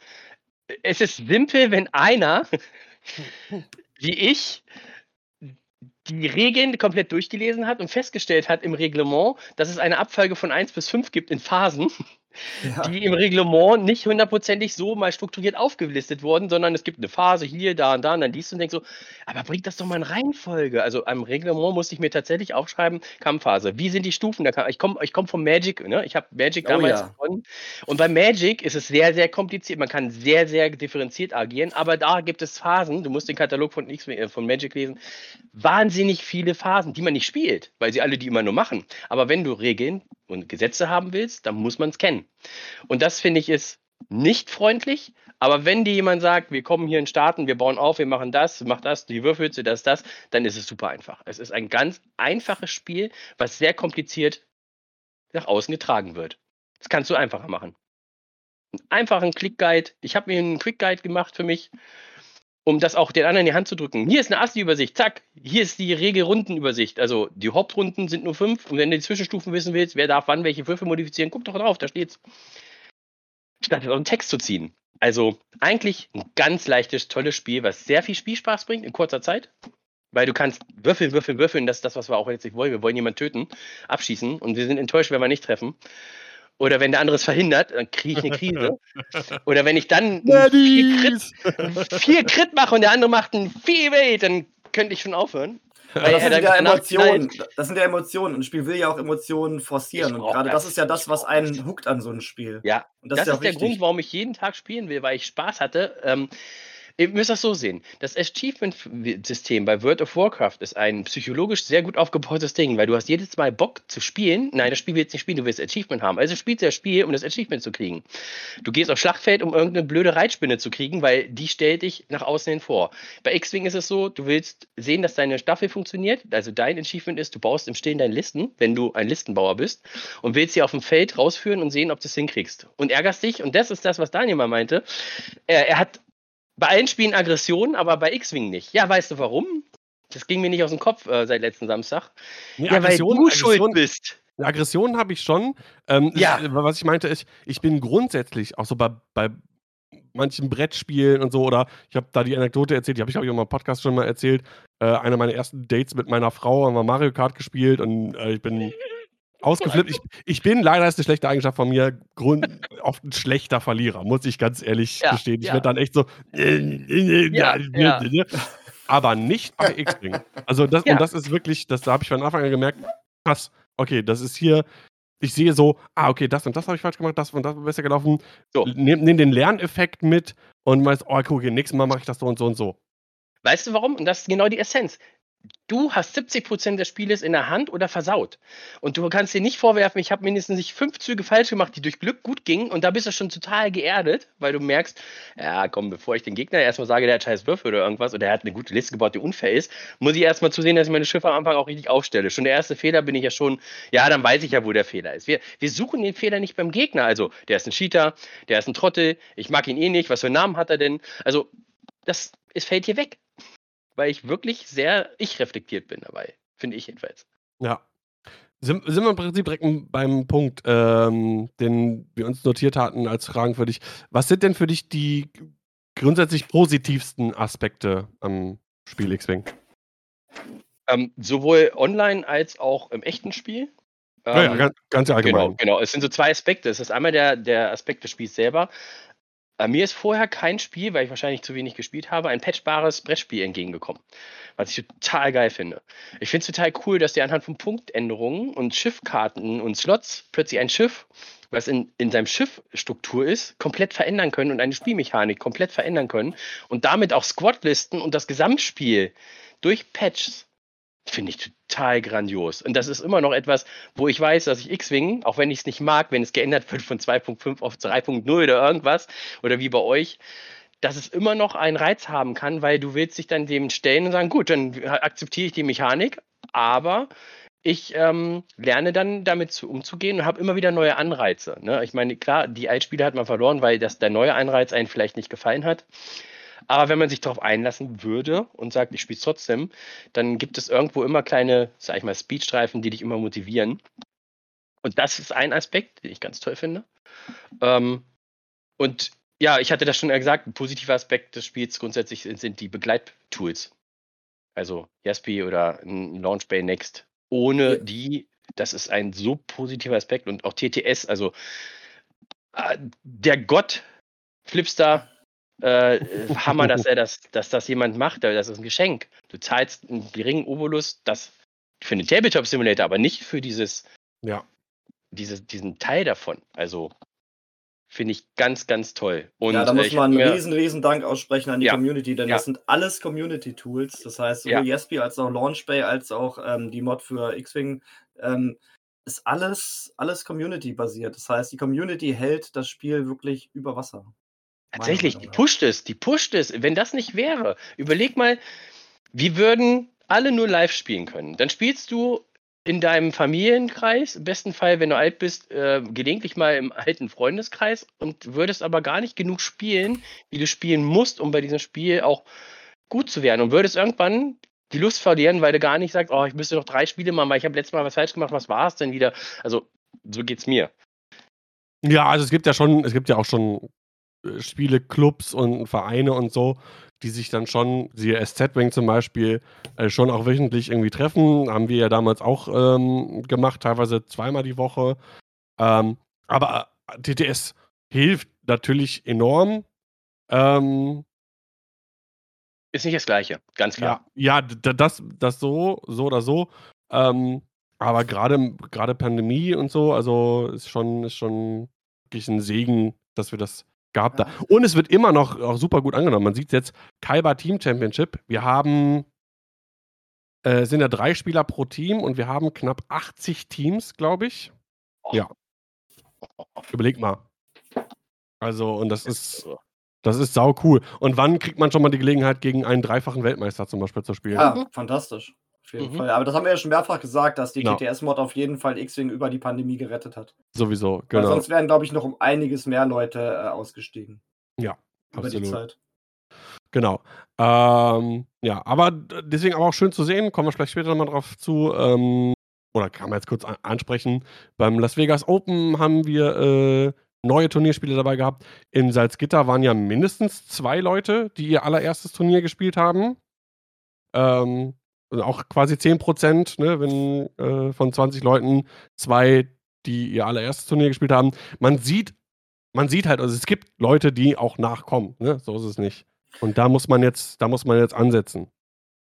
Es ist simpel, wenn einer wie ich die Regeln komplett durchgelesen hat und festgestellt hat im Reglement, dass es eine Abfolge von 1 bis 5 gibt in Phasen ja. die im Reglement nicht hundertprozentig so mal strukturiert aufgelistet wurden, sondern es gibt eine Phase hier, da und da und dann dies und denkst so, aber bringt das doch mal in Reihenfolge. Also am Reglement musste ich mir tatsächlich aufschreiben, Kampfphase. Wie sind die Stufen? Ich komme ich komm vom Magic, ne? ich habe Magic oh, damals ja. gewonnen. Und bei Magic ist es sehr, sehr kompliziert. Man kann sehr, sehr differenziert agieren, aber da gibt es Phasen, du musst den Katalog von, X, äh, von Magic lesen, wahnsinnig viele Phasen, die man nicht spielt, weil sie alle die immer nur machen. Aber wenn du Regeln und Gesetze haben willst, dann muss man es kennen. Und das finde ich ist nicht freundlich, aber wenn dir jemand sagt, wir kommen hier in Staaten, wir bauen auf, wir machen das, mach das, die Würfelhütze, das, das, dann ist es super einfach. Es ist ein ganz einfaches Spiel, was sehr kompliziert nach außen getragen wird. Das kannst du einfacher machen. Einen einfachen Click-Guide. Ich habe mir einen Quick-Guide gemacht für mich um das auch den anderen in die Hand zu drücken. Hier ist eine ASCII-Übersicht, zack, hier ist die Regelrundenübersicht. Also die Hauptrunden sind nur fünf und wenn du die Zwischenstufen wissen willst, wer darf wann welche Würfel modifizieren, guck doch drauf, da steht's. Statt einen Text zu ziehen. Also eigentlich ein ganz leichtes, tolles Spiel, was sehr viel Spielspaß bringt in kurzer Zeit. Weil du kannst würfeln, würfeln, würfeln, das ist das, was wir auch jetzt nicht wollen. Wir wollen jemanden töten, abschießen und wir sind enttäuscht, wenn wir nicht treffen. Oder wenn der andere es verhindert, dann kriege ich eine Krise. Oder wenn ich dann vier Crit, vier Crit mache und der andere macht ein vier Wait, dann könnte ich schon aufhören. Das sind, ja Emotionen. das sind ja Emotionen. Und ein Spiel will ja auch Emotionen forcieren. Und gerade das ist ja das, was einen huckt an so einem Spiel. Ja, und das, das ist, ist der Grund, warum ich jeden Tag spielen will, weil ich Spaß hatte. Ähm, Ihr müsst das so sehen. Das Achievement-System bei World of Warcraft ist ein psychologisch sehr gut aufgebautes Ding, weil du hast jedes Mal Bock zu spielen. Nein, das Spiel willst nicht spielen, du willst Achievement haben. Also spielst du das Spiel, um das Achievement zu kriegen. Du gehst aufs Schlachtfeld, um irgendeine blöde Reitspinne zu kriegen, weil die stellt dich nach außen hin vor. Bei X-Wing ist es so, du willst sehen, dass deine Staffel funktioniert. Also dein Achievement ist, du baust im Stillen deine Listen, wenn du ein Listenbauer bist, und willst sie auf dem Feld rausführen und sehen, ob du es hinkriegst. Und ärgerst dich, und das ist das, was Daniel mal meinte, er, er hat bei allen Spielen Aggression, aber bei X-Wing nicht. Ja, weißt du warum? Das ging mir nicht aus dem Kopf äh, seit letzten Samstag. Nee, ja, weil du Aggression- schuld Aggression- bist. Aggression habe ich schon. Ähm, Ja. ich, was ich meinte, ist, ich bin grundsätzlich auch so bei, bei manchen Brettspielen und so, oder ich habe da die Anekdote erzählt, die habe ich, glaube ich, auch mal im Podcast schon mal erzählt. Äh, einer meiner ersten Dates mit meiner Frau haben wir Mario Kart gespielt und äh, ich bin ausgeflippt. Ich, ich bin leider ist eine schlechte Eigenschaft von mir, Grund, oft ein schlechter Verlierer, muss ich ganz ehrlich Ja, gestehen. Ich ja. werde dann echt so. Ja, ja. Aber nicht bei X-Wing. Also das, und das ist wirklich, das, da habe ich von Anfang an gemerkt, krass, okay, das ist hier, ich sehe so, ah, okay, das und das habe ich falsch gemacht, das und das ist besser gelaufen. So. Nehm, nehm den Lerneffekt mit und weiß, oh, okay, nächstes Mal mache ich das so und so und so. Weißt du warum? Und das ist genau die Essenz. Du hast 70% des Spieles in der Hand oder versaut. Und du kannst dir nicht vorwerfen, ich habe mindestens nicht fünf Züge falsch gemacht, die durch Glück gut gingen. Und da bist du schon total geerdet, weil du merkst, ja, komm, bevor ich den Gegner erstmal sage, der hat scheiß Würfel oder irgendwas oder der hat eine gute Liste gebaut, die unfair ist, muss ich erstmal zusehen, dass ich meine Schiffe am Anfang auch richtig aufstelle. Schon der erste Fehler bin ich ja schon, ja, dann weiß ich ja, wo der Fehler ist. Wir, wir suchen den Fehler nicht beim Gegner. Also, der ist ein Cheater, der ist ein Trottel, ich mag ihn eh nicht, was für einen Namen hat er denn? Also, das, es fällt hier weg weil ich wirklich sehr ich reflektiert bin dabei. Finde ich jedenfalls. Ja. Sind, sind wir im Prinzip direkt beim Punkt, ähm, den wir uns notiert hatten als Fragen für dich. Was sind denn für dich die grundsätzlich positivsten Aspekte am Spiel X-Wing? Ähm, sowohl online als auch im echten Spiel. Ja, ja, Ähm, ganz, ganz Genau, allgemein. genau. Es sind so zwei Aspekte. Es ist einmal der, der Aspekt des Spiels selber. Äh, mir ist vorher kein Spiel, weil ich wahrscheinlich zu wenig gespielt habe, ein patchbares Brettspiel entgegengekommen. Was ich total geil finde. Ich finde es total cool, dass die anhand von Punktänderungen und Schiffkarten und Slots plötzlich ein Schiff, was in, in seinem Schiffstruktur ist, komplett verändern können und eine Spielmechanik komplett verändern können und damit auch Squadlisten und das Gesamtspiel durch Patches finde ich total grandios. Und das ist immer noch etwas, wo ich weiß, dass ich X-Wing, auch wenn ich es nicht mag, wenn es geändert wird von 2.5 auf 3.0 oder irgendwas, oder wie bei euch, dass es immer noch einen Reiz haben kann, weil du willst dich dann dem stellen und sagen, gut, dann akzeptiere ich die Mechanik, aber ich ähm, lerne dann damit zu, umzugehen und habe immer wieder neue Anreize. Ne? Ich meine, klar, die Altspiele hat man verloren, weil das, der neue Anreiz einen vielleicht nicht gefallen hat. Aber wenn man sich darauf einlassen würde und sagt, ich spiele es trotzdem, dann gibt es irgendwo immer kleine, sag ich mal, Speedstreifen, die dich immer motivieren. Und das ist ein Aspekt, den ich ganz toll finde. Ähm, und ja, ich hatte das schon gesagt, ein positiver Aspekt des Spiels grundsätzlich sind, sind die Begleittools. Also Jaspi oder ein Launchbay Next. Ohne Ja. die, das ist ein so positiver Aspekt und auch TTS, also äh, der Gott Flipstar äh, Hammer, dass er das, dass das jemand macht, das ist ein Geschenk. Du zahlst einen geringen Obolus, das für einen Tabletop Simulator, aber nicht für dieses, Ja. diese, diesen Teil davon. Also finde ich ganz, ganz toll. Und ja, da äh, muss ich man einen riesen, riesen Dank aussprechen an die Ja. Community, denn Ja. das sind alles Community-Tools. Das heißt, sowohl Ja. Yespi als auch Launchbay als auch ähm, die Mod für X-Wing ähm, ist alles, alles Community-basiert. Das heißt, die Community hält das Spiel wirklich über Wasser. Tatsächlich, die pusht es, die pusht es. Wenn das nicht wäre, überleg mal, wir würden alle nur live spielen können. Dann spielst du in deinem Familienkreis, im besten Fall, wenn du alt bist, äh, gelegentlich mal im alten Freundeskreis und würdest aber gar nicht genug spielen, wie du spielen musst, um bei diesem Spiel auch gut zu werden. Und würdest irgendwann die Lust verlieren, weil du gar nicht sagst, oh, ich müsste noch drei Spiele machen, weil ich habe letztes Mal was falsch gemacht, was war es denn wieder? Also, so geht's mir. Ja, also es gibt ja schon, es gibt ja auch schon äh, Spiele, Clubs und Vereine und so, die sich dann schon, siehe SZ-Wing zum Beispiel, äh, schon auch wöchentlich irgendwie treffen. Haben wir ja damals auch ähm, gemacht, teilweise zweimal die Woche. Ähm, aber äh, TTS hilft natürlich enorm. Ähm, Ist nicht das Gleiche, ganz klar. ja, ja das, das so, so oder so. Ähm, aber gerade gerade Pandemie und so, also ist schon, ist schon wirklich ein Segen, dass wir das gehabt. Ja. Da. Und es wird immer noch auch super gut angenommen. Man sieht jetzt Kaiba Team Championship. Wir haben äh, sind ja drei Spieler pro Team und wir haben knapp 80 Teams, glaube ich. Ja. Überleg mal. Also, und das ist, das ist sau cool. Und wann kriegt man schon mal die Gelegenheit, gegen einen dreifachen Weltmeister zum Beispiel zu spielen? Ja, fantastisch. Auf jeden Mhm. Fall. Aber das haben wir ja schon mehrfach gesagt, dass die Genau. TTS-Mod auf jeden Fall X-Wing über die Pandemie gerettet hat. Sowieso, Weil genau. sonst wären, glaube ich, noch um einiges mehr Leute äh, ausgestiegen. Ja, Über die absolut. Zeit. Genau. Ähm, ja, aber deswegen aber auch schön zu sehen, kommen wir vielleicht später nochmal drauf zu. Ähm, oder kann man jetzt kurz an ansprechen. Beim Las Vegas Open haben wir äh, neue Turnierspiele dabei gehabt. In Salzgitter waren ja mindestens zwei Leute, die ihr allererstes Turnier gespielt haben. Ähm, also auch quasi 10 Prozent, ne, wenn äh, von 20 Leuten zwei, die ihr allererstes Turnier gespielt haben. Man sieht, man sieht halt, also es gibt Leute, die auch nachkommen, ne? So ist es nicht. Und da muss man jetzt, da muss man jetzt ansetzen.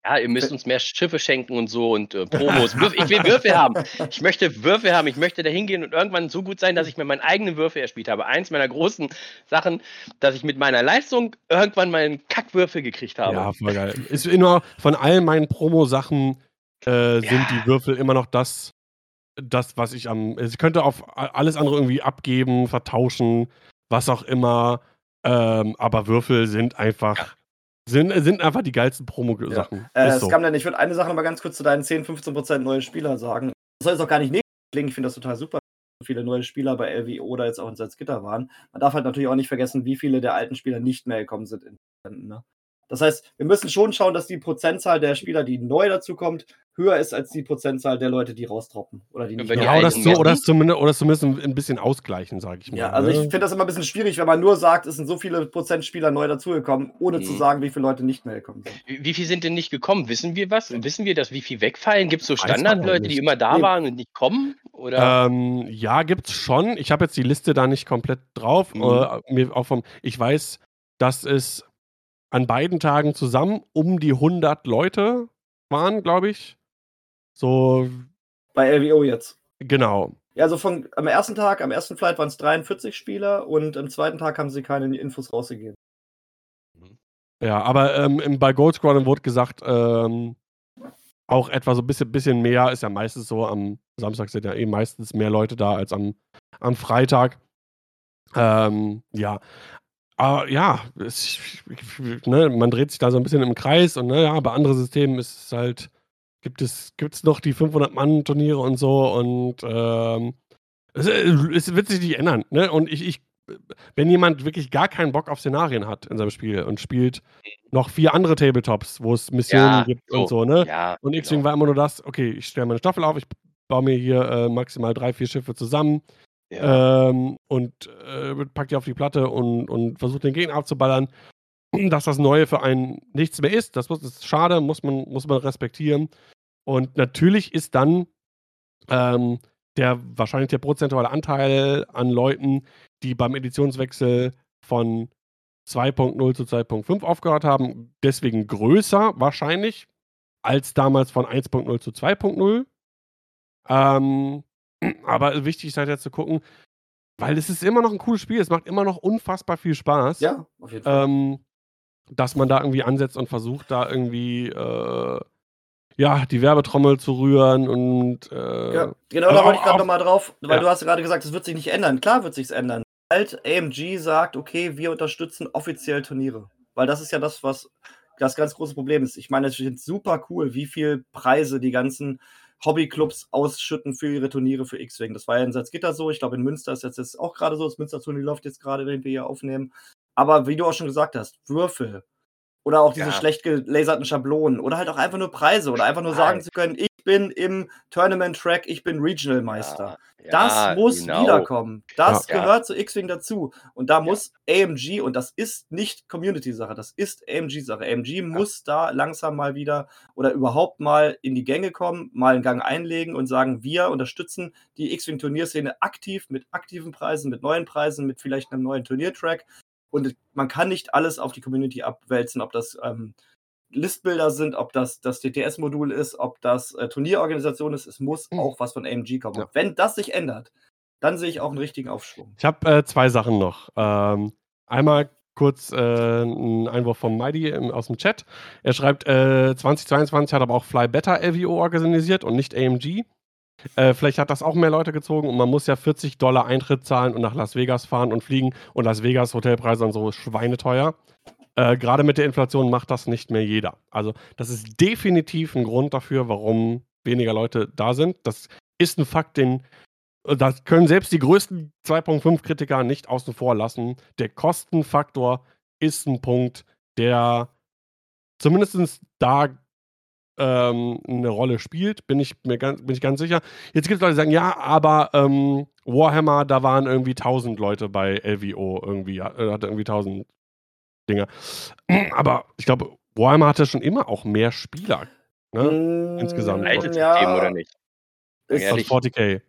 Ja, ihr müsst uns mehr Schiffe schenken und so und äh, Promos. Würf, ich will Würfel haben. Ich möchte Würfel haben. Ich möchte da hingehen und irgendwann so gut sein, dass ich mir meinen eigenen Würfel erspielt habe. Eins meiner großen Sachen, dass ich mit meiner Leistung irgendwann meinen Kackwürfel gekriegt habe. Ja, voll geil. Ist immer von all meinen Promo-Sachen äh, sind Ja. die Würfel immer noch das, das, was ich am. Ich könnte auf alles andere irgendwie abgeben, vertauschen, was auch immer. Ähm, aber Würfel sind einfach. Sind, sind einfach die geilsten Promo-Sachen. Äh, Ist so. Scamden, ich würde eine Sache noch mal ganz kurz zu deinen 10, 15% neue Spieler sagen. Das soll jetzt auch gar nicht negativ klingen, ich finde das total super, so viele neue Spieler bei LWO oder jetzt auch in Salzgitter waren. Man darf halt natürlich auch nicht vergessen, wie viele der alten Spieler nicht mehr gekommen sind in ne? Das heißt, wir müssen schon schauen, dass die Prozentzahl der Spieler, die neu dazukommt, höher ist als die Protzahl der Leute, die raustroppen. Oder die nicht die Ja, oder es, so, oder, es zumindest, oder es zumindest ein- bisschen ausgleichen, sage ich mal. Ja, also ich ne? finde das immer ein bisschen schwierig, wenn man nur sagt, es sind so viele Prozent Spieler neu dazugekommen, ohne zu Mhm. sagen, wie viele Leute nicht mehr gekommen sind. Wie, wie viel sind denn nicht gekommen? Wissen wir was? Wissen wir, dass wie viel wegfallen? Gibt es so Standardleute, die immer da Nee. waren und nicht kommen? Oder? Ähm, ja, gibt's schon. Ich habe jetzt die Liste da nicht komplett drauf. Mhm. Äh, mir auch vom, ich weiß, dass es an beiden Tagen zusammen um die 100 Leute waren, glaube ich. So, Bei LWO jetzt. genau. Ja, also von, am ersten Tag, am ersten Flight waren es 43 Spieler und am zweiten Tag haben sie keine Infos rausgegeben. Ja, aber ähm, im- bei Gold Squadron wurde gesagt, ähm, auch etwa so ein bisschen, bisschen mehr, ist ja meistens so, am Samstag sind ja eh meistens mehr Leute da als am, am Freitag. Ähm, ja. Aber ja, es, ne, man dreht sich da so ein bisschen im Kreis und ne, ja, bei anderen Systemen ist es halt, gibt es, gibt es noch die 500-Mann-Turniere und so und ähm, es, es wird sich nicht ändern. Ne? Und ich, ich, wenn jemand wirklich gar keinen Bock auf Szenarien hat in seinem Spiel und spielt noch vier andere Tabletops, wo es Missionen Ja, gibt so, und so, ne? Ja, Und X-Wing genau. war immer nur das, okay, ich stelle meine Staffel auf, ich baue mir hier äh, maximal drei, vier Schiffe zusammen Ja. ähm, und äh, pack die auf die Platte und, und versucht den Gegner abzuballern. Dass das Neue für einen nichts mehr ist, das, muss, das ist schade, muss man, muss man respektieren. Und natürlich ist dann ähm, der wahrscheinlich der prozentuale Anteil an Leuten, die beim Editionswechsel von 2.0 zu 2.5 aufgehört haben, deswegen größer wahrscheinlich als damals von 1.0 zu 2.0. Ähm, aber wichtig ist halt jetzt zu gucken, weil es ist immer noch ein cooles Spiel, es macht immer noch unfassbar viel Spaß, Ja, auf jeden Fall. ähm, dass man da irgendwie ansetzt und versucht, da irgendwie äh, ja, die Werbetrommel zu rühren und äh, ja, genau, also da wollte ich gerade nochmal drauf, weil Ja. du hast gerade gesagt, es wird sich nicht ändern. Klar wird sich's ändern. Halt AMG sagt, okay, wir unterstützen offiziell Turniere. Weil das ist ja das, was das ganz große Problem ist. Ich meine, es ist super cool, wie viel Preise die ganzen Hobbyclubs ausschütten für ihre Turniere für X-Wing. Das war ja in Salzgitter so. Ich glaube, in Münster ist jetzt, jetzt auch gerade so. Das Münster-Turnier läuft jetzt gerade, wenn wir hier aufnehmen. Aber wie du auch schon gesagt hast, Würfel oder auch diese Ja. schlecht gelaserten Schablonen oder halt auch einfach nur Preise oder einfach nur sagen zu können, ich bin im Tournament-Track, ich bin Regional-Meister. Ja, Das muss genau. wiederkommen. Das Ja. gehört zu X-Wing dazu. Und da muss AMG, und das ist nicht Community-Sache, das ist AMG-Sache. AMG muss da langsam mal wieder oder überhaupt mal in die Gänge kommen, mal einen Gang einlegen und sagen, wir unterstützen die X-Wing-Turnierszene aktiv mit aktiven Preisen, mit neuen Preisen, mit vielleicht einem neuen Turniertrack. Und man kann nicht alles auf die Community abwälzen, ob das ähm, Listbilder sind, ob das das TTS-Modul ist, ob das äh, Turnierorganisation ist. Es muss Mhm. auch was von AMG kommen. Ja. Und wenn das sich ändert, dann sehe ich auch einen richtigen Aufschwung. Ich habe äh, zwei Sachen noch. Ähm, einmal kurz äh, ein Einwurf vom Mighty aus dem Chat. Er schreibt, äh, 2022 hat aber auch Fly Better LVO organisiert und nicht AMG. Äh, vielleicht hat das auch mehr Leute gezogen und man muss ja 40 Dollar Eintritt zahlen und nach Las Vegas fahren und fliegen und Las Vegas Hotelpreise sind so schweineteuer. Äh, Gerade mit der Inflation macht das nicht mehr jeder. Also, das ist definitiv ein Grund dafür, warum weniger Leute da sind. Das ist ein Fakt, den äh, das können selbst die größten 2.5 Kritiker nicht außen vor lassen. Der Kostenfaktor ist ein Punkt, der zumindest da ähm, eine Rolle spielt, bin ich mir ganz, bin ich ganz sicher. Jetzt gibt es Leute, die sagen, ja, aber ähm, Warhammer, da waren irgendwie 1000 Leute bei LVO irgendwie, äh, hatte irgendwie 1000 Dinge. Aber ich glaube, Warhammer hatte schon immer auch mehr Spieler. Ne? Mm, Insgesamt. Altes ja, System oder nicht? Ist, Ehrlich. Von 40k.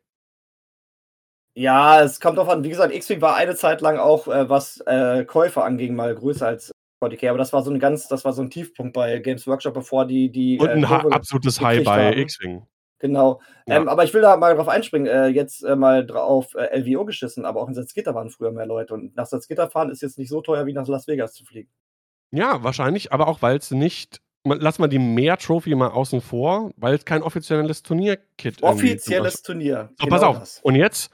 ja, es kommt drauf an. Wie gesagt, X-Wing war eine Zeit lang auch, äh, was äh, Käufer anging, mal größer als 40k. Aber das war so ein ganz, das war so ein Tiefpunkt bei Games Workshop, bevor die die Und äh, ein absolutes High bei. X-Wing. Genau. Ja. Ähm, aber ich will da mal drauf einspringen. Äh, jetzt äh, mal drauf äh, LVO geschissen, aber auch in Salzgitter waren früher mehr Leute. Und nach Salzgitter fahren ist jetzt nicht so teuer, wie nach Las Vegas zu fliegen. Ja, wahrscheinlich, aber auch weil es nicht. Lass mal die Mehr-Trophy mal außen vor, weil es kein offizielles Turnier-Kit zum Offizielles Turnier. So, Genau pass auf. das. Und jetzt,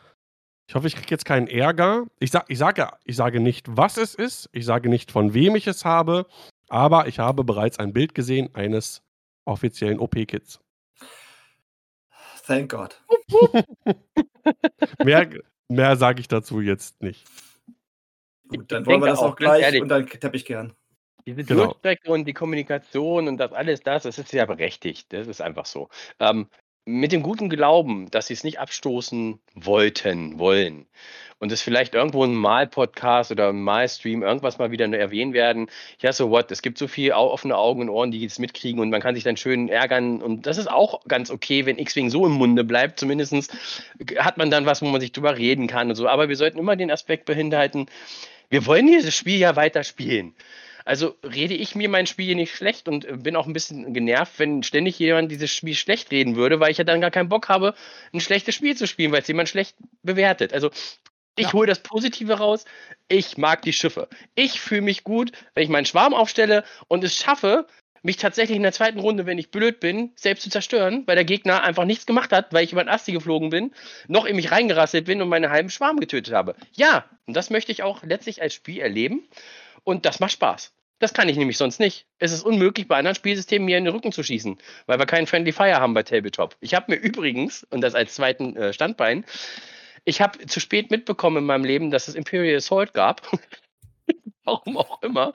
ich hoffe, ich kriege jetzt keinen Ärger. Ich, sag, ich, sage, ich sage nicht, was es ist. Ich sage nicht, von wem ich es habe. Aber ich habe bereits ein Bild gesehen eines offiziellen OP-Kits. Thank God. Mehr, mehr sage ich dazu jetzt nicht. Gut, dann Ich wollen wir das auch, gleich ehrlich. und dann Teppich gern. Diese Genau. Durchstrecke und die Kommunikation und das alles das, das ist ja berechtigt. Das ist einfach so. Ähm, mit dem guten Glauben, dass sie es nicht abstoßen wollten, wollen und es vielleicht irgendwo ein Mal-Podcast oder ein Mal-Stream irgendwas mal wieder erwähnen werden. Ja, so what? Es gibt so viel offene Augen und Ohren, die es mitkriegen und man kann sich dann schön ärgern und das ist auch ganz okay, wenn X-Wing so im Munde bleibt. Zumindest hat man dann was, wo man sich drüber reden kann und so. Aber wir sollten immer den Aspekt behinderten, wir wollen dieses Spiel ja weiter spielen. Also rede ich mir mein Spiel hier nicht schlecht und äh, bin auch ein bisschen genervt, wenn ständig jemand dieses Spiel schlecht reden würde, weil ich ja dann gar keinen Bock habe, ein schlechtes Spiel zu spielen, weil es jemand schlecht bewertet. Also ich Ja. hole das Positive raus. Ich mag die Schiffe. Ich fühle mich gut, wenn ich meinen Schwarm aufstelle und es schaffe, mich tatsächlich in der zweiten Runde, wenn ich blöd bin, selbst zu zerstören, weil der Gegner einfach nichts gemacht hat, weil ich über den Asti geflogen bin, noch in mich reingerasselt bin und meine halben Schwarm getötet habe. Ja, und das möchte ich auch letztlich als Spiel erleben. Und das macht Spaß. Das kann ich nämlich sonst nicht. Es ist unmöglich, bei anderen Spielsystemen mir in den Rücken zu schießen, weil wir keinen Friendly Fire haben bei Tabletop. Ich habe mir übrigens, und das als zweiten äh, Standbein, ich habe zu spät mitbekommen in meinem Leben, dass es Imperial Assault gab. Warum auch immer.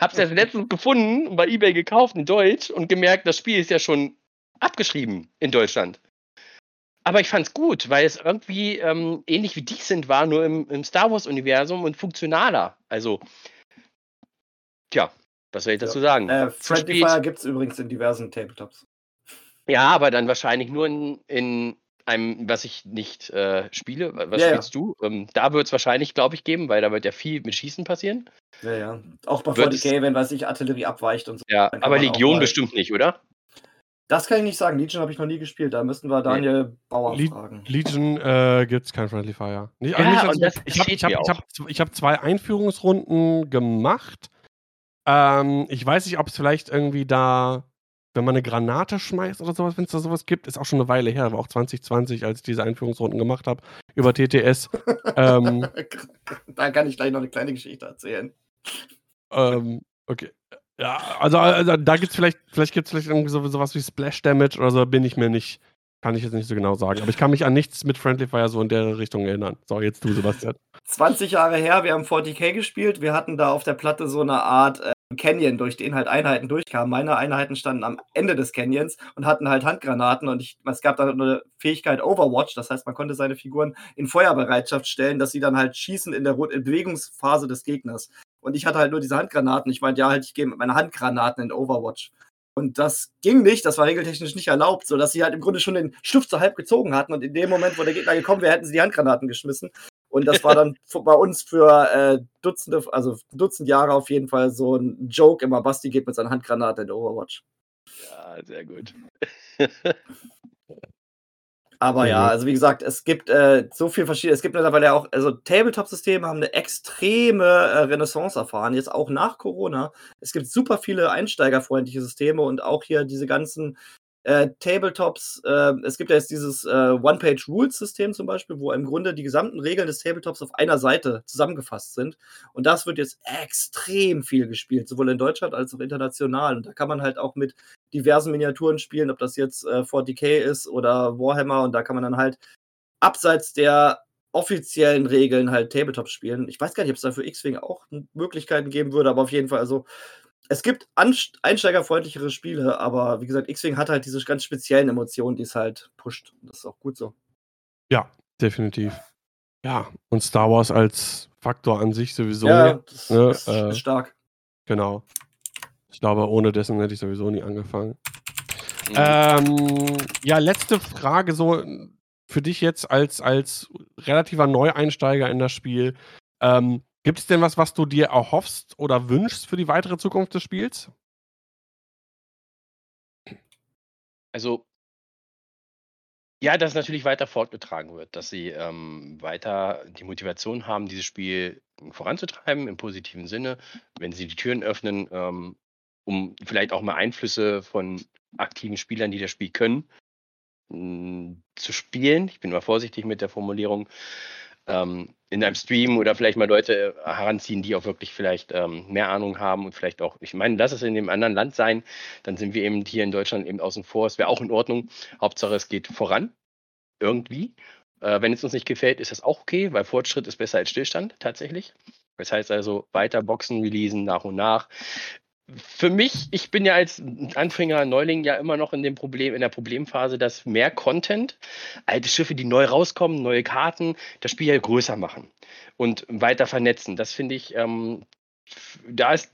Hab's erst letztens gefunden, bei Ebay gekauft in Deutsch und gemerkt, das Spiel ist ja schon abgeschrieben in Deutschland. Aber ich fand's gut, weil es irgendwie ähm, ähnlich wie Decent war, nur im, im Star Wars-Universum und funktionaler. Also, tja, was soll ich dazu sagen? Äh, Friendly gibt es übrigens in diversen Tabletops. Ja, aber dann wahrscheinlich nur in, in einem, was ich nicht äh, spiele. Was Ja, ja. spielst du? Ähm, da wird es wahrscheinlich, glaube ich, geben, weil da wird ja viel mit Schießen passieren. Ja, ja. Auch bei Wird es- 40k, wenn, weiß ich, Artillerie abweicht und so. Ja, aber Legion bestimmt nicht, oder? Das kann ich nicht sagen. Legion habe ich noch nie gespielt. Da müssten wir Daniel Bauer Le- fragen. Legion äh, gibt es kein Friendly Fire. Nicht, Ja, das ich habe hab, hab, ich hab zwei Einführungsrunden gemacht. Ähm, ich weiß nicht, ob es vielleicht irgendwie da, wenn man eine Granate schmeißt oder sowas, wenn es da sowas gibt, ist auch schon eine Weile her, war auch 2020, als ich diese Einführungsrunden gemacht habe über TTS. ähm, da kann ich gleich noch eine kleine Geschichte erzählen. ähm, okay. Ja, also, also da gibt es vielleicht, vielleicht gibt es vielleicht irgendwie so, sowas wie Splash Damage oder so, bin ich mir nicht, kann ich jetzt nicht so genau sagen. Aber ich kann mich an nichts mit Friendly Fire so in der Richtung erinnern. So, jetzt du, Sebastian. 20 Jahre her, wir haben 40k gespielt. Wir hatten da auf der Platte so eine Art äh, Canyon, durch den halt Einheiten durchkamen. Meine Einheiten standen am Ende des Canyons und hatten halt Handgranaten und ich, es gab da eine Fähigkeit Overwatch, das heißt, man konnte seine Figuren in Feuerbereitschaft stellen, dass sie dann halt schießen in der in Bewegungsphase des Gegners. Und ich hatte halt nur diese Handgranaten. Ich meinte, ja, halt, ich gehe mit meinen Handgranaten in Overwatch. Und das ging nicht, das war regeltechnisch nicht erlaubt, sodass sie halt im Grunde schon den Stift so halb gezogen hatten und in dem Moment, wo der Gegner gekommen wäre, hätten sie die Handgranaten geschmissen. Und das war dann bei uns für äh, Dutzende, also Dutzend Jahre auf jeden Fall so ein Joke immer. Basti geht mit seiner Handgranate in Overwatch. Ja, sehr gut. Aber ja, also wie gesagt, es gibt äh, so viel verschiedene, es gibt mittlerweile auch, also Tabletop-Systeme haben eine extreme äh, Renaissance erfahren, jetzt auch nach Corona. Es gibt super viele einsteigerfreundliche Systeme und auch hier diese ganzen äh, Tabletops. Äh, es gibt ja jetzt dieses äh, One-Page-Rules-System zum Beispiel, wo im Grunde die gesamten Regeln des Tabletops auf einer Seite zusammengefasst sind. Und das wird jetzt extrem viel gespielt, sowohl in Deutschland als auch international. Und da kann man halt auch mit diversen Miniaturen spielen, ob das jetzt äh, 40k ist oder Warhammer. Und da kann man dann halt abseits der offiziellen Regeln halt Tabletop spielen. Ich weiß gar nicht, ob es da für X-Wing auch Möglichkeiten geben würde, aber auf jeden Fall, also es gibt einsteigerfreundlichere Spiele, aber wie gesagt, X-Wing hat halt diese ganz speziellen Emotionen, die es halt pusht. Das ist auch gut so. Definitiv. Ja, und Star Wars als Faktor an sich sowieso. ja, das ne, ist äh, stark. Genau. Ich glaube, ohne dessen hätte ich sowieso nie angefangen. Mhm. Ähm, ja, letzte Frage so für dich jetzt als, als relativer Neueinsteiger in das Spiel. Ähm, Gibt es denn was, was du dir erhoffst oder wünschst für die weitere Zukunft des Spiels? Also, ja, dass es natürlich weiter fortgetragen wird, dass sie ähm, weiter die Motivation haben, dieses Spiel voranzutreiben im positiven Sinne, wenn sie die Türen öffnen, ähm, um vielleicht auch mal Einflüsse von aktiven Spielern, die das Spiel können, mh, zu spielen. Ich bin mal vorsichtig mit der Formulierung. Ähm, in einem Stream oder vielleicht mal Leute äh, heranziehen, die auch wirklich vielleicht ähm, mehr Ahnung haben und vielleicht auch, ich meine, lass es in dem anderen Land sein, dann sind wir eben hier in Deutschland eben außen vor. Es wäre auch in Ordnung. Hauptsache, es geht voran. Irgendwie. Äh, wenn es uns nicht gefällt, ist das auch okay, weil Fortschritt ist besser als Stillstand tatsächlich. Das heißt also, weiter Boxen, releasen nach und nach. Für mich, ich bin ja als Anfänger, Neuling ja immer noch in dem Problem, in der Problemphase, dass mehr Content, alte Schiffe, die neu rauskommen, neue Karten, das Spiel ja größer machen und weiter vernetzen. Das finde ich, ähm, da ist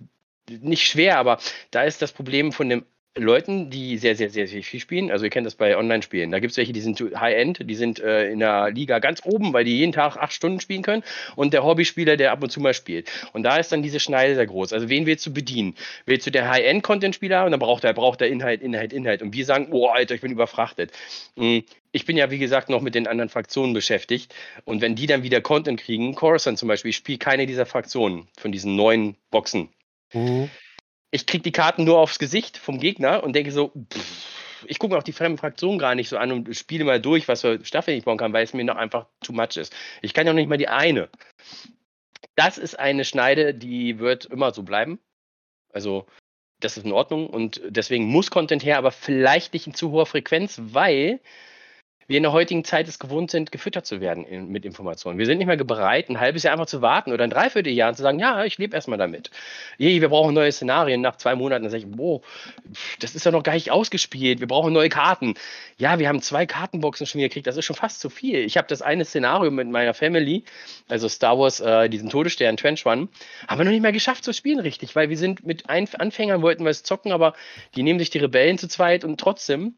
nicht schwer, aber da ist das Problem von den Leuten, die sehr, sehr, sehr, sehr viel spielen. Also ihr kennt das bei Online-Spielen. Da gibt es welche, die sind High-End, die sind äh, in der Liga ganz oben, weil die jeden Tag acht Stunden spielen können. Und der Hobbyspieler, der ab und zu mal spielt. Und da ist dann diese Schneide sehr groß. Also wen willst du bedienen? Willst du der High-End-Content-Spieler? Und dann braucht er, braucht er Inhalt, Inhalt, Inhalt. Und wir sagen, oh Alter, ich bin überfrachtet. Mm, Ich bin ja, wie gesagt, noch mit den anderen Fraktionen beschäftigt. Und wenn die dann wieder Content kriegen, Coruscant zum Beispiel, ich spiele keine dieser Fraktionen von diesen neuen Boxen Mhm. Ich krieg die Karten nur aufs Gesicht vom Gegner und denke so, pff, ich gucke mir auch die fremden Fraktionen gar nicht so an und spiele mal durch, was für Staffeln ich bauen kann, weil es mir noch einfach too much ist. Ich kann ja noch nicht mal die eine. Das ist eine Schneide, die wird immer so bleiben. Also, das ist in Ordnung und deswegen muss Content her, aber vielleicht nicht in zu hoher Frequenz, weil wir in der heutigen Zeit es gewohnt sind, gefüttert zu werden in, mit Informationen. Wir sind nicht mehr bereit, ein halbes Jahr einfach zu warten oder ein Dreivierteljahr und zu sagen, ja, ich lebe erstmal damit. Je, wir brauchen neue Szenarien. Nach zwei Monaten dann sage ich, boah, das ist ja noch gar nicht ausgespielt. Wir brauchen neue Karten. Ja, wir haben zwei Kartenboxen schon gekriegt. Das ist schon fast zu viel. Ich habe das eine Szenario mit meiner Family, also Star Wars, äh, diesen Todesstern Trench Run, haben wir noch nicht mal geschafft zu spielen, richtig, weil wir sind mit Ein Anfängern, wollten wir es zocken, aber die nehmen sich die Rebellen zu zweit und trotzdem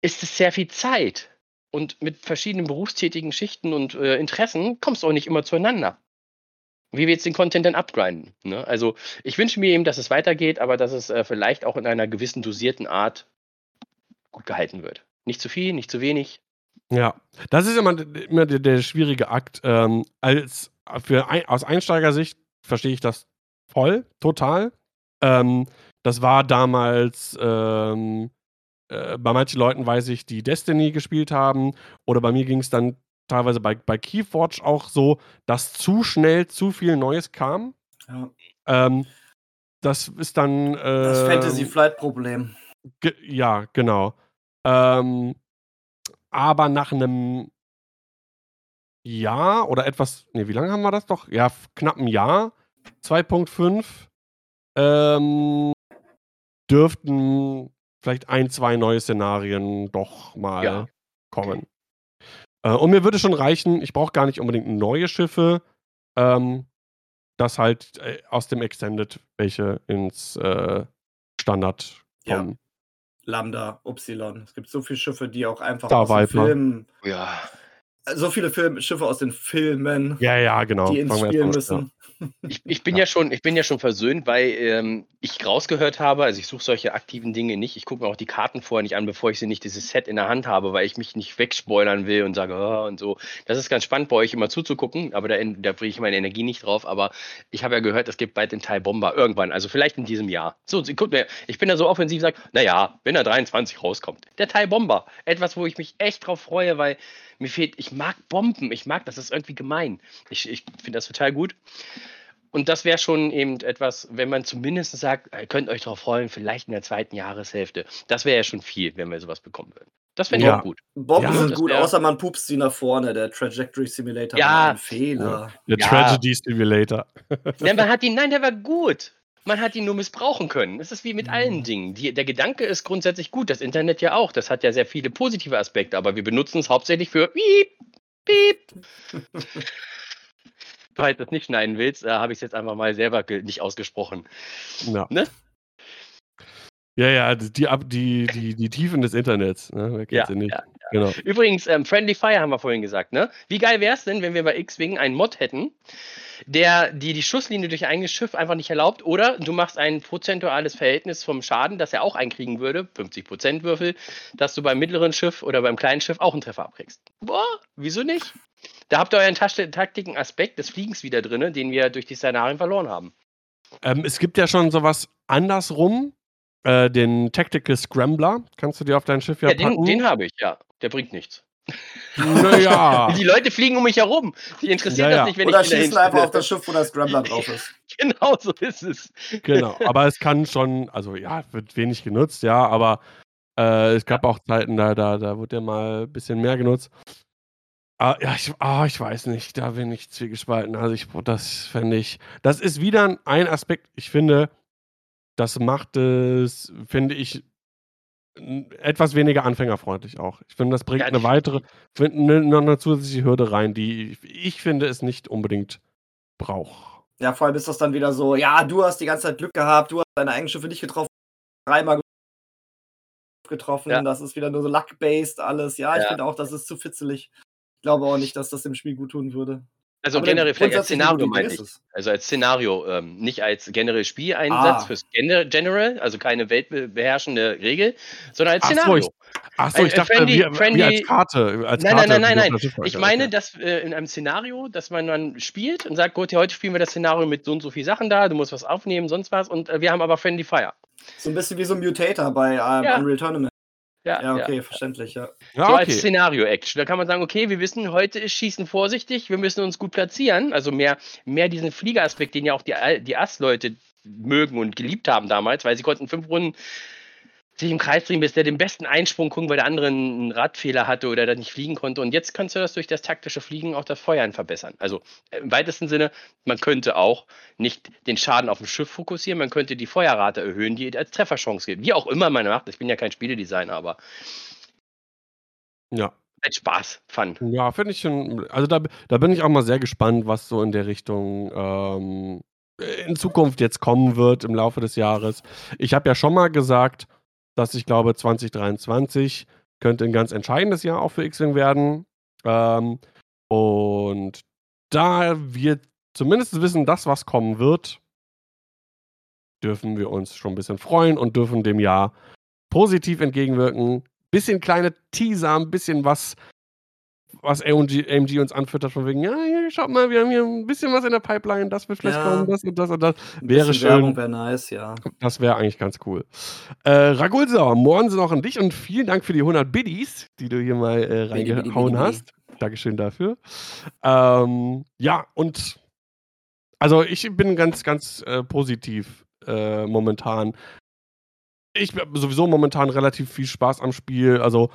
ist es sehr viel Zeit. Und mit verschiedenen berufstätigen Schichten und äh, Interessen kommst du auch nicht immer zueinander. Wie wir jetzt den Content dann upgrinden. Ne? Also ich wünsche mir eben, dass es weitergeht, aber dass es äh, vielleicht auch in einer gewissen dosierten Art gut gehalten wird. Nicht zu viel, nicht zu wenig. Ja, das ist immer, immer der, der schwierige Akt. Ähm, als, für ein, aus Einsteigersicht verstehe ich das voll, total. Ähm, das war damals ähm, äh, bei manchen Leuten, weiß ich, die Destiny gespielt haben. Oder bei mir ging es dann teilweise bei, bei Keyforge auch so, dass zu schnell zu viel Neues kam. Ja. Ähm, das ist dann. Das ähm, Fantasy Flight Problem. Ge ja, genau. Ähm, aber nach einem Jahr oder etwas, nee, wie lange haben wir das doch? Ja, knapp ein Jahr, 2.5, ähm, dürften vielleicht ein, zwei neue Szenarien doch mal Ja. kommen. Äh, und mir würde schon reichen, ich brauche gar nicht unbedingt neue Schiffe, ähm, dass halt äh, aus dem Extended welche ins äh, Standard Ja. kommen. Lambda, Upsilon. Es gibt so viele Schiffe, die auch einfach Star aus Viper. Filmen, Ja. So viele Film, Schiffe aus den Filmen, Ja, ja, genau. die ins Fangen wir Spiel müssen. Ich, ich bin Ja. ja. schon, ich bin ja schon versöhnt, weil ähm, ich rausgehört habe, also ich suche solche aktiven Dinge nicht. Ich gucke mir auch die Karten vorher nicht an, bevor ich sie nicht dieses Set in der Hand habe, weil ich mich nicht wegspoilern will und sage, oh, und so. Das ist ganz spannend bei euch immer zuzugucken, aber da, da bringe ich meine Energie nicht drauf. Aber ich habe ja gehört, es gibt bald den Teil Bomber irgendwann, also vielleicht in diesem Jahr. So, guck mir, ich bin da so offensiv, sage, naja, wenn er 23 rauskommt. Der Teil Bomber. Etwas, wo ich mich echt drauf freue, weil mir fehlt, ich mag Bomben, ich mag das, das ist irgendwie gemein. Ich, ich finde das total gut. Und das wäre schon eben etwas, wenn man zumindest sagt, ihr könnt euch darauf freuen, vielleicht in der zweiten Jahreshälfte. Das wäre ja schon viel, wenn wir sowas bekommen würden. Das fände Ja. ich auch gut. Bomben Ja, sind gut, außer man pupst sie nach vorne. Der Trajectory Simulator Ja. war ein Fehler. Der Ja. Tragedy Simulator. Nein, man hat ihn, nein, der war gut. Man hat ihn nur missbrauchen können. Es ist wie mit Mhm. allen Dingen. Die, der Gedanke ist grundsätzlich gut. Das Internet ja auch. Das hat ja sehr viele positive Aspekte, aber wir benutzen es hauptsächlich für Piep, Piep. Falls du es nicht schneiden willst, äh, habe ich es jetzt einfach mal selber nicht ausgesprochen. Ja. Ne? Ja, ja, die, Ab- die, die, die Tiefen des Internets. Ne? Ja, nicht? ja, Genau. Übrigens, ähm, Friendly Fire haben wir vorhin gesagt, ne? Wie geil wäre es denn, wenn wir bei X-Wing einen Mod hätten, der die, die Schusslinie durch ein Schiff einfach nicht erlaubt, oder du machst ein prozentuales Verhältnis vom Schaden, das er auch einkriegen würde, 50% Würfel, dass du beim mittleren Schiff oder beim kleinen Schiff auch einen Treffer abkriegst. Boah, wieso nicht? Da habt ihr euren Tasch- taktischen Aspekt des Fliegens wieder drin, den wir durch die Szenarien verloren haben. Ähm, es gibt ja schon sowas andersrum. Äh, den Tactical Scrambler. Kannst du dir auf dein Schiff ja, Ja, den, packen? den habe ich, ja. Der bringt nichts. naja. Die Leute fliegen um mich herum. Die interessiert Ah. Ja, ja. das nicht, wenn Oder ich dahin schießen einfach auf das Schiff, wo der Scrambler drauf ist. Genau so ist es. genau. Aber es kann schon, also ja, wird wenig genutzt, ja, aber äh, es gab auch Zeiten, da, da, da wurde der mal ein bisschen mehr genutzt. Ah, ja, ich, ah, ich weiß nicht, da bin ich zwiegespalten. Also ich, das fände ich, das ist wieder ein Aspekt, ich finde, das macht es, finde ich, etwas weniger anfängerfreundlich auch. Ich finde, das bringt Ja, eine weitere, find, eine, eine zusätzliche Hürde rein, die ich, ich finde es nicht unbedingt braucht. Ja, vor allem ist das dann wieder so, ja, du hast die ganze Zeit Glück gehabt, du hast deine eigenen Schiffe nicht getroffen, dreimal getroffen, Ja. das ist wieder nur so luck-based alles. Ja, ich Ja. finde auch, das ist zu fitzelig. Ich glaube auch nicht, dass das dem Spiel gut tun würde. Also Aber generell vielleicht als Szenario meinte ich. Also als Szenario, ähm, nicht als generell Spieleinsatz Ah. fürs Gener General, also keine weltbeherrschende Regel, sondern als Ach so, Szenario. ich- Achso, Ein- ich ein dachte, friendly- wie, wie friendly- als Karte. Als Nein, Karte nein, nein, nein. Ich meine, dass äh, in einem Szenario, dass man dann spielt und sagt, gut, heute spielen wir das Szenario mit so und so viel Sachen da, du musst was aufnehmen, sonst was, und äh, wir haben aber Friendly Fire. So ein bisschen wie so ein Mutator bei ähm, Ja. Unreal Tournament. Ja, Ja, ja. okay, verständlich, ja. Ja, So als okay. Szenario-Action. Da kann man sagen, okay, wir wissen, heute ist Schießen vorsichtig, wir müssen uns gut platzieren. Also mehr, mehr diesen Fliegeraspekt, den ja auch die, die Ass-Leute mögen und geliebt haben damals, weil sie konnten fünf Runden sich im Kreis drehen, bis der den besten Einsprung gucken, weil der andere einen Radfehler hatte oder da nicht fliegen konnte. Und jetzt kannst du das durch das taktische Fliegen auch das Feuern verbessern. Also äh, im weitesten Sinne, man könnte auch nicht den Schaden auf dem Schiff fokussieren, man könnte die Feuerrate erhöhen, die als Trefferchance gibt. Wie auch immer man macht. Ich bin ja kein Spieledesigner, aber Ja. halt Spaß, Fun. Ja, finde ich schon. Also da, da bin ich auch mal sehr gespannt, was so in der Richtung ähm, in Zukunft jetzt kommen wird im Laufe des Jahres. Ich habe ja schon mal gesagt, dass ich glaube, 2023 könnte ein ganz entscheidendes Jahr auch für X-Wing werden. Ähm, und da wir zumindest wissen, dass was kommen wird, dürfen wir uns schon ein bisschen freuen und dürfen dem Jahr positiv entgegenwirken. Bisschen kleine Teaser, ein bisschen was, was AMG, AMG uns anfüttert, von wegen, ja, hier, schaut mal, wir haben hier ein bisschen was in der Pipeline, das wird vielleicht Ja. kommen, das und das und das. Wäre bisschen Werbung schön. wäre nice, ja. Das wäre eigentlich ganz cool. Äh, Ragulsauer, morgen sind auch an dich und vielen Dank für die 100 Biddies, die du hier mal äh, Biddy, biddy, reingehauen biddy, hast. Dankeschön dafür. Ähm, ja, und also ich bin ganz, ganz äh, positiv äh, momentan. Ich habe sowieso momentan relativ viel Spaß am Spiel. Also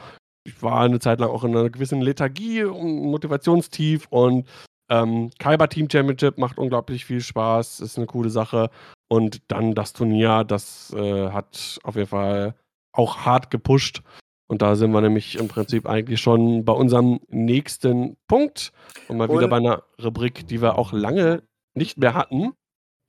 ich war eine Zeit lang auch in einer gewissen Lethargie und Motivationstief und ähm, Kaiba Team Championship macht unglaublich viel Spaß, ist eine coole Sache. Und dann das Turnier, das äh, hat auf jeden Fall auch hart gepusht. Und da sind wir nämlich im Prinzip eigentlich schon bei unserem nächsten Punkt. Und mal wieder Und- bei einer Rubrik, die wir auch lange nicht mehr hatten.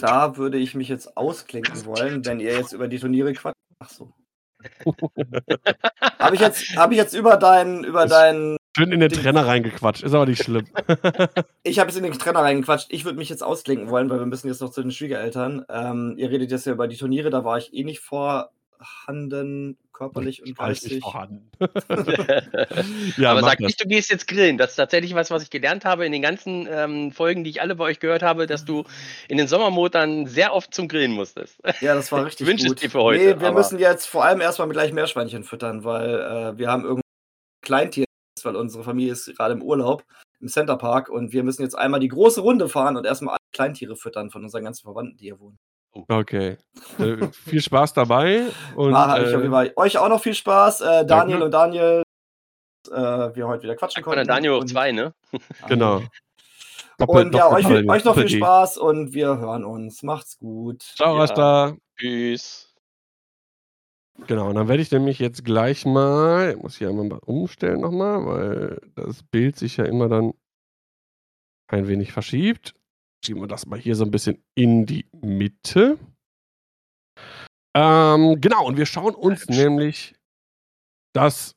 Da würde ich mich jetzt ausklinken wollen, wenn ihr jetzt über die Turniere quatscht. Ach so. Habe ich jetzt, habe ich jetzt über deinen, über deinen Schön in den Trenner reingequatscht, ist aber nicht schlimm. Ich habe jetzt in den Trenner reingequatscht. Ich würde mich jetzt ausklinken wollen, weil wir müssen jetzt noch zu den Schwiegereltern. Ähm, ihr redet jetzt ja über die Turniere, da war ich eh nicht vorhanden, körperlich und ich geistig. vorhanden. Ja, Aber sag das. nicht, du gehst jetzt grillen. Das ist tatsächlich was, was ich gelernt habe in den ganzen ähm, Folgen, die ich alle bei euch gehört habe, dass du in den Sommermotoren sehr oft zum Grillen musstest. Ja, das war richtig wünsch es gut. dir für heute, Nee, wir aber- müssen jetzt vor allem erstmal mit gleich Meerschweinchen füttern, weil äh, wir haben irgendwie Kleintier, weil unsere Familie ist gerade im Urlaub im Centerpark und wir müssen jetzt einmal die große Runde fahren und erstmal alle Kleintiere füttern von unseren ganzen Verwandten, die hier wohnen. Okay. Äh, viel Spaß dabei. Und, War, äh. Euch auch noch viel Spaß. Äh, Daniel Danke. und Daniel, äh, wir heute wieder quatschen konnten. Daniel und- zwei, ne? genau. Und ja, euch, Doppel- euch noch viel. Spaß und wir hören uns. Macht's gut. Ciao, Ja. Rasta. Tschüss. Genau, und dann werde ich nämlich jetzt gleich mal, ich muss hier einmal mal umstellen nochmal, weil das Bild sich ja immer dann ein wenig verschiebt. Schieben wir das mal hier so ein bisschen in die Mitte. Ähm, genau, und wir schauen uns nämlich das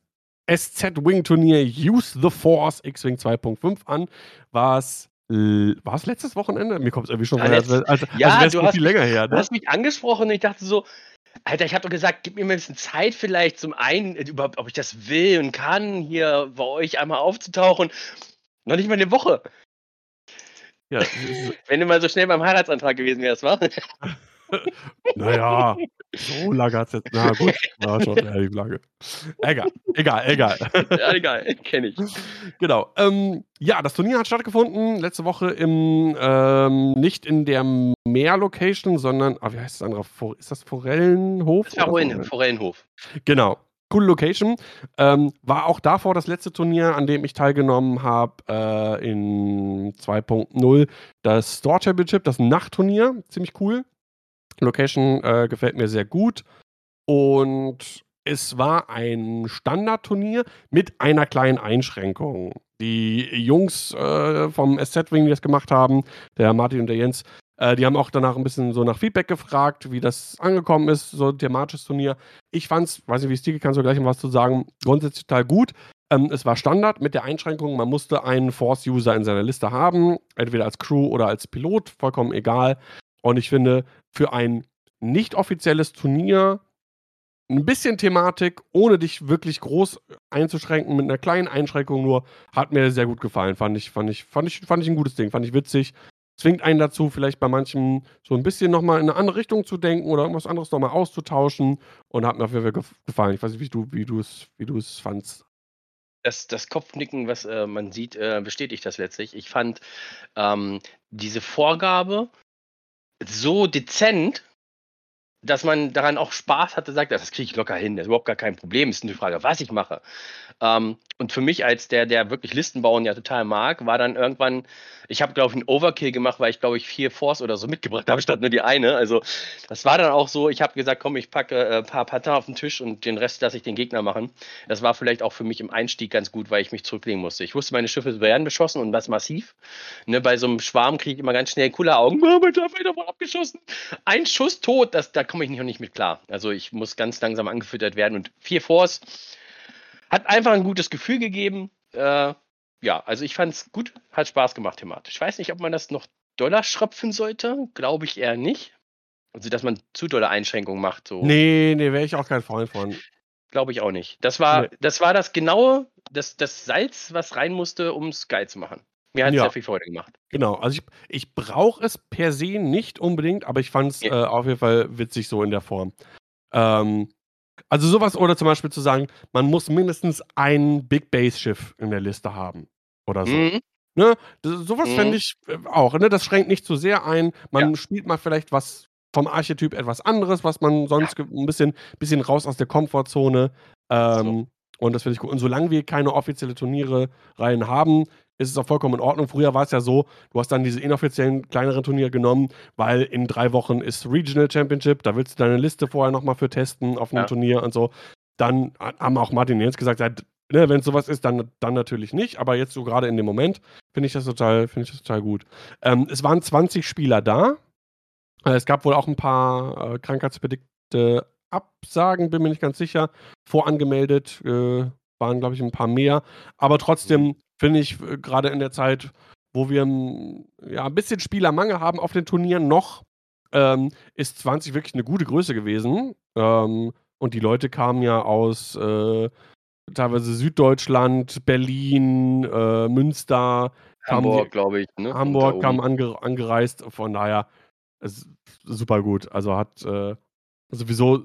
SZ-Wing-Turnier Use the Force X-Wing 2.5 an, was war es letztes Wochenende? Mir kommt es irgendwie schon Ja, vor, als, letzt- als, als Ja, wäre es du viel länger her. Du Ne? hast mich angesprochen und ich dachte so, Alter, ich habe doch gesagt, gib mir mal ein bisschen Zeit vielleicht zum einen, äh, überhaupt, ob ich das will und kann, hier bei euch einmal aufzutauchen. Noch nicht mal eine Woche. Ja, Wenn du mal so schnell beim Heiratsantrag gewesen wärst, wa? Naja, so lange hat es jetzt. Na gut, war schon relativ lange. Egal, egal, egal. ja, egal, kenne ich. genau. Ähm, ja, das Turnier hat stattgefunden letzte Woche im, ähm, nicht in der Meer-Location, sondern, ah, wie heißt das andere? Ist das Forellenhof? Das? Forellen, Forellenhof. Genau. Coole Location. Ähm, war auch davor das letzte Turnier, an dem ich teilgenommen habe, äh, in 2.0, das Store Championship, das Nachtturnier. Ziemlich cool. Location äh, gefällt mir sehr gut. Und es war ein Standardturnier mit einer kleinen Einschränkung. Die Jungs äh, vom SZ-Wing, die das gemacht haben, der Martin und der Jens, äh, die haben auch danach ein bisschen so nach Feedback gefragt, wie das angekommen ist, so ein thematisches Turnier. Ich fand's, weiß nicht, wie es dir kannst du gleich noch was zu sagen, grundsätzlich total gut. Ähm, es war Standard mit der Einschränkung, man musste einen Force-User in seiner Liste haben, entweder als Crew oder als Pilot, vollkommen egal. Und ich finde, für ein nicht offizielles Turnier ein bisschen Thematik, ohne dich wirklich groß einzuschränken, mit einer kleinen Einschränkung nur, hat mir sehr gut gefallen. Fand ich, fand ich, fand ich, fand ich ein gutes Ding, fand ich witzig. Zwingt einen dazu, vielleicht bei manchen so ein bisschen nochmal in eine andere Richtung zu denken oder irgendwas anderes nochmal auszutauschen und hat mir auf jeden Fall gef- gefallen. Ich weiß nicht, wie du, es, wie du fandst. Das, das Kopfnicken, was äh, man sieht, äh, bestätigt das letztlich. Ich fand ähm, diese Vorgabe so dezent, dass man daran auch Spaß hatte, sagt, das kriege ich locker hin, das ist überhaupt gar kein Problem, ist nur die Frage, was ich mache. Ähm, und für mich als der, der wirklich Listen bauen ja total mag, war dann irgendwann, ich habe glaube ich einen Overkill gemacht, weil ich glaube ich vier Force oder so mitgebracht habe, statt nur die eine. Also das war dann auch so, ich habe gesagt, komm, ich packe äh, ein paar Patten auf den Tisch und den Rest lasse ich den Gegner machen. Das war vielleicht auch für mich im Einstieg ganz gut, weil ich mich zurücklegen musste. Ich wusste, meine Schiffe werden beschossen und was massiv. Ne, bei so einem Schwarm kriege ich immer ganz schnell coole Augen. Oh, mein Schaf wird abgeschossen. Ein Schuss tot, das, da komme ich noch nicht mit klar. Also ich muss ganz langsam angefüttert werden und vier Force hat einfach ein gutes Gefühl gegeben. Äh, ja, also ich fand es gut, hat Spaß gemacht thematisch. Ich weiß nicht, ob man das noch doller schröpfen sollte. Glaube ich eher nicht. Also, dass man zu dolle Einschränkungen macht. So. Nee, nee, wäre ich auch kein Freund von. Glaube ich auch nicht. Das war, Nee. das war das genaue, das, das Salz, was rein musste, um es geil zu machen. Mir hat es Ja. sehr viel Freude gemacht. Genau, also ich, ich brauche es per se nicht unbedingt, aber ich fand es Ja. äh, auf jeden Fall witzig so in der Form. Ähm, also sowas oder zum Beispiel zu sagen, man muss mindestens ein Big Base Schiff in der Liste haben oder so. Mhm. Ne? Das, sowas Mhm. fände ich äh, auch. Ne? Das schränkt nicht zu sehr ein. Man Ja. spielt mal vielleicht was vom Archetyp etwas anderes, was man sonst ein bisschen, bisschen raus aus der Komfortzone. Ähm, Und das finde ich gut. Und solange wir keine offizielle Turniere rein haben, ist es auch vollkommen in Ordnung. Früher war es ja so, du hast dann diese inoffiziellen kleineren Turniere genommen, weil in drei Wochen ist Regional Championship, da willst du deine Liste vorher nochmal für testen auf einem Ja. Turnier und so. Dann haben auch Martin Jens gesagt, ja, ne, wenn es sowas ist, dann, dann natürlich nicht. Aber jetzt so gerade in dem Moment finde ich das total, finde ich das total gut. Ähm, es waren 20 Spieler da. Äh, Es gab wohl auch ein paar äh, krankheitsbedingte Absagen, bin mir nicht ganz sicher. Vorangemeldet, äh, waren, glaube ich, ein paar mehr. Aber trotzdem finde ich, äh, gerade in der Zeit, wo wir ja, ein bisschen Spielermangel haben auf den Turnieren noch, ähm, ist 20 wirklich eine gute Größe gewesen. Ähm, und die Leute kamen ja aus äh, teilweise Süddeutschland, Berlin, äh, Münster, Hamburg, glaube ich. Ne? Hamburg kam ange angereist. Von daher ist super gut. Also hat äh, sowieso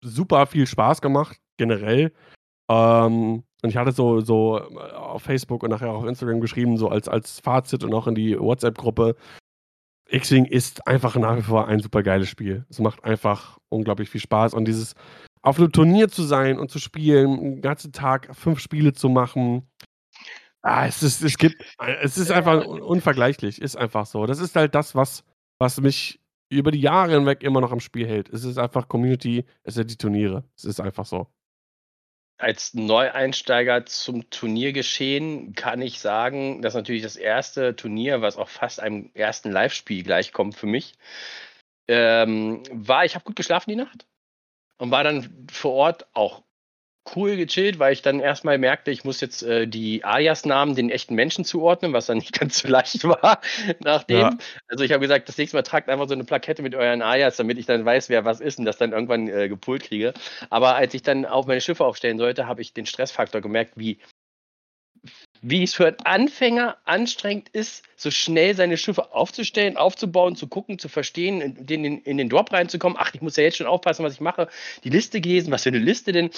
super viel Spaß gemacht, generell. Ähm, und ich hatte so, so äh, auf Facebook und nachher auch auf Instagram geschrieben, so als, als Fazit und auch in die WhatsApp-Gruppe. X-Wing ist einfach nach wie vor ein super geiles Spiel. Es macht einfach unglaublich viel Spaß. Und dieses auf einem Turnier zu sein und zu spielen, den ganzen Tag fünf Spiele zu machen, ah, es, ist, es, gibt, es ist einfach unvergleichlich. Ist einfach so. Das ist halt das, was, was mich über die Jahre hinweg immer noch am Spiel hält. Es ist einfach Community, es sind die Turniere. Es ist einfach so. Als Neueinsteiger zum Turniergeschehen kann ich sagen, dass natürlich das erste Turnier, was auch fast einem ersten Live-Spiel gleichkommt für mich, ähm, war, ich habe gut geschlafen die Nacht und war dann vor Ort auch cool gechillt, weil ich dann erstmal merkte, ich muss jetzt äh, die Alias-Namen den echten Menschen zuordnen, was dann nicht ganz so leicht war nachdem. Ja. Also ich habe gesagt, das nächste Mal tragt einfach so eine Plakette mit euren Alias, damit ich dann weiß, wer was ist und das dann irgendwann äh, gepult kriege. Aber als ich dann auf meine Schiffe aufstellen sollte, habe ich den Stressfaktor gemerkt, wie wie es für einen Anfänger anstrengend ist, so schnell seine Schiffe aufzustellen, aufzubauen, zu gucken, zu verstehen, in, in, in den Drop reinzukommen. Ach, ich muss ja jetzt schon aufpassen, was ich mache. Die Liste gelesen, was für eine Liste denn?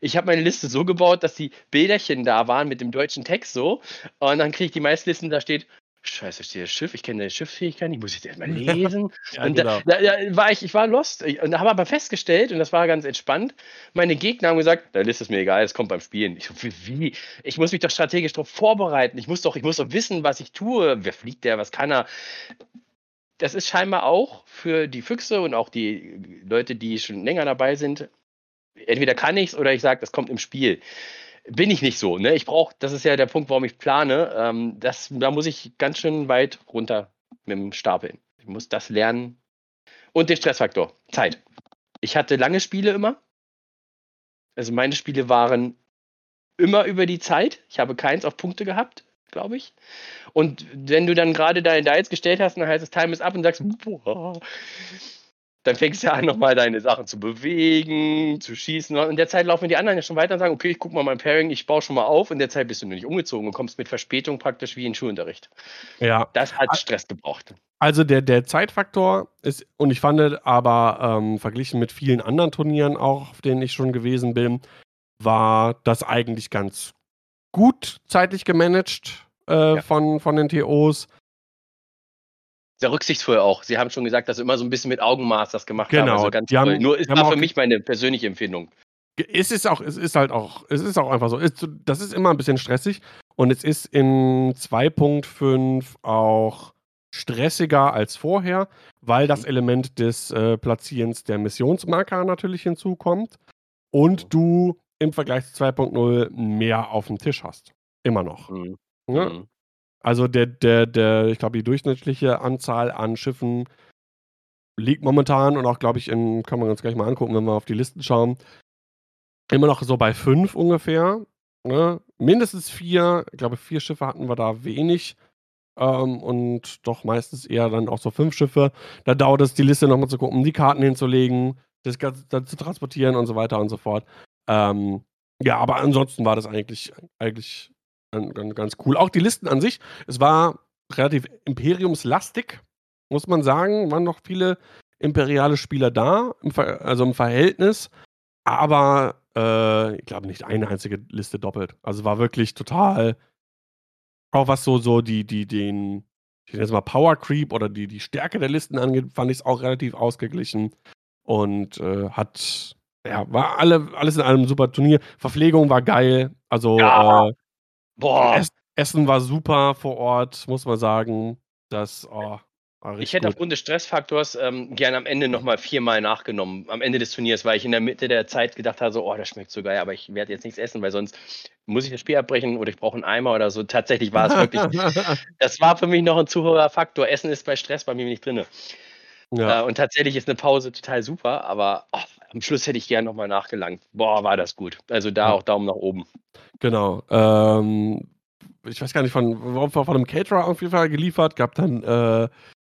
Ich habe meine Liste so gebaut, dass die Bilderchen da waren mit dem deutschen Text so. Und dann kriege ich die meisten Listen, da steht, Scheiße, steht das Schiff, ich kenne deine Schifffähigkeit nicht, muss ich das erstmal lesen. ja, und genau. da, da, da, war ich, ich war lost. Und da habe aber festgestellt, und das war ganz entspannt, meine Gegner haben gesagt, da ist es mir egal, es kommt beim Spielen. Ich so, wie? Ich muss mich doch strategisch darauf vorbereiten. Ich muss doch, ich muss doch wissen, was ich tue. Wer fliegt der, was kann er? Das ist scheinbar auch für die Füchse und auch die Leute, die schon länger dabei sind, entweder kann ich es oder ich sage, das kommt im Spiel. Bin ich nicht so. Ne? Ich brauche, das ist ja der Punkt, warum ich plane. Ähm, das, da muss ich ganz schön weit runter mit dem Stapeln. Ich muss das lernen. Und den Stressfaktor, Zeit. Ich hatte lange Spiele immer. Also meine Spiele waren immer über die Zeit. Ich habe keins auf Punkte gehabt, glaube ich. Und wenn du dann gerade deine Dials gestellt hast, dann heißt es Time is up und sagst, boah, dann fängst du an, nochmal deine Sachen zu bewegen, zu schießen. Und in der Zeit laufen die anderen ja schon weiter und sagen, okay, ich gucke mal mein Pairing, ich baue schon mal auf. In der Zeit bist du nur nicht umgezogen und kommst mit Verspätung praktisch wie in Schulunterricht. Ja. Das hat Stress gebraucht. Also der, der Zeitfaktor ist, und ich fand aber ähm, verglichen mit vielen anderen Turnieren auch, auf denen ich schon gewesen bin, war das eigentlich ganz gut zeitlich gemanagt äh, ja. von, von den TOs sehr rücksichtsvoll auch. Sie haben schon gesagt, dass sie immer so ein bisschen mit Augenmaß das gemacht genau. haben. Also ganz die haben, Nur ist war für mich meine persönliche Empfindung. Es ist auch, es ist halt auch, es ist auch einfach so. das ist immer ein bisschen stressig und es ist in 2.5 auch stressiger als vorher, weil das mhm. Element des äh, Platzierens der Missionsmarker natürlich hinzukommt und mhm. du im Vergleich zu 2.0 mehr auf dem Tisch hast. Immer noch. Mhm. Ja? Mhm. Also der, der, der, ich glaube, die durchschnittliche Anzahl an Schiffen liegt momentan und auch, glaube ich, in, kann man uns gleich mal angucken, wenn wir auf die Listen schauen, immer noch so bei fünf ungefähr. Ne? Mindestens vier, ich glaube, vier Schiffe hatten wir da wenig. Ähm, und doch meistens eher dann auch so fünf Schiffe. Da dauert es, die Liste nochmal zu gucken, die Karten hinzulegen, das Ganze zu transportieren und so weiter und so fort. Ähm, ja, aber ansonsten war das eigentlich, eigentlich ganz, ganz cool. Auch die Listen an sich, es war relativ imperiumslastig, muss man sagen. Waren noch viele imperiale Spieler da, im also im Verhältnis. Aber äh, ich glaube nicht eine einzige Liste doppelt. Also war wirklich total, auch was so, so die, die, den, ich nenne mal Power Creep oder die, die Stärke der Listen angeht, fand ich es auch relativ ausgeglichen. Und äh, hat, ja, war alle, alles in einem super Turnier. Verpflegung war geil. Also ja. äh, Boah. Essen war super vor Ort, muss man sagen. Das, oh, ich hätte gut. aufgrund des Stressfaktors ähm, gerne am Ende nochmal viermal nachgenommen, am Ende des Turniers, weil ich in der Mitte der Zeit gedacht habe, so, oh, das schmeckt so geil, aber ich werde jetzt nichts essen, weil sonst muss ich das Spiel abbrechen oder ich brauche einen Eimer oder so. Tatsächlich war es wirklich, das war für mich noch ein zu hoher Faktor. Essen ist bei Stress bei mir nicht drin. Ja. Äh, und tatsächlich ist eine Pause total super, aber oh, am Schluss hätte ich gern nochmal nachgelangt. Boah, war das gut. Also da auch Daumen nach oben. Genau. Ähm, ich weiß gar nicht, von, von, von einem Caterer auf jeden Fall geliefert. Gab dann äh,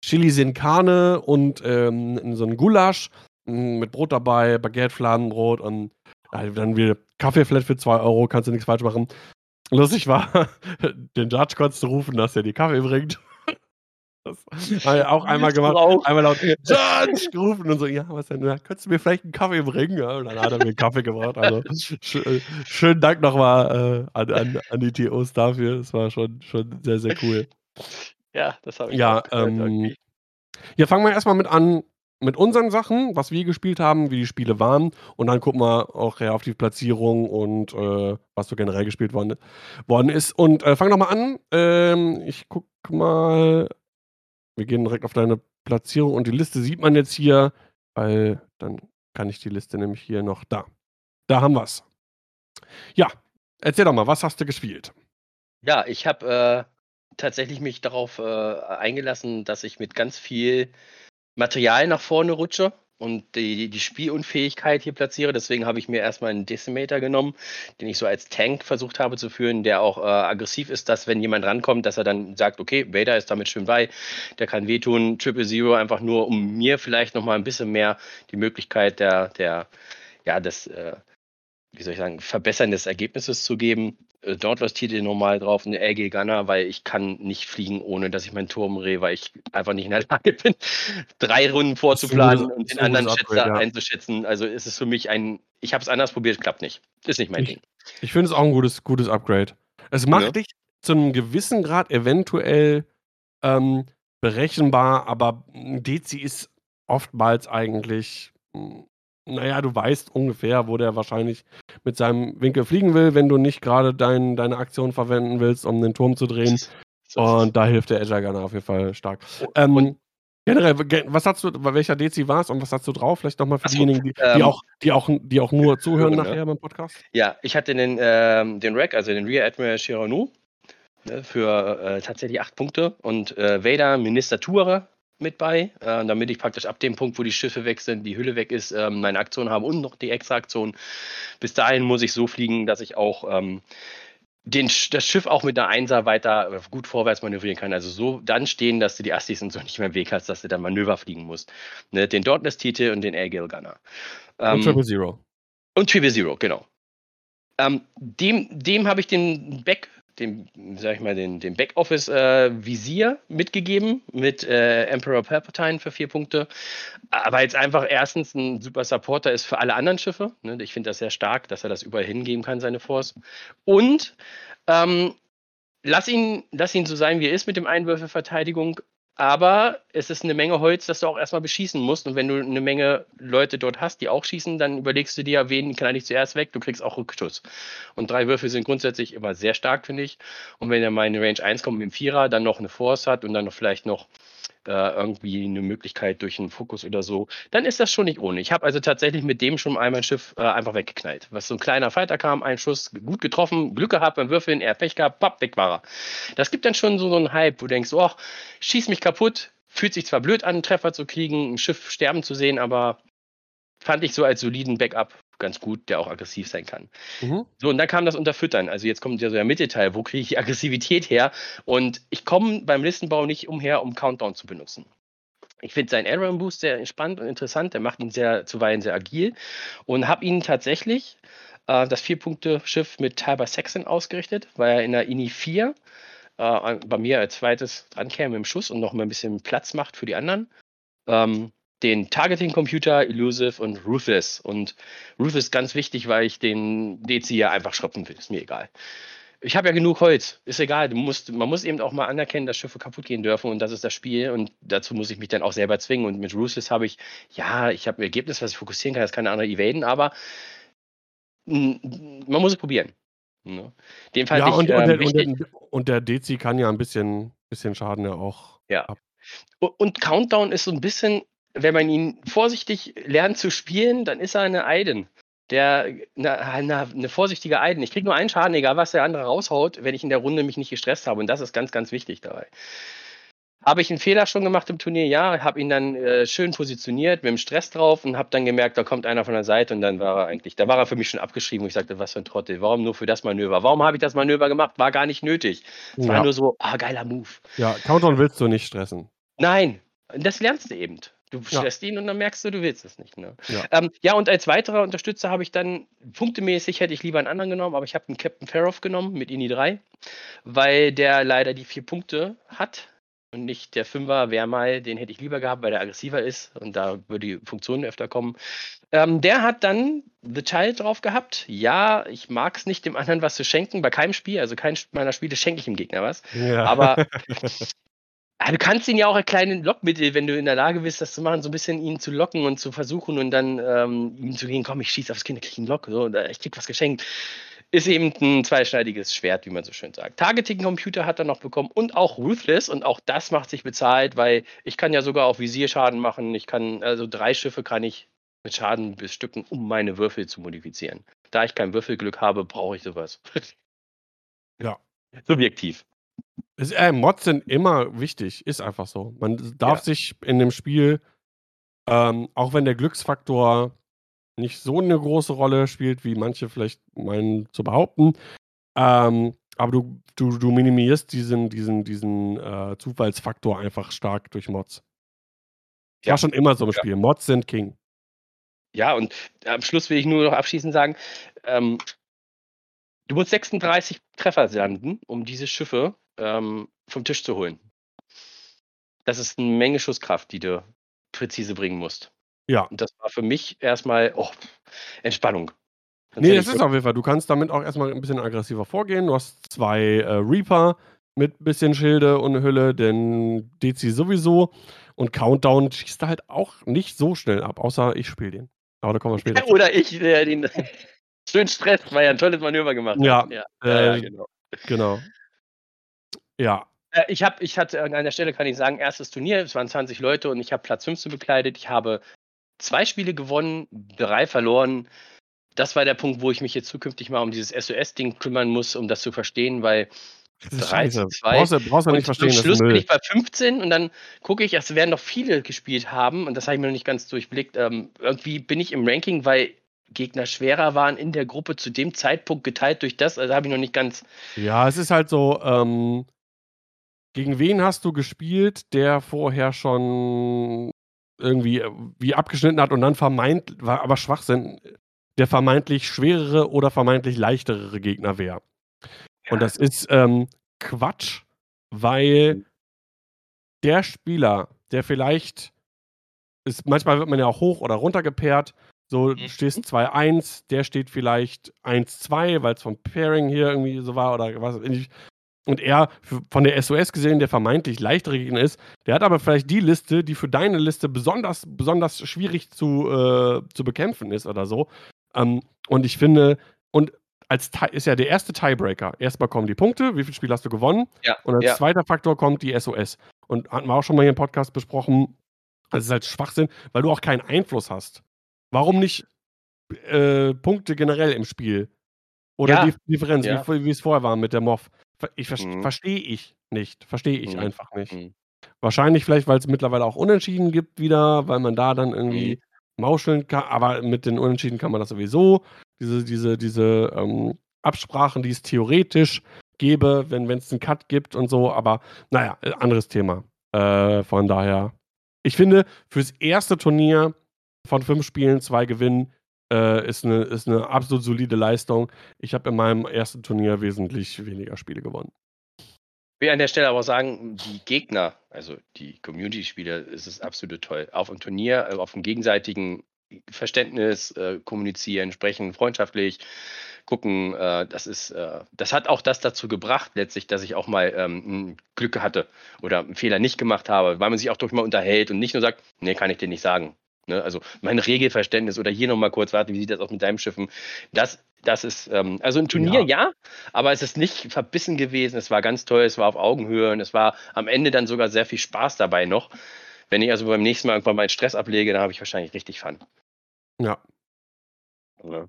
Chili sin Carne und ähm, so ein Gulasch mh, mit Brot dabei, Baguette, Fladenbrot und äh, dann wieder Kaffeeflat für 2 Euro, kannst du nichts falsch machen. Lustig war, den Judge konntest du rufen, dass er die Kaffee bringt. Das auch einmal gemacht, einmal laut Judge gerufen und so, ja, was denn, könntest du mir vielleicht einen Kaffee bringen? Ja, und dann hat er mir einen Kaffee gebracht. Also sch äh, schönen Dank nochmal äh, an, an, an die TOs dafür. Das war schon, schon sehr, sehr cool. Ja, das habe ich Ja, auch gehört ähm. Ja, fangen wir erstmal mit an, mit unseren Sachen, was wir gespielt haben, wie die Spiele waren. Und dann gucken wir auch ja, auf die Platzierung und äh, was so generell gespielt worden, worden ist. Und äh, fang doch mal an. Ähm, ich guck mal. Wir gehen direkt auf deine Platzierung und die Liste sieht man jetzt hier, weil dann kann ich die Liste nämlich hier noch da. Da haben wir's. Ja, erzähl doch mal, was hast du gespielt? Ja, ich habe äh, tatsächlich mich darauf äh, eingelassen, dass ich mit ganz viel Material nach vorne rutsche und die, die Spielunfähigkeit hier platziere. Deswegen habe ich mir erstmal einen Decimator genommen, den ich so als Tank versucht habe zu führen, der auch äh, aggressiv ist, dass wenn jemand rankommt, dass er dann sagt, okay, Vader ist damit schön bei, der kann wehtun, Triple Zero einfach nur, um mir vielleicht nochmal ein bisschen mehr die Möglichkeit der, der ja, des, äh, wie soll ich sagen, Verbessern des Ergebnisses zu geben. Äh, Dauntless-Titel normal drauf, eine LG Gunner, weil ich kann nicht fliegen, ohne dass ich meinen Turm drehe, weil ich einfach nicht in der Lage bin, drei Runden vorzuplanen gutes- und den anderen Schätzer ja. einzuschätzen. Also ist es für mich ein, ich habe es anders probiert, klappt nicht. Ist nicht mein Ich- Ding. Ich finde es auch ein gutes, gutes Upgrade. Es macht Ja. dich zu einem gewissen Grad eventuell ähm, berechenbar, aber ein Dezi ist oftmals eigentlich, mh, naja, du weißt ungefähr, wo der wahrscheinlich mit seinem Winkel fliegen will, wenn du nicht gerade dein, deine Aktion verwenden willst, um den Turm zu drehen. Es. Und da hilft der Agile Gunner auf jeden Fall stark. Ähm, generell, ge- was hast du, bei welcher Dezi warst und was hast du drauf? Vielleicht nochmal für so, diejenigen, die, die, ähm, auch, die, auch, die auch nur zuhören hören, ne? nachher beim Podcast. Ja, ich hatte den, ähm, den Rack, also den Rear Admiral Shiranu, ne, für äh, tatsächlich acht Punkte und äh, Vader Ministatura mit bei, äh, damit ich praktisch ab dem Punkt, wo die Schiffe weg sind, die Hülle weg ist, ähm, meine Aktion habe und noch die extra Aktion. Bis dahin muss ich so fliegen, dass ich auch ähm, den, das Schiff auch mit einer Einser weiter äh, gut vorwärts manövrieren kann. Also so dann stehen, dass du die Astis und so nicht mehr im Weg hast, dass du dann Manöver fliegen musst. Ne, den Dauntless-Titel und den Airgale Gunner. Und Ähm, Triple Zero. und Triple Zero, genau. Ähm, dem dem habe ich den Back, den, sag ich mal, den, den Backoffice-Visier mitgegeben mit äh, Emperor Palpatine für vier Punkte. Aber jetzt einfach erstens ein super Supporter ist für alle anderen Schiffe. Ne? Ich finde das sehr stark, dass er das überall hingeben kann, seine Force. Und ähm, lass, ihn, lass ihn so sein, wie er ist mit dem Einwürfelverteidigung. Aber es ist eine Menge Holz, das du auch erstmal beschießen musst. Und wenn du eine Menge Leute dort hast, die auch schießen, dann überlegst du dir, wen kann ich zuerst weg? Du kriegst auch Rückschuss. Und drei Würfel sind grundsätzlich immer sehr stark, finde ich. Und wenn er mal in Range 1 kommt mit dem Vierer, dann noch eine Force hat und dann noch vielleicht noch äh, irgendwie eine Möglichkeit durch einen Fokus oder so, dann ist das schon nicht ohne. Ich habe also tatsächlich mit dem schon einmal ein Schiff äh, einfach weggeknallt. Was so ein kleiner Fighter kam, ein Schuss, gut getroffen, Glück gehabt beim Würfeln, er Pech gehabt, papp, weg war er. Das gibt dann schon so, so einen Hype, wo du denkst, oh, schieß mich kaputt, fühlt sich zwar blöd an, einen Treffer zu kriegen, ein Schiff sterben zu sehen, aber fand ich so als soliden Backup ganz gut, der auch aggressiv sein kann. Mhm. So, und dann kam das Unterfüttern. Also jetzt kommt ja so der Mittelteil, wo kriege ich die Aggressivität her? Und ich komme beim Listenbau nicht umher, um Countdown zu benutzen. Ich finde seinen Aaron Boost sehr spannend und interessant. Der macht ihn sehr zuweilen sehr agil und habe ihn tatsächlich äh, das Vier-Punkte-Schiff mit Talbot Saxon ausgerichtet, weil er in der INI 4 äh, bei mir als zweites drankäme im Schuss und noch mal ein bisschen Platz macht für die anderen. Ähm, den Targeting-Computer, Elusive und Ruthless. Und Ruthless ist ganz wichtig, weil ich den DC ja einfach schroppen will. Ist mir egal. Ich habe ja genug Holz. Ist egal. Musst, man muss eben auch mal anerkennen, dass Schiffe kaputt gehen dürfen und das ist das Spiel. Und dazu muss ich mich dann auch selber zwingen. Und mit Ruthless habe ich, ja, ich habe ein Ergebnis, was ich fokussieren kann, das kann der andere evaden, aber man muss es probieren. Ne? Den fand Ja, ich und, ähm, und, der, und, der, Dezi kann ja ein bisschen, bisschen Schaden ja auch. Ja. ab. Und Countdown ist so ein bisschen, wenn man ihn vorsichtig lernt zu spielen, dann ist er eine Aiden. Der, eine, eine, vorsichtige Aiden. Ich kriege nur einen Schaden, egal was der andere raushaut, wenn ich in der Runde mich nicht gestresst habe. Und das ist ganz, ganz wichtig dabei. Habe ich einen Fehler schon gemacht im Turnier? Ja, habe ihn dann äh, schön positioniert mit dem Stress drauf und habe dann gemerkt, da kommt einer von der Seite und dann war er eigentlich, da war er für mich schon abgeschrieben und ich sagte, was für ein Trottel, warum nur für das Manöver? Warum habe ich das Manöver gemacht? War gar nicht nötig. Es war Ja. nur so, ah, geiler Move. Ja, Countdown willst du nicht stressen. Nein, das lernst du eben. Du Ja. stresst ihn und dann merkst du, du willst es nicht. Ne? Ja. Ähm, ja, und als weiterer Unterstützer habe ich dann, punktemäßig hätte ich lieber einen anderen genommen, aber ich habe einen Captain Faroff genommen mit INI 3, weil der leider die vier Punkte hat und nicht der Fünfer wäre mal, den hätte ich lieber gehabt, weil der aggressiver ist und da würde die Funktion öfter kommen. Ähm, der hat dann The Child drauf gehabt. Ja, ich mag es nicht, dem anderen was zu schenken, bei keinem Spiel, also kein meiner Spiele schenke ich dem Gegner was. Ja. Aber Ah, du kannst ihn ja auch kleines Lockmittel, wenn du in der Lage bist, das zu machen, so ein bisschen ihn zu locken und zu versuchen und dann ähm, ihm zu gehen, komm, ich schieße aufs Kind, ich krieg einen Lock, so, oder ich krieg was geschenkt. Ist eben ein zweischneidiges Schwert, wie man so schön sagt. Targeting-Computer hat er noch bekommen und auch Ruthless und auch das macht sich bezahlt, weil ich kann ja sogar auf Visierschaden machen. Ich kann, also drei Schiffe kann ich mit Schaden bestücken, um meine Würfel zu modifizieren. Da ich kein Würfelglück habe, brauche ich sowas. Ja. Subjektiv. Es, äh, Mods sind immer wichtig, ist einfach so. Man darf Ja. sich in dem Spiel, ähm, auch wenn der Glücksfaktor nicht so eine große Rolle spielt, wie manche vielleicht meinen zu behaupten, ähm, aber du, du, du minimierst diesen, diesen, diesen äh, Zufallsfaktor einfach stark durch Mods. Ja. War schon immer so im Ja. Spiel. Mods sind King. Ja, und am Schluss will ich nur noch abschließend sagen, ähm, du musst 36 Treffer landen, um diese Schiffe ähm, vom Tisch zu holen. Das ist eine Menge Schusskraft, die du präzise bringen musst. Ja. Und das war für mich erstmal oh, Entspannung. Sonst Nee, das ist auf jeden Fall. Du kannst damit auch erstmal ein bisschen aggressiver vorgehen. Du hast zwei äh, Reaper mit bisschen Schilde und Hülle, denn DC sowieso. Und Countdown schießt halt auch nicht so schnell ab, außer ich spiele den. Aber da kommen wir später. Oder ich, der den schön stresst, weil er ein tolles Manöver gemacht Ja, hat. Ja, äh, ja, ja, genau. Genau. Ja, Äh, Ich habe, ich hatte an einer Stelle kann ich sagen, erstes Turnier, es waren 20 Leute und ich habe Platz 15 bekleidet. Ich habe zwei Spiele gewonnen, drei verloren. Das war der Punkt, wo ich mich jetzt zukünftig mal um dieses SOS-Ding kümmern muss, um das zu verstehen, weil das ist 3 scheiße. zu 2. Brauchst du, brauchst du nicht und verstehen, am das Schluss bin ich bei 15 und dann gucke ich, es werden noch viele gespielt haben und das habe ich mir noch nicht ganz durchblickt. Ähm, irgendwie bin ich im Ranking, weil Gegner schwerer waren in der Gruppe zu dem Zeitpunkt geteilt durch das, also habe ich noch nicht ganz. Ja, es ist halt so, ähm, gegen wen hast du gespielt, der vorher schon irgendwie äh, wie abgeschnitten hat und dann vermeint, war aber Schwachsinn, der vermeintlich schwerere oder vermeintlich leichtere Gegner wäre. Und das ist ähm, Quatsch, weil Mhm. der Spieler, der vielleicht ist, manchmal wird man ja auch hoch oder runter gepaart. So, du Mhm. stehst 2-1, der steht vielleicht 1-2, weil es vom Pairing hier irgendwie so war oder was. ich. Und er, von der SOS gesehen, der vermeintlich leichtere Gegner ist, der hat aber vielleicht die Liste, die für deine Liste besonders, besonders schwierig zu, äh, zu bekämpfen ist oder so. Ähm, und ich finde, und als ist ja der erste Tiebreaker. Erstmal kommen die Punkte, wie viele Spiele hast du gewonnen? Ja, Und als ja. zweiter Faktor kommt die SOS. Und hatten wir auch schon mal hier im Podcast besprochen, das ist halt Schwachsinn, weil du auch keinen Einfluss hast. Warum nicht äh, Punkte generell im Spiel? Oder Ja, die Differenz, wie, wie es vorher war mit der MOV. Ich ver Mhm. verstehe ich nicht. Verstehe ich Mhm. einfach nicht. Mhm. Wahrscheinlich vielleicht, weil es mittlerweile auch Unentschieden gibt wieder, weil man da dann irgendwie Mhm. mauscheln kann. Aber mit den Unentschieden kann man das sowieso. Diese, diese, diese ähm, Absprachen, die es theoretisch gäbe, wenn es einen Cut gibt und so. Aber naja, äh, anderes Thema. Äh, von daher, ich finde, fürs erste Turnier von fünf Spielen zwei gewinnen, äh, ist, eine, ist eine absolut solide Leistung. Ich habe in meinem ersten Turnier wesentlich weniger Spiele gewonnen. Ich will an der Stelle aber sagen, die Gegner, also die Community-Spieler, ist es absolut toll. Auf dem Turnier, äh, auf dem gegenseitigen Verständnis, äh, kommunizieren, sprechen, freundschaftlich gucken. Äh, das ist, äh, das hat auch das dazu gebracht, letztlich, dass ich auch mal ähm, Glück hatte oder einen Fehler nicht gemacht habe, weil man sich auch durch mal unterhält und nicht nur sagt, nee, kann ich dir nicht sagen. Ne? Also mein Regelverständnis oder hier nochmal kurz, warte, wie sieht das aus mit deinem Schiffen? Das, das ist, ähm, also ein Turnier, ja. aber es ist nicht verbissen gewesen. Es war ganz toll, es war auf Augenhöhe und es war am Ende dann sogar sehr viel Spaß dabei noch. Wenn ich also beim nächsten Mal irgendwann meinen Stress ablege, dann habe ich wahrscheinlich richtig Fun. Ja, Ja.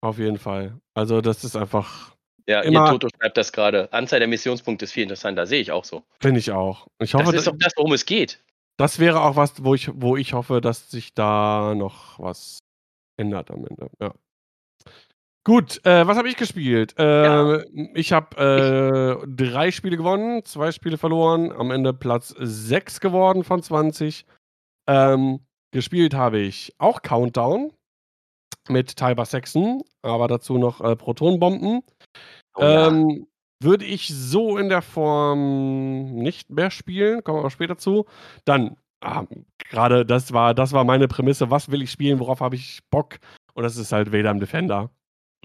auf jeden Fall. Also, das ist einfach Ja, immer Toto schreibt das gerade. Anzahl der Missionspunkte ist viel interessanter, sehe ich auch so. finde ich auch. Ich Das hoffe, ist da auch das, worum es geht. Das wäre auch was, wo ich wo ich hoffe, dass sich da noch was ändert am Ende, ja. Gut, äh, was habe ich gespielt? Ja. Äh, ich habe, äh, 3 Spiele gewonnen, 2 Spiele verloren, am Ende Platz 6 geworden von 20. Ähm, gespielt habe ich auch Countdown mit Tiber Saxon, aber dazu noch, äh, Protonbomben. Oh ja. Ähm, würde ich so in der Form nicht mehr spielen, kommen wir später zu. Dann, ah, grade das war das war meine Prämisse, was will ich spielen, worauf habe ich Bock? Und das ist halt Vader im Defender.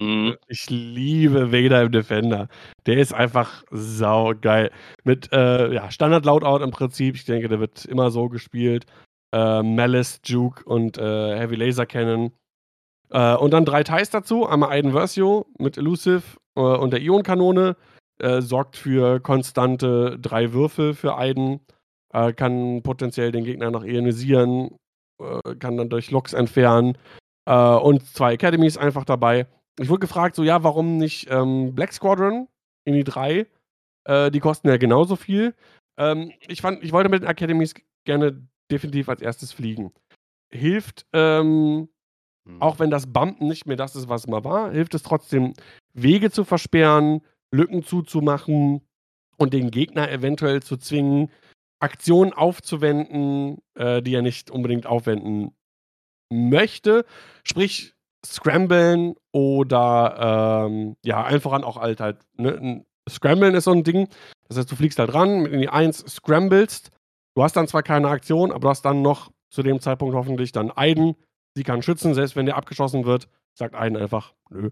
Mhm. Ich liebe Vader im Defender. Der ist einfach saugeil. Mit, äh, ja, Standard-Loadout im Prinzip. Ich denke, der wird immer so gespielt. Äh, Malice, Juke und, äh, Heavy Laser Cannon. Äh, und dann 3 Ties dazu. Einmal Aiden Versio mit Elusive, äh, und der Ionenkanone. Äh, sorgt für konstante 3 Würfel für Aiden. Äh, kann potenziell den Gegner noch ionisieren, äh, kann dann durch Locks entfernen. Äh, und 2 Academies einfach dabei. Ich wurde gefragt, so, ja, warum nicht, ähm, Black Squadron in die 3? Äh, die kosten ja genauso viel. Ähm, ich fand ich wollte mit den Academies gerne definitiv als erstes fliegen. Hilft, ähm, Mhm. auch wenn das Bumpen nicht mehr das ist, was mal war, hilft es trotzdem, Wege zu versperren, Lücken zuzumachen und den Gegner eventuell zu zwingen, Aktionen aufzuwenden, äh, die er nicht unbedingt aufwenden möchte. Sprich, scramblen oder, ähm, ja, allen voran auch halt halt, ne, Scramblen ist so 'n Ding. Das heißt, du fliegst halt ran in die 1, scramblest. Du hast dann zwar keine Aktion, aber du hast dann noch zu dem Zeitpunkt hoffentlich dann Aiden. Sie kann schützen, selbst wenn der abgeschossen wird, sagt Aiden einfach: „Nö.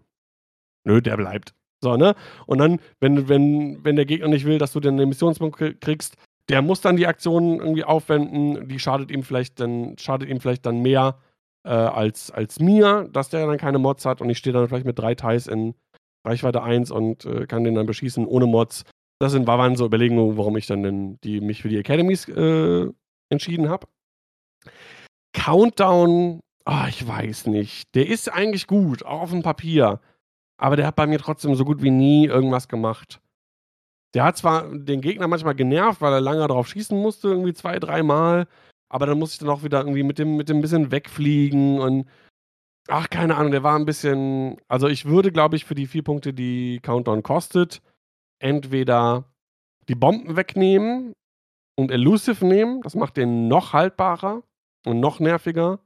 Nö, der bleibt.“ So, ne? Und dann, wenn wenn wenn der Gegner nicht will, dass du 'nen Missionspunkt kri kriegst, der muss dann die Aktion irgendwie aufwenden. Die schadet ihm vielleicht dann schadet ihm vielleicht dann mehr, äh, als als mir, dass der dann keine Mods hat und ich stehe dann vielleicht mit 3 Ties in Reichweite 1 und, äh, kann den dann beschießen ohne Mods. Das sind waren so Überlegungen, warum ich dann den die mich für die Academies, äh, entschieden habe. Countdown, ah, ich weiß nicht. Der ist eigentlich gut, auch auf'm Papier, aber der hat bei mir trotzdem so gut wie nie irgendwas gemacht. Der hat zwar den Gegner manchmal genervt, weil er lange drauf schießen musste, irgendwie 2, dreimal, aber dann musste ich dann auch wieder irgendwie mit dem mit dem bisschen wegfliegen und ach, keine Ahnung, der war 'n bisschen also, ich würde, glaube ich, für die 4 Punkte, die Countdown kostet, entweder die Bomben wegnehmen und Elusive nehmen. Das macht den noch haltbarer und noch nerviger.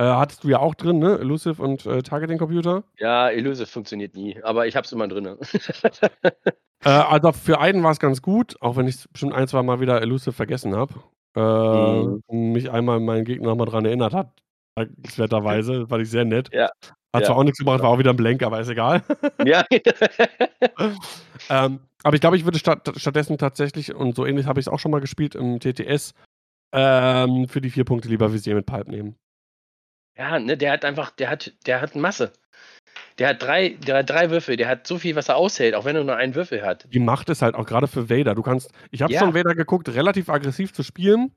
Äh, hattest du ja auch drin, ne? Elusive und, äh, Targeting Computer. Ja, Elusive funktioniert nie, aber ich habe es immer drinne. Äh, also, für Aiden war's ganz gut, auch wenn ich's bestimmt ein, zweimal wieder Elusive vergessen habe. Äh, Mhm. mich einmal mein Gegner noch mal dran erinnert hat, dankenswerterweise. Fand ich sehr nett. Ja, Hat zwar ja. auch nix gebracht, war auch wieder 'n Blank, aber ist egal. Ja. Ähm, aber ich glaube, ich würde statt stattdessen tatsächlich und so ähnlich habe ich's auch schon mal gespielt im TTS, ähm, für die 4 Punkte lieber Visier mit Pipe nehmen. Ja, ne, der hat einfach der hat der hat Masse. Der hat 3 der hat 3 Würfel, der hat so viel, was er aushält, auch wenn er nur einen Würfel hat. Die Macht ist halt auch grade für Vader. Du kannst ich habe Ja. schon Vader geguckt, relativ aggressiv zu spielen.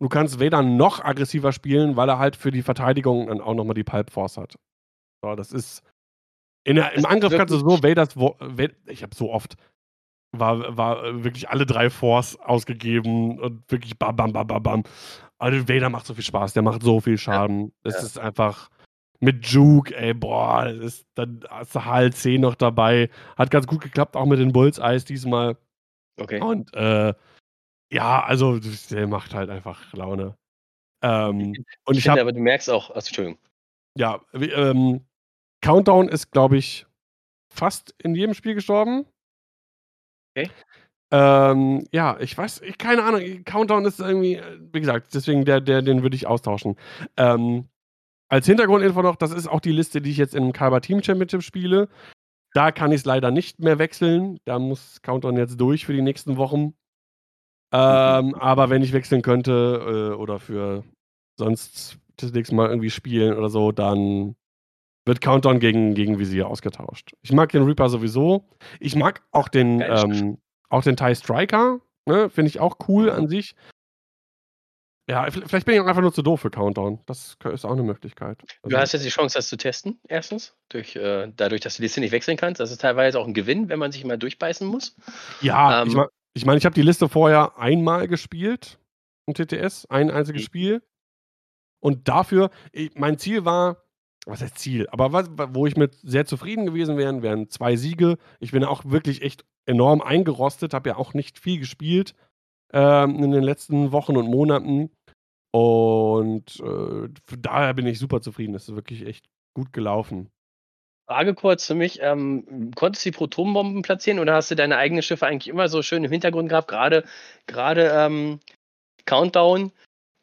Du kannst Vader noch aggressiver spielen, weil er halt für die Verteidigung dann auch noch mal die Pipe Force hat. So, das ist in der im Das Angriff kannst du so Vaders ich habe so oft war war, äh, wirklich alle 3 Force ausgegeben und wirklich bam, bam, bam, bam, bam. Also, Vader macht so viel Spaß, der macht so viel Schaden. Es ja. ist einfach mit Juke, ey, boah, ist dann hast du HLC noch dabei. Hat ganz gut geklappt, auch mit den Bullseyes diesmal. Okay. Und, äh, ja, also, der macht halt einfach Laune. Ähm, und Ich ich finde habe aber, du merkst auch achso, Entschuldigung. ja, ähm, Countdown ist, glaube ich, fast in jedem Spiel gestorben. Okay. Ähm, ja, ich weiß ich keine Ahnung, Countdown ist irgendwie äh, wie gesagt, deswegen der der den würde ich austauschen. Ähm, als Hintergrundinfo noch, das ist auch die Liste, die ich jetzt im Kaiba Team Championship spiele. Da kann ich's leider nicht mehr wechseln. Da muss Countdown jetzt durch für die nächsten Wochen. Ähm, aber wenn ich wechseln könnte, äh, oder für sonst das nächste Mal irgendwie spielen oder so, dann wird Countdown gegen gegen Visier ausgetauscht. Ich mag den Reaper sowieso. Ich mag auch den, ähm auch den TIE Striker, ne, finde ich auch cool an sich. Ja, vielleicht bin ich auch einfach nur zu doof für Countdown. Das ist auch 'ne Möglichkeit. Du Also hast jetzt die Chance, das zu testen, erstens, durch, äh dadurch, dass du die Liste nicht wechseln kannst. Das ist teilweise auch 'n Gewinn, wenn man sich mal durchbeißen muss. Ja, ich Ähm ich meine, ich habe die Liste vorher einmal gespielt im TTS, ein einziges Mhm. Spiel. Und dafür i mein Ziel war was heißt Ziel, aber was wo ich mit sehr zufrieden gewesen wären, wären 2 Siege. Ich bin auch wirklich echt enorm eingerostet, habe ja auch nicht viel gespielt, ähm, in den letzten Wochen und Monaten. Und, äh, daher bin ich super zufrieden. Das ist wirklich echt gut gelaufen. Frage kurz für mich, ähm, konntest du die Protonenbomben platzieren oder hast du deine eigenen Schiffe eigentlich immer so schön im Hintergrund gehabt? Grade grade, ähm, Countdown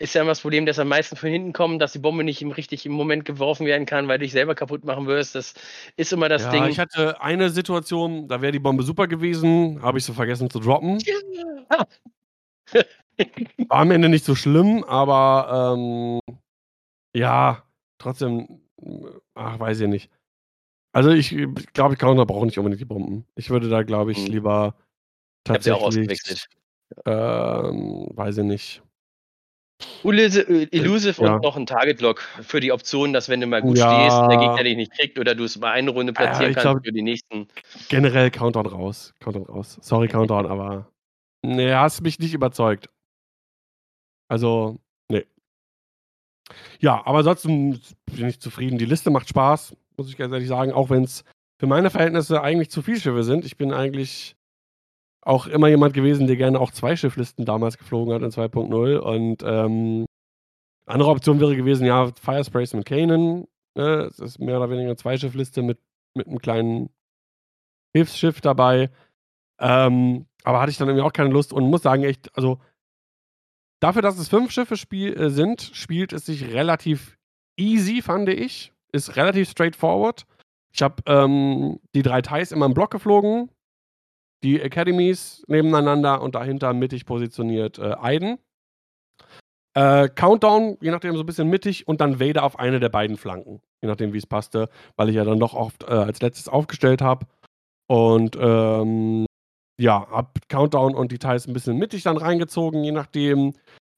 ist ja immer das Problem, dass am meisten von hinten kommen, dass die Bombe nicht im richtig im Moment geworfen werden kann, weil du dich selber kaputt machen wirst. Das ist immer das Ja, Ding. ich hatte eine Situation, da wäre die Bombe super gewesen, habe ich sie vergessen zu droppen. Ja. War am Ende nicht so schlimm, aber, ähm, ja, trotzdem, ach, weiß ich nicht. Also, ich glaube, Counter braucht nicht unbedingt die Bomben. Ich würde da, glaube ich, Mhm. lieber Ich habe sie auch tatsächlich, ausgewechselt. ähm, weiß ich nicht. Ulise äh, Elusive ja. und noch 'n Target Lock für die Option, dass wenn du mal gut stehst und der Gegner Ja. dich nicht kriegt oder du es mal eine Runde Ja, platzieren ich kannst für die nächsten generell Countdown raus. Countdown raus. Sorry, Countdown, aber ne, hast mich nicht überzeugt. Also, ne. Ja, aber ansonsten bin ich zufrieden. Die Liste macht Spaß, muss ich ganz ehrlich sagen, auch wenn's für meine Verhältnisse eigentlich zu viele Schiffe sind. Ich bin eigentlich auch immer jemand gewesen, der gerne auch 2 Schifflisten damals geflogen hat in 2.0 und, ähm, andere Option wäre gewesen, ja, Fire Sprays mit Kanan, ne? Ist mehr oder weniger 'ne Zweischiffliste mit mit 'nem kleinen Hilfsschiff dabei. Ähm, aber hatte ich dann irgendwie auch keine Lust und muss sagen, echt, also dafür, dass es 5 Schiffe spiel äh, sind, spielt es sich relativ easy, fand ich. Ist relativ straightforward. Ich habe, ähm, die 3 TIEs immer im Block geflogen, die Academies nebeneinander und dahinter mittig positioniert, äh, Iden. Äh, Countdown, je nachdem so 'n bisschen mittig und dann Vader auf eine der beiden Flanken, je nachdem, wie's passte, weil ich ja dann doch oft, äh, als Letztes aufgestellt habe. Und, ähm, ja, habe Countdown und die TIEs 'n bisschen mittig dann reingezogen, je nachdem,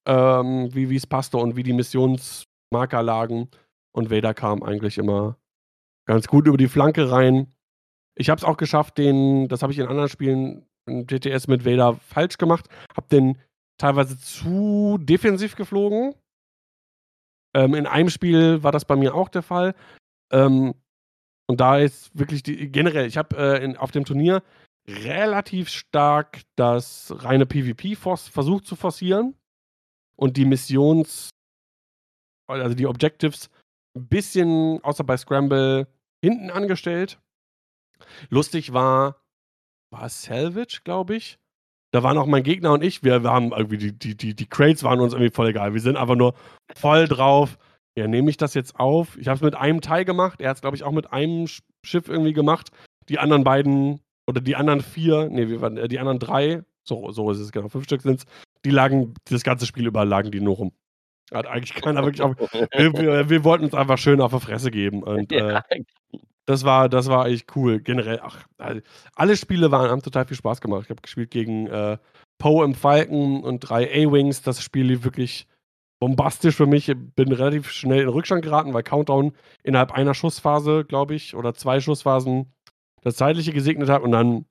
ähm, wie wie's passte und wie die Missionsmarker lagen. Und Vader kam eigentlich immer ganz gut über die Flanke rein. Ich habe es auch geschafft, den das habe ich in anderen Spielen in TTS mit Vader falsch gemacht, habe den teilweise zu defensiv geflogen. Ähm, in einem Spiel war das bei mir auch der Fall. Ähm, und da ist wirklich die generell, ich habe, äh, auf dem Turnier relativ stark das reine PvP versucht zu forcieren und die Missions also die Objectives 'n bisschen, außer bei Scramble, hinten angestellt. Lustig war war es Salvage, glaube ich? Da waren auch mein Gegner und ich, wir wir haben irgendwie die die die die Crates waren uns irgendwie voll egal. Wir sind einfach nur voll drauf: „Ja, nehme ich das jetzt auf?“ Ich habe es mit einem TIE gemacht. Er hat's, glaube ich, auch mit einem Sch Schiff irgendwie gemacht. Die anderen beiden oder die anderen 4, ne, wir waren äh, die anderen 3, so so ist es, genau, 5 Stück sind's, die lagen das ganze Spiel über lagen die nur rum. Hat eigentlich keiner wirklich auf wir wir wir wollten uns einfach schön auf die Fresse geben und, äh, Ja. das war das war echt cool. Generell, ach, all alle Spiele waren haben total viel Spaß gemacht. Ich habe gespielt gegen, äh, Poe im Falcon und 3 A-Wings. Das Spiel lief wirklich bombastisch für mich. Bin relativ schnell in Rückstand geraten, weil Countdown innerhalb einer Schussphase, glaube ich, oder 2 Schussphasen das Zeitliche gesegnet hat und dann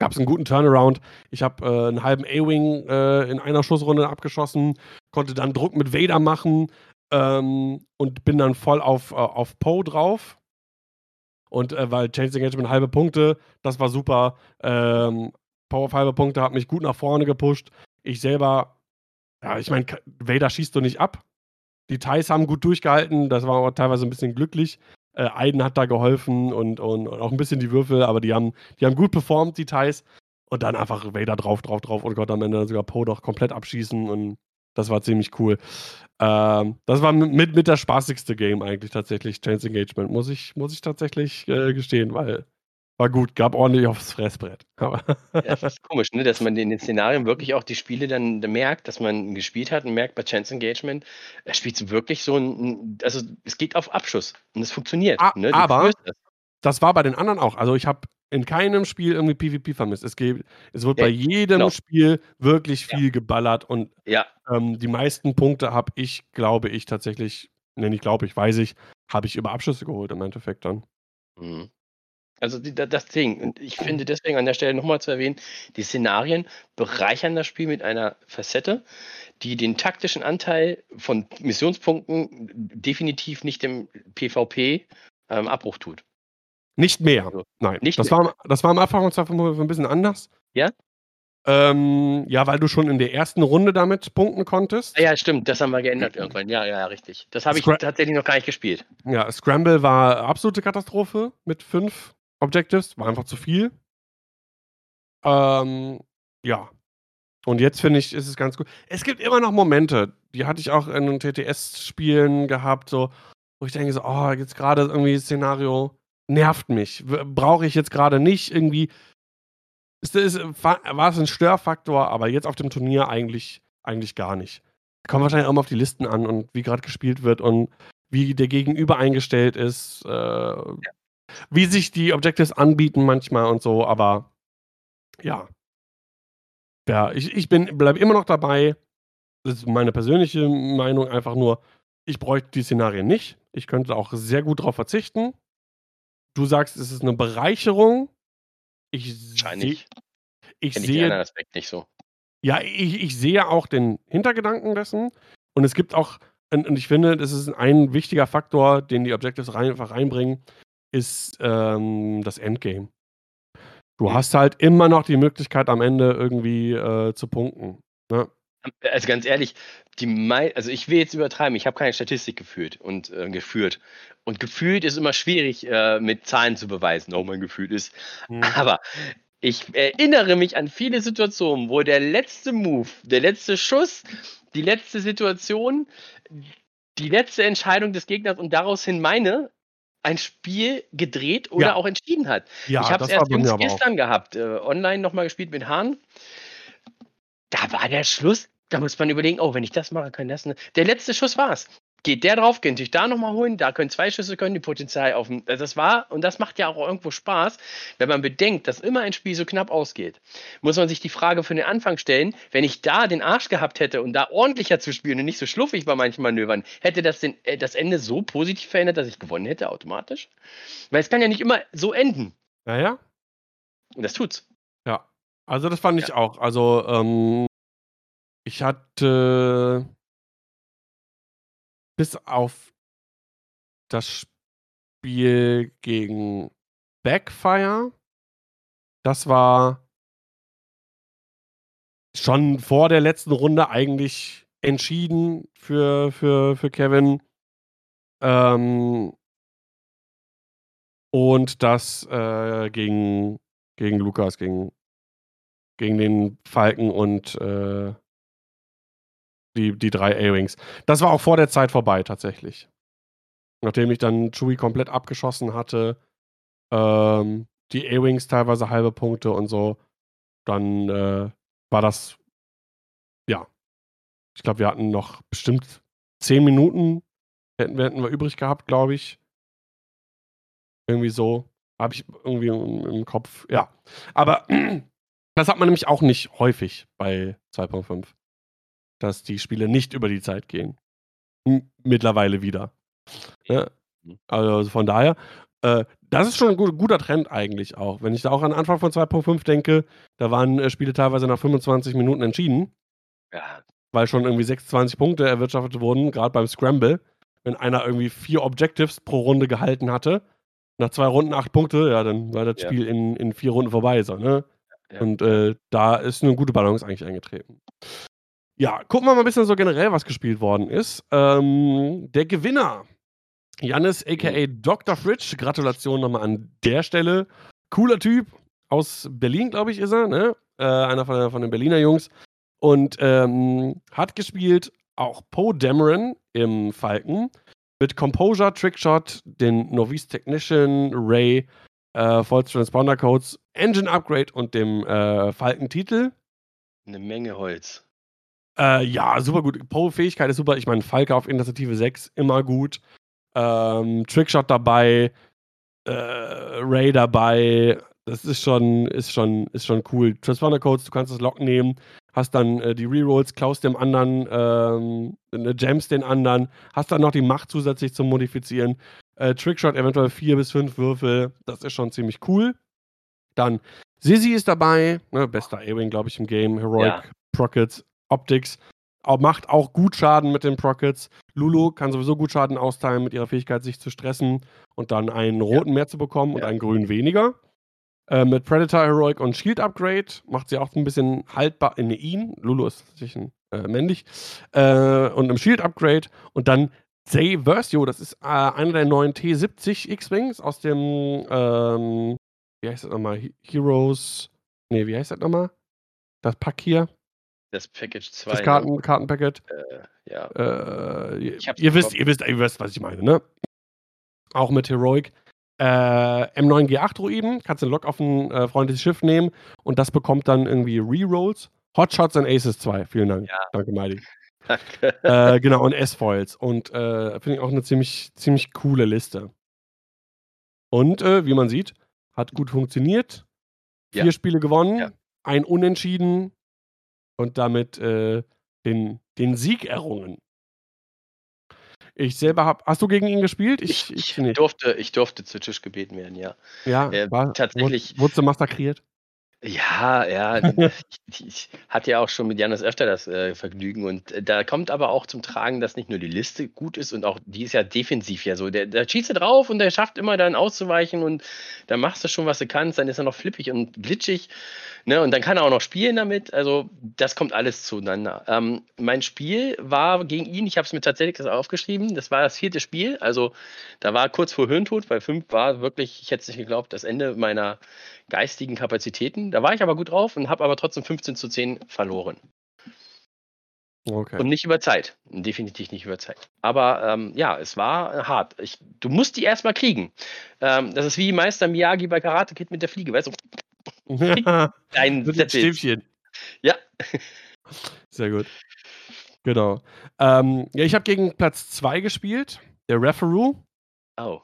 gab's 'n guten Turnaround. Ich habe, äh, 'n halben A-Wing, äh, in einer Schussrunde abgeschossen, konnte dann Druck mit Vader machen, ähm, und bin dann voll auf, äh auf Poe drauf. Und, äh, weil Chains Engagement halbe Punkte, das war super. Ähm, Poe auf halbe Punkte hat mich gut nach vorne gepusht. Ich selber ja, ich meine, Vader schießt du nicht ab. Die TIEs haben gut durchgehalten, das war aber teilweise 'n bisschen glücklich. Äh, Iden hat da geholfen und und und auch 'n bisschen die Würfel, aber die haben die haben gut performt, die TIEs. Und dann einfach Vader drauf, drauf, drauf und konnte am Ende sogar Poe doch komplett abschießen und das war ziemlich cool. Ähm, das war mit mit das spaßigste Game eigentlich tatsächlich, Chains Engagement, muss ich muss ich tatsächlich, äh, gestehen, weil war gut, gab ordentlich aufs Fressbrett. Aber Ja, das ist komisch, ne, dass man in den Szenarien wirklich auch die Spiele dann merkt, dass man gespielt hat und merkt bei Chance Engagement, da spielst du wirklich so 'n 'n also, es geht auf Abschuss und es funktioniert, A ne? Aber das war bei den anderen auch. Also, ich habe in keinem Spiel irgendwie PvP vermisst. Es, gibt, es wird Ja, bei jedem genau. Spiel wirklich Ja. viel geballert und Ja, ähm, die meisten Punkte habe ich, glaube ich, tatsächlich, ne, nicht glaube ich, weiß ich, habe ich über Abschüsse geholt im Endeffekt dann. Mhm. Also die, da- das Ding. Und ich finde deswegen an der Stelle nochmal zu erwähnen, die Szenarien bereichern das Spiel mit einer Facette, die den taktischen Anteil von Missionspunkten definitiv nicht im PvP ähm, Abbruch tut. Nicht mehr. Also, Nein. nicht das, mehr. war, am- das war am Anfang und zwar ein bisschen anders. Ja? Ähm, ja, weil du schon in der ersten Runde damit punkten konntest. Ah ja, stimmt, das haben wir geändert irgendwann. Ja, ja, richtig. Das habe ich Scra- tatsächlich noch gar nicht gespielt. Ja, Scramble war absolute Katastrophe mit fünf Objectives, war einfach zu viel. Ähm, ja. Und jetzt finde ich, ist es ganz gut. Es gibt immer noch Momente, die hatte ich auch in TTS-Spielen gehabt, so, wo ich denke, so, oh, jetzt gerade irgendwie Szenario nervt mich. Brauche ich jetzt gerade nicht irgendwie. Ist, ist, war es ein Störfaktor, aber jetzt auf dem Turnier eigentlich, eigentlich gar nicht. Kommt wahrscheinlich auch mal auf die Listen an und wie gerade gespielt wird und wie der Gegenüber eingestellt ist, äh, wie sich die Objectives anbieten manchmal und so, aber ja. Ja, ich, ich bin, bleibe immer noch dabei. Das ist meine persönliche Meinung, einfach nur, ich bräuchte die Szenarien nicht. Ich könnte auch sehr gut darauf verzichten. Du sagst, es ist eine Bereicherung. Ich, Wahrscheinlich ich kenne ich den sehe Aspekt nicht so. ja, ich, ich sehe auch den Hintergedanken dessen. Und es gibt auch, und, und ich finde, das ist ein wichtiger Faktor, den die Objectives rein, einfach reinbringen, ist ähm, das Endgame. Du Mhm. hast halt immer noch die Möglichkeit, am Ende irgendwie äh, zu punkten. Ne? Also ganz ehrlich, die mei also ich will jetzt übertreiben, ich habe keine Statistik geführt und äh, geführt. Und gefühlt ist immer schwierig, äh, mit Zahlen zu beweisen, ob mein Gefühl ist. Mhm. Aber ich erinnere mich an viele Situationen, wo der letzte Move, der letzte Schuss, die letzte Situation, die letzte Entscheidung des Gegners und daraus hin meine ein Spiel gedreht oder Ja. auch entschieden hat. Ja, ich habe es erst gestern gehabt, äh, online nochmal gespielt mit Hahn. Da war der Schluss, da muss man überlegen, oh, wenn ich das mache, kann das. Ne? Der letzte Schuss war's. Geht der drauf, könnte ich da nochmal holen, da können zwei Schüsse können die Potenzial auf. Also das war, und das macht ja auch irgendwo Spaß, wenn man bedenkt, dass immer ein Spiel so knapp ausgeht. Muss man sich die Frage für den Anfang stellen, wenn ich da den Arsch gehabt hätte und da ordentlicher zu spielen und nicht so schluffig bei manchen Manövern, hätte das den, äh, das Ende so positiv verändert, dass ich gewonnen hätte automatisch? Weil es kann ja nicht immer so enden. Naja, Und das tut's. ja. Also das fand ich auch. Also, ähm, ich hatte bis auf das Spiel gegen Backfire, das war schon vor der letzten Runde eigentlich entschieden für, für, für Kevin. Ähm, und das äh, gegen, gegen Lukas, gegen, gegen den Falken und äh, die, die drei A-Wings. Das war auch vor der Zeit vorbei, tatsächlich. Nachdem ich dann Chewie komplett abgeschossen hatte, ähm, die A-Wings teilweise halbe Punkte und so, dann äh, war das, ja. Ich glaube, wir hatten noch bestimmt zehn Minuten, hätten, wir- hätten wir übrig gehabt, glaube ich. Irgendwie so. Habe ich irgendwie im, im Kopf. Ja. Aber das hat man nämlich auch nicht häufig bei 2.5. Dass die Spiele nicht über die Zeit gehen. Mittlerweile wieder. Ja. Also von daher, äh, das ist schon ein gut, guter Trend eigentlich auch. Wenn ich da auch an Anfang von 2.5 denke, da waren äh, Spiele teilweise nach 25 Minuten entschieden, Ja, weil schon irgendwie 26 Punkte erwirtschaftet wurden, gerade beim Scramble. Wenn einer irgendwie vier Objectives pro Runde gehalten hatte, nach zwei Runden acht Punkte, ja, dann war das Ja. Spiel in, in vier Runden vorbei. So, ne? Ja. Und äh, da ist eine gute Balance eigentlich eingetreten. Ja, gucken wir mal ein bisschen so generell, was gespielt worden ist. Ähm, der Gewinner, Jannis aka Dr. Fritsch, Gratulation nochmal an der Stelle. Cooler Typ, aus Berlin, glaube ich, ist er, ne? Äh, einer von, von den Berliner Jungs. Und ähm, hat gespielt auch Poe Dameron im Falken mit Composure, Trickshot, den Novice Technician, Ray, äh, False Transponder Codes, Engine Upgrade und dem äh, Falken-Titel. eine Menge Holz. Äh, ja, super gut. Poe-Fähigkeit ist super. Ich meine, Falke auf Initiative 6, immer gut. Ähm, Trickshot dabei, äh, Ray dabei. Das ist schon, ist schon, ist schon cool. Transponder Codes, du kannst das Lock nehmen, hast dann äh, die Rerolls, klaust dem anderen, ähm, Gems den anderen, hast dann noch die Macht zusätzlich zum Modifizieren. Äh, Trickshot eventuell vier bis fünf Würfel, das ist schon ziemlich cool. Dann Sisi ist dabei, ne, bester A-Wing, glaube ich, im Game. Heroic, Ja. Prockets, Optics. Macht auch gut Schaden mit den Prockets. Lulu kann sowieso gut Schaden austeilen mit ihrer Fähigkeit, sich zu stressen und dann einen roten mehr zu bekommen und Ja. einen grünen weniger. Äh, mit Predator, Heroic und Shield Upgrade macht sie auch ein bisschen haltbar in ihn. Lulu ist tatsächlich ein, äh, männlich. Äh, und im Shield Upgrade und dann Zay Versio, das ist äh, einer der neuen T70 X-Wings aus dem, ähm, wie heißt das nochmal? He- Heroes. Nee, wie heißt das nochmal? Das Pack hier, Das Package 2. das Karten, Kartenpacket. Ne? Ja. Äh, ihr, wisst, ihr, wisst, ihr wisst, was ich meine, ne? Auch mit Heroic. Äh, M9G8-Druiden, kannst du einen Lock auf ein äh, freundliches Schiff nehmen und das bekommt dann irgendwie Rerolls. Hotshots and Aces 2, vielen Dank. Ja. Danke, Miley. Danke. äh, genau, und S-Foils. Und äh, finde ich auch eine ziemlich, ziemlich coole Liste. Und äh, wie man sieht, hat gut funktioniert. Vier Ja. Spiele gewonnen, Ja. ein Unentschieden und damit äh, den, den Sieg errungen. Ich selber habe. Hast du gegen ihn gespielt? Ich, ich ich, durfte, ich durfte zu Tisch gebeten werden, ja. Ja, äh, war, tatsächlich- Wurdest du massakriert? Ja, ja. ich, ich hatte ja auch schon mit Janis öfter das äh, Vergnügen und äh, da kommt aber auch zum Tragen, dass nicht nur die Liste gut ist und auch die ist ja defensiv ja so. Der, der schießt du drauf und der schafft immer dann auszuweichen und dann machst du schon, was du kannst, dann ist er noch flippig und glitschig. Ne? Und dann kann er auch noch spielen damit. Also das kommt alles zueinander. Ähm, mein Spiel war gegen ihn, ich habe es mir tatsächlich aufgeschrieben, das war das vierte Spiel. Also da war kurz vor Hirntod, weil fünf war wirklich, ich hätte es nicht geglaubt, das Ende meiner geistigen Kapazitäten. Da war ich aber gut drauf und habe aber trotzdem 15 zu 10 verloren. Okay. Und nicht über Zeit. Definitiv nicht über Zeit. Aber ähm, ja, es war hart. Ich, du musst die erstmal kriegen. Ähm, das ist wie Meister Miyagi bei Karate Kid mit der Fliege. Weißt du, Ja, ein mit dem Stäbchen. Ja. Sehr gut. Genau. Ähm, ja, ich habe gegen Platz 2 gespielt, der Referee. Oh.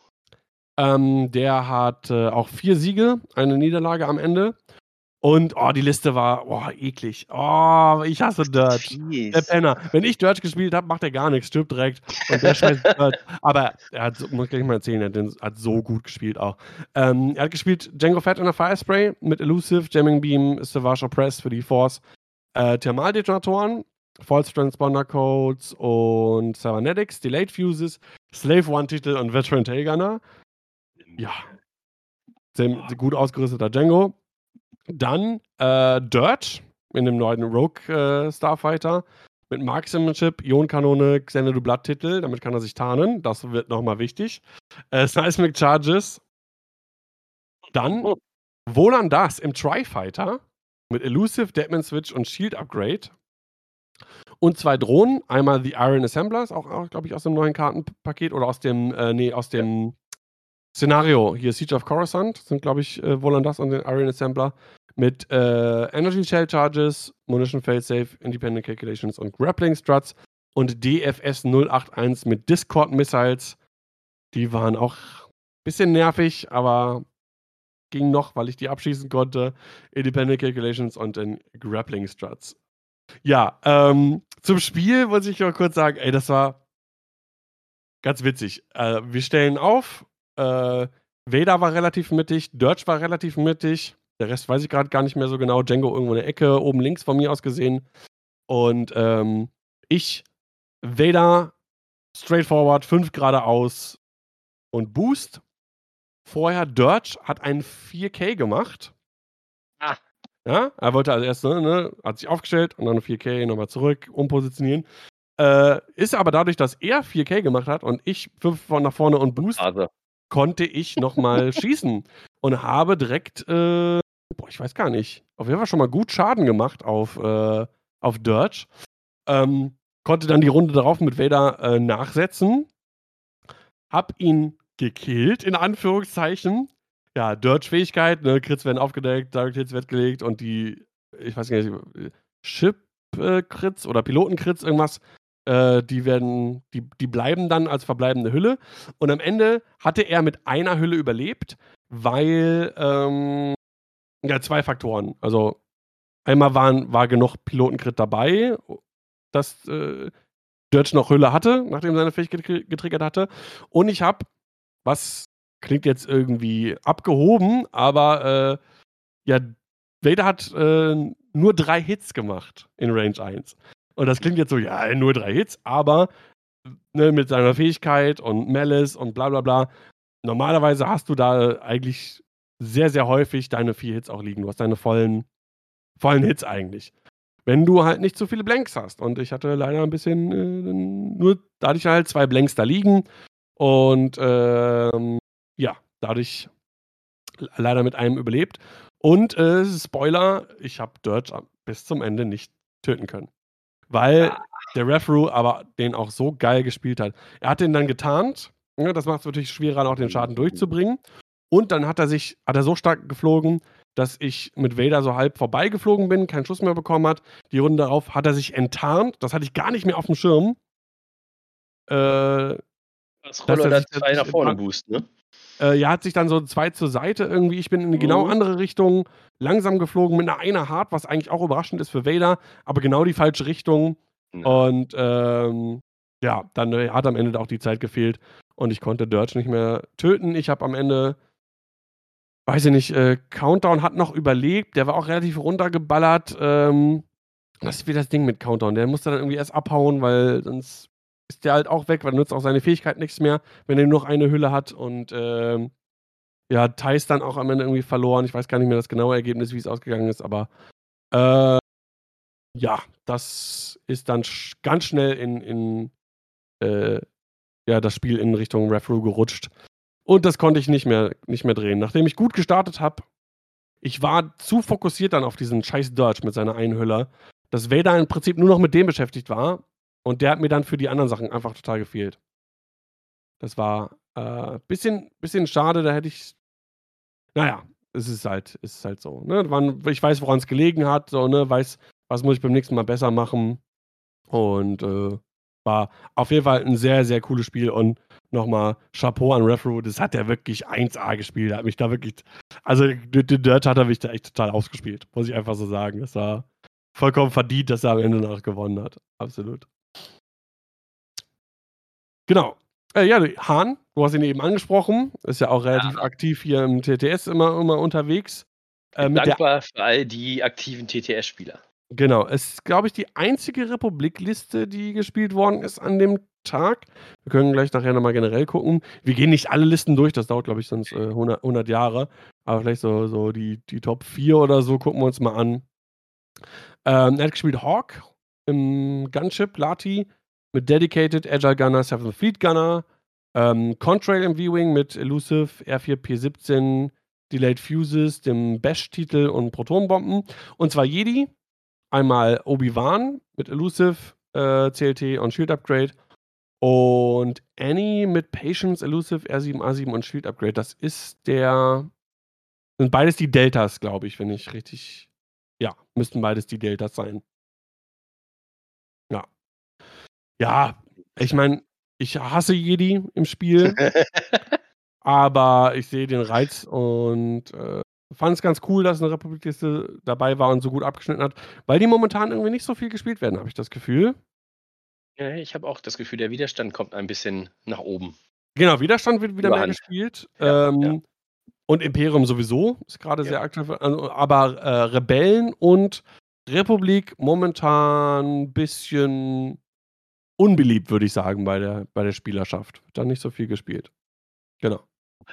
Ähm, der hat äh, auch vier Siege, eine Niederlage am Ende. Und oh, die Liste war oh, eklig. Oh, ich hasse Dirt. Der Fies. Penner. Wenn ich Dirt gespielt habe, macht er gar nichts, stirbt direkt. Und der scheiß Dirt. Aber er hat, so- muss ich gleich mal erzählen, er hat, den- hat so gut gespielt auch. Ähm, er hat gespielt Django Fett in der Firespray mit Elusive, Jamming Beam, Savage Press für die Force, äh, Thermaldetonatoren, False Transponder Codes und Cybernetics, Delayed Fuses, Slave One-Titel und Veteran Tailgunner. Ja. Sehr, sehr gut ausgerüsteter Django. Dann äh, Dirt in dem neuen Rogue äh, Starfighter mit Marksmanship, Ionenkanone, Xanadu Blood Titel. Damit kann er sich tarnen. Das wird nochmal wichtig. Äh, Seismic Charges. Dann Oh. Wohlan das im Tri-Fighter mit Elusive, Deadman Switch und Shield Upgrade. Und zwei Drohnen. Einmal The Iron Assemblers, auch, auch glaube ich, aus dem neuen Kartenpaket oder aus dem, äh, nee, aus dem Szenario. Hier Siege of Coruscant sind, glaube ich, äh, Wohlan das und den Iron Assembler mit äh, Energy Shell Charges, Munition Failsafe, Independent Calculations und Grappling Struts und DFS 081 mit Discord Missiles. Die waren auch ein bisschen nervig, aber ging noch, weil ich die abschießen konnte. Independent Calculations und den Grappling Struts. Ja, ähm, zum Spiel muss ich noch kurz sagen, ey, das war ganz witzig. Äh, wir stellen auf, äh, Vader war relativ mittig, Dirge war relativ mittig, der Rest weiß ich gerade gar nicht mehr so genau. Django irgendwo in der Ecke, oben links von mir aus gesehen. Und ähm, ich, Vader, straightforward, 5 geradeaus und Boost. Vorher Dirge hat einen 4K gemacht. Ah. Ja, er wollte als erstes, ne, ne, hat sich aufgestellt und dann 4K, nochmal zurück, umpositionieren. Äh, ist aber dadurch, dass er 4K gemacht hat und ich 5 von nach vorne und Boost, Also, konnte ich nochmal schießen und habe direkt, äh, boah, ich weiß gar nicht, auf jeden Fall schon mal gut Schaden gemacht auf, äh, auf Dirge. Ähm, konnte dann die Runde darauf mit Vader äh, nachsetzen. Hab ihn gekillt, in Anführungszeichen. Ja, Dirge-Fähigkeit, ne, Crits werden aufgedeckt, Direct Hits weggelegt und die, ich weiß gar nicht, Ship-Crits oder Piloten-Crits, irgendwas, äh, die werden, die, die bleiben dann als verbleibende Hülle. Und am Ende hatte er mit einer Hülle überlebt, weil ähm, Ja, zwei Faktoren. Also, einmal waren war genug Pilotencrit dabei, dass, äh, Dirge noch Hülle hatte, nachdem seine Fähigkeit getriggert hatte. Und ich habe, was klingt jetzt irgendwie abgehoben, aber, äh, ja, Vader hat, äh, nur drei Hits gemacht in Range 1. Und das klingt jetzt so, ja, nur drei Hits, aber, ne, mit seiner Fähigkeit und Malice und bla bla bla. Normalerweise hast du da eigentlich sehr, sehr häufig deine vier Hits auch liegen. Du hast deine vollen vollen Hits eigentlich. Wenn du halt nicht so viele Blanks hast. Und ich hatte leider ein bisschen, äh, nur da hatte ich halt zwei Blanks da liegen und, ähm, ja, dadurch leider mit einem überlebt. Und, äh, Spoiler, ich habe Dirge bis zum Ende nicht töten können. Weil Ah. der Refru aber den auch so geil gespielt hat. Er hat den dann getarnt, ne, das macht's natürlich schwerer, auch den Schaden durchzubringen. Und dann hat er sich hat er so stark geflogen, dass ich mit Vader so halb vorbeigeflogen bin, keinen Schuss mehr bekommen hat. Die Runde darauf hat er sich enttarnt, das hatte ich gar nicht mehr aufm Schirm. Äh, Das Roller er sich 2 nach vorne boost, ne? Äh, ja, hat sich dann so 2 zur Seite irgendwie ich bin in die genau Mhm. andere Richtung langsam geflogen mit 'ner einer Hard, was eigentlich auch überraschend ist für Vader, aber genau die falsche Richtung. Ja. Und, ähm, ja, dann, äh, hat am Ende auch die Zeit gefehlt und ich konnte Dirge nicht mehr töten. Ich habe am Ende weiß ich nicht, äh, Countdown hat noch überlebt, der war auch relativ runtergeballert. Ähm, das ist wieder das Ding mit Countdown. Der musste dann irgendwie erst abhauen, weil sonst ist der halt auch weg, weil nutzt auch seine Fähigkeit nichts mehr, wenn er nur noch eine Hülle hat. Und, ähm, ja, Thais dann auch am Ende irgendwie verloren. Ich weiß gar nicht mehr das genaue Ergebnis, wie es ausgegangen ist, aber, äh, ja, das ist dann sch ganz schnell in in, äh, ja, das Spiel in Richtung Refru gerutscht. Und das konnte ich nicht mehr nicht mehr drehen. Nachdem ich gut gestartet habe ich war zu fokussiert dann auf diesen scheiß Dirge mit seiner einen Hülle, dass Vader im Prinzip nur noch mit dem beschäftigt war und der hat mir dann für die anderen Sachen einfach total gefehlt. Das war, äh, bisschen bisschen schade, da hätte ich na ja, es ist halt es ist halt so, ne? Ich weiß, woran's gelegen hat, so, ne, weiß, was muss ich beim nächsten Mal besser machen. Und, äh, war auf jeden Fall 'n sehr, sehr cooles Spiel und noch mal Chapeau an Refru, das hat er wirklich 1A gespielt. Er hat mich da wirklich also, den Dirge hat er mich da echt total ausgespielt, muss ich einfach so sagen. Das war vollkommen verdient, dass er am Ende noch gewonnen hat. Absolut. Genau. Äh, ja, Hahn, du hast ihn eben angesprochen, ist ja auch relativ Ja. aktiv hier im TTS immer immer unterwegs. Äh, mit der Dankbar für all die aktiven TTS-Spieler. Genau, es ist, glaube ich, die einzige Republik-Liste, die gespielt worden ist an dem Tag. Wir können gleich nachher noch mal generell gucken. Wir gehen nicht alle Listen durch, das dauert, glaube ich, sonst, äh, 100 100 Jahre. Aber vielleicht so so die die Top 4 oder so gucken wir uns mal an. Ähm, er hat gespielt Hawk im Gunship, Lati mit Dedicated, Agile Gunner, Seventh Fleet Gunner, ähm, Contrail im V-Wing mit Elusive, R4P17, Delayed Fuses, dem Bash-Titel und Protonenbomben. Und zwar Jedi, einmal Obi-Wan mit Elusive, äh, CLT und Shield Upgrade und Annie mit Patience, Elusive, R7, A7 und Shield Upgrade. Das ist der sind beides die Deltas, glaube ich, wenn ich richtig ja, müssten beides die Deltas sein. Ja. Ja, ich meine, ich hasse Jedi im Spiel. aber ich sehe den Reiz und, äh, fand's ganz cool, dass 'ne Republik-Liste dabei war und so gut abgeschnitten hat, weil die momentan irgendwie nicht so viel gespielt werden, habe ich das Gefühl. Ja, ich habe auch das Gefühl, der Widerstand kommt ein bisschen nach oben. Genau, Widerstand wird wieder mehr Überhand. gespielt. Ja, ähm, ja. und Imperium sowieso, ist grade Ja. sehr aktiv. Also, aber, äh, Rebellen und Republik momentan bisschen unbeliebt, würde ich sagen, bei der bei der Spielerschaft. Da nicht so viel gespielt. Genau.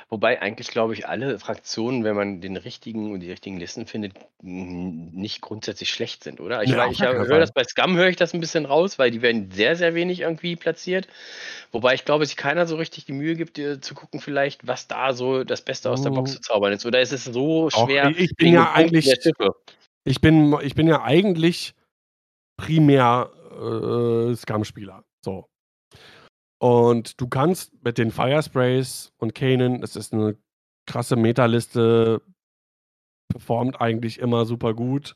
Wobei eigentlich, glaube ich, alle Fraktionen, wenn man den richtigen und die richtigen Listen findet, nicht grundsätzlich schlecht sind, oder? Ich auf ich höre das bei Scum höre ich das 'n bisschen raus, weil die werden sehr, sehr wenig irgendwie platziert. Wobei ich glaube, sich keiner so richtig die Mühe gibt, äh, zu gucken vielleicht, was da so das Beste aus der Box Hm. zu zaubern ist. Oder ist es so schwer i ich bin ja eigentlich ich bin ich bin ja eigentlich primär, äh, Scum-Spieler, so. Und du kannst mit den Firesprays und Kanan es ist 'ne krasse Meta-Liste, performt eigentlich immer super gut.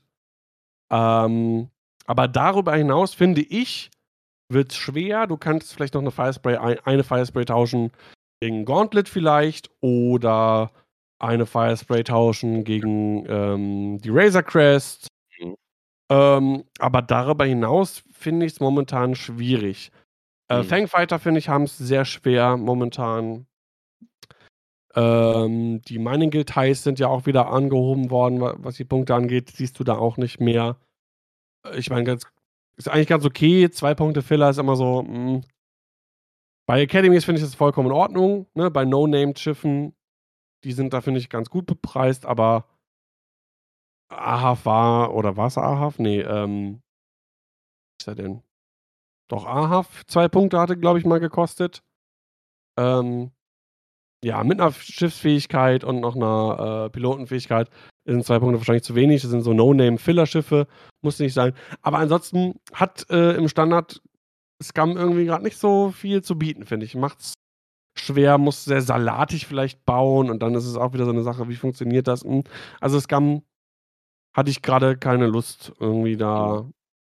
Ähm, aber darüber hinaus finde ich, wird's schwer. Du kannst vielleicht noch 'ne Firespray ei eine Firespray tauschen gegen Gauntlet vielleicht oder eine Firespray tauschen gegen ähm, die Razor Crest. Ähm, aber darüber hinaus finde ich es momentan schwierig. Äh, Mhm. Fangfighter, finde ich, haben es sehr schwer momentan. Ähm, die Mining Guild Highs sind ja auch wieder angehoben worden, wa- was die Punkte angeht. Siehst du da auch nicht mehr. Äh, Ich meine, ganz, ist eigentlich ganz okay. Zwei Punkte Filler ist immer so. Mh. Bei Academies finde ich das vollkommen in Ordnung. Ne? Bei No-Name-Schiffen, die sind da, finde ich, ganz gut bepreist, aber Ahaf war, oder war es Ahaf? Nee, ähm, was ist er denn? Doch, Ahaf, zwei Punkte hatte, glaube ich, mal gekostet. Ähm, ja, mit einer Schiffsfähigkeit und noch einer äh, Pilotenfähigkeit sind zwei Punkte wahrscheinlich zu wenig. Das sind so No-Name-Filler-Schiffe, muss nicht sein. Aber ansonsten hat äh, im Standard Scum irgendwie gerade nicht so viel zu bieten, finde ich. Macht's schwer, muss sehr salatig vielleicht bauen und dann ist es auch wieder so eine Sache, wie funktioniert das? Hm. Also Scum hatte ich gerade keine Lust irgendwie da.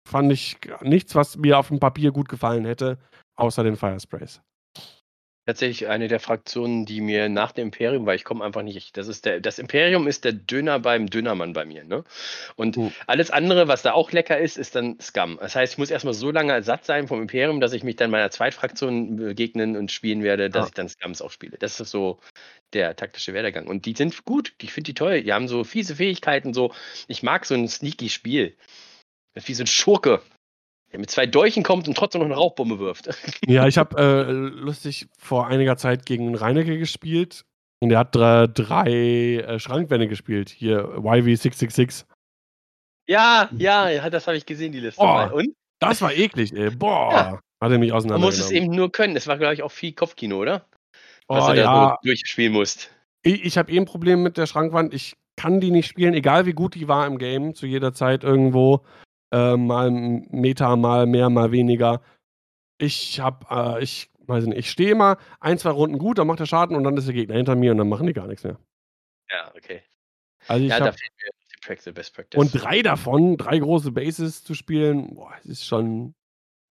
Fand ich nichts, was mir auf dem Papier gut gefallen hätte, außer den Firesprays. Tatsächlich eine der Fraktionen, die mir nach dem Imperium, weil ich komme einfach nicht, das ist der, das Imperium ist der Döner beim Dönermann bei mir, ne? Und Hm. alles andere, was da auch lecker ist, ist dann Scum. Das heißt, ich muss erstmal so lange satt sein vom Imperium, dass ich mich dann meiner Zweitfraktion begegnen und spielen werde, dass Ja. ich dann Scums auch spiele. Das ist so der taktische Werdegang. Und die sind gut, ich finde die toll. Die haben so fiese Fähigkeiten, so, ich mag so ein sneaky Spiel. Das ist wie so ein Schurke, der mit zwei Dolchen kommt und trotzdem noch eine Rauchbombe wirft. Ja, ich habe äh, lustig vor einiger Zeit gegen Reinecke gespielt und er hat drei, drei äh, Schrankwände gespielt. Hier YV666. Ja, ja, das habe ich gesehen, die Liste. Oh. Und Das war eklig, ey. Boah. Ja. Hat er mich man auseinander muss es eben nur können. Es war, glaube ich, auch viel Kopfkino, oder? Was Oh du da ja, so durchspielen musst. ich, ich habe eh ein Problem mit der Schrankwand. Ich kann die nicht spielen, egal wie gut die war im Game, zu jeder Zeit irgendwo. Äh, mal Meter, mal mehr, mal weniger. Ich hab, äh, ich weiß nicht, ich stehe immer ein, zwei Runden gut, dann macht der Schaden und dann ist der Gegner hinter mir und dann machen die gar nichts mehr. Ja, okay. Also ich Ja, habe mir die Practice, Best Practice. Und drei davon, drei große Bases zu spielen, boah, ist schon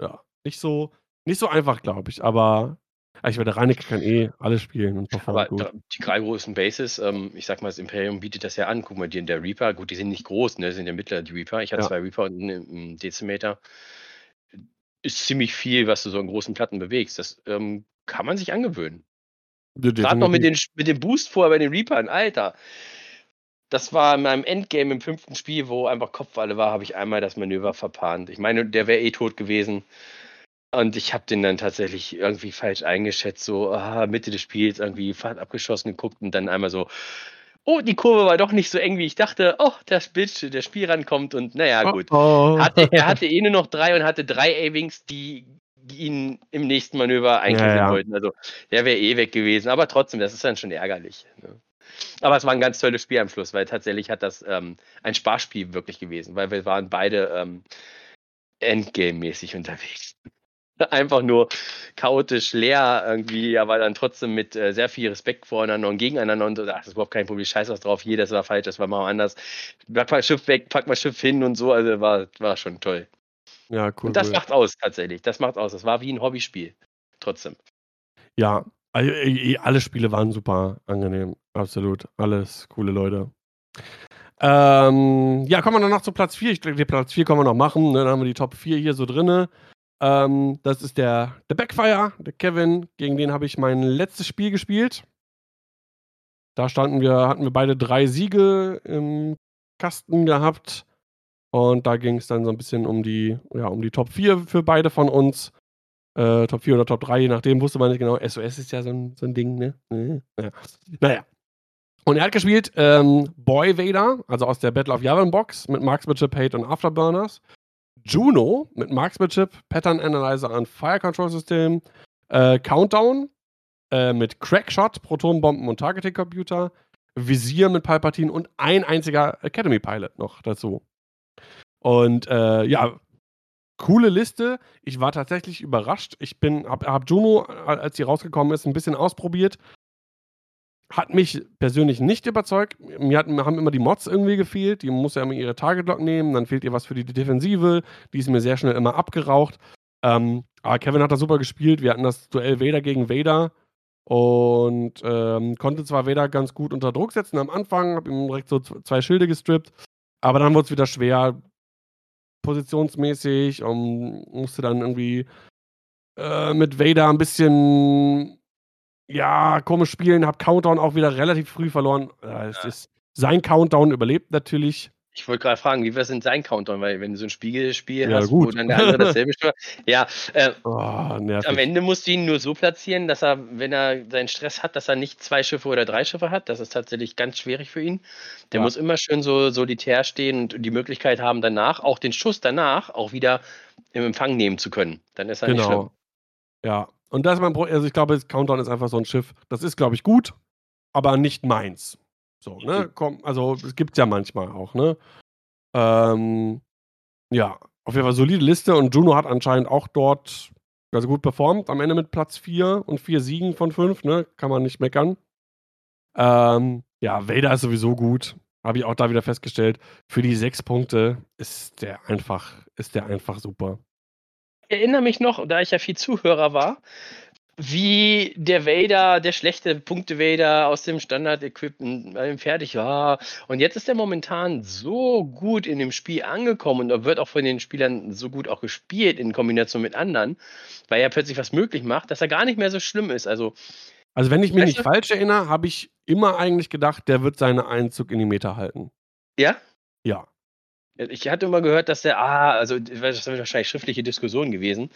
ja, nicht so, nicht so einfach, glaube ich. Aber ich werde Reinecke kann eh alles spielen und Aber performt gut. da, die drei großen Bases, ähm, ich sag mal, das Imperium bietet das ja an. Guck mal, die in der Reaper, gut, die sind nicht groß, ne? Sind ja mittler, die Reaper. Ich hatte Ja. zwei Reaper und einen, Dezimeter. Ist ziemlich viel, was du so an großen Platten bewegst. Das ähm, kann man sich angewöhnen. Ja, Gerade noch mit, den, mit dem Boost vorher bei den Reapern, Alter. Das war in meinem Endgame im fünften Spiel, wo einfach Kopfwalle war, habe ich einmal das Manöver verpahnt. Ich meine, der wäre eh tot gewesen. Und ich habe den dann tatsächlich irgendwie falsch eingeschätzt, so ah, Mitte des Spiels irgendwie Fahrt abgeschossen geguckt und dann einmal so, oh, die Kurve war doch nicht so eng, wie ich dachte. Oh, der, Spiel, der Spiel rankommt und naja, gut. Oh, oh. Hatte, er hatte eh nur noch drei und hatte drei A-Wings, die ihn im nächsten Manöver einkriegen Ja, ja. wollten. Also der wäre eh weg gewesen. Aber trotzdem, das ist dann schon ärgerlich. Ne? Aber es war ein ganz tolles Spiel am Schluss, weil tatsächlich hat das ähm, ein Sparspiel wirklich gewesen, weil wir waren beide ähm, Endgame-mäßig unterwegs. Einfach nur chaotisch leer irgendwie, aber dann trotzdem mit äh, sehr viel Respekt voreinander und gegeneinander und ach, das ist überhaupt kein Problem, scheiß was drauf, hier, das war falsch, das war mal anders. Pack mal Schiff weg, pack mal Schiff hin und so, also war, war schon toll. Ja, cool. Und das cool. macht aus tatsächlich, das macht aus. Das war wie ein Hobbyspiel. Trotzdem. Ja, also, eh, eh, alle Spiele waren super angenehm. Absolut. Alles coole Leute. Ähm, ja, kommen wir noch zu Platz 4. Ich denke, Platz 4 können wir noch machen. Ne? Dann haben wir die Top 4 hier so drinne. Ähm, das ist der, der Backfire, der Kevin. Gegen den habe ich mein letztes Spiel gespielt. Da standen wir, hatten wir beide drei Siege im Kasten gehabt. Und da ging es dann so ein bisschen um die, ja, um die Top 4 für beide von uns. Äh, Top 4 oder Top 3, je nachdem, wusste man nicht genau. SOS ist ja so ein, so ein Ding, ne? Naja. naja. Und er hat gespielt ähm, Boy Vader, also aus der Battle of Yavin Box mit Marksmanship, Hate und Afterburners. Juno mit Marksmanship, Pattern Analyzer und Fire Control System. Äh, Countdown äh, mit Crackshot, Protonbomben und Targeting Computer. Visier mit Palpatine und ein einziger Academy Pilot noch dazu. Und äh, ja, coole Liste. Ich war tatsächlich überrascht. Ich bin, hab, hab Juno, als sie rausgekommen ist, ein bisschen ausprobiert. Hat mich persönlich nicht überzeugt. Mir, hat, mir haben immer die Mods irgendwie gefehlt. Die muss ja immer ihre Target Lock nehmen. Dann fehlt ihr was für die Defensive. Die ist mir sehr schnell immer abgeraucht. Ähm, aber Kevin hat das super gespielt. Wir hatten das Duell Vader gegen Vader. und ähm, konnte zwar Vader ganz gut unter Druck setzen am Anfang, habe ihm direkt so zwei Schilde gestrippt, aber dann wurde es wieder schwer, positionsmäßig, und musste dann irgendwie äh, mit Vader ein bisschen, ja, komisch spielen, habe Countdown auch wieder relativ früh verloren. Äh, ja. ist, sein Countdown überlebt natürlich. Ich wollte gerade fragen, wie war es denn sein Countdown? Weil wenn du so ein Spiegelspiel ja, hast, gut. wo dann der andere dasselbe spielt. Ja, äh, oh, am Ende musst du ihn nur so platzieren, dass er, wenn er seinen Stress hat, dass er nicht zwei Schiffe oder drei Schiffe hat. Das ist tatsächlich ganz schwierig für ihn. Der ja. muss immer schön so solitär stehen und die Möglichkeit haben, danach, auch den Schuss danach, auch wieder im Empfang nehmen zu können. Dann ist er genau. nicht schlimm. Ja, und das ist mein Problem. Also ich glaube, Countdown ist einfach so ein Schiff. Das ist, glaube ich, gut, aber nicht meins. So, ne? Komm, also es gibt es ja manchmal auch, ne? Ähm, ja, auf jeden Fall solide Liste und Juno hat anscheinend auch dort also gut performt. Am Ende mit Platz 4 und 4 Siegen von 5, ne? Kann man nicht meckern. Ähm, ja, Vader ist sowieso gut. Habe ich auch da wieder festgestellt. Für die 6 Punkte ist der einfach, ist der einfach super. Ich erinnere mich noch, da ich ja viel Zuhörer war, wie der Vader, der schlechte Punkte-Vader aus dem Standard-Equipment fertig war. Und jetzt ist er momentan so gut in dem Spiel angekommen und wird auch von den Spielern so gut auch gespielt in Kombination mit anderen, weil er plötzlich was möglich macht, dass er gar nicht mehr so schlimm ist. Also, also wenn ich mich nicht falsch erinnere, habe ich immer eigentlich gedacht, der wird seinen Einzug in die Meter halten. Ja? Ja. Ich hatte immer gehört, dass der, ah, also das sind wahrscheinlich schriftliche Diskussionen gewesen,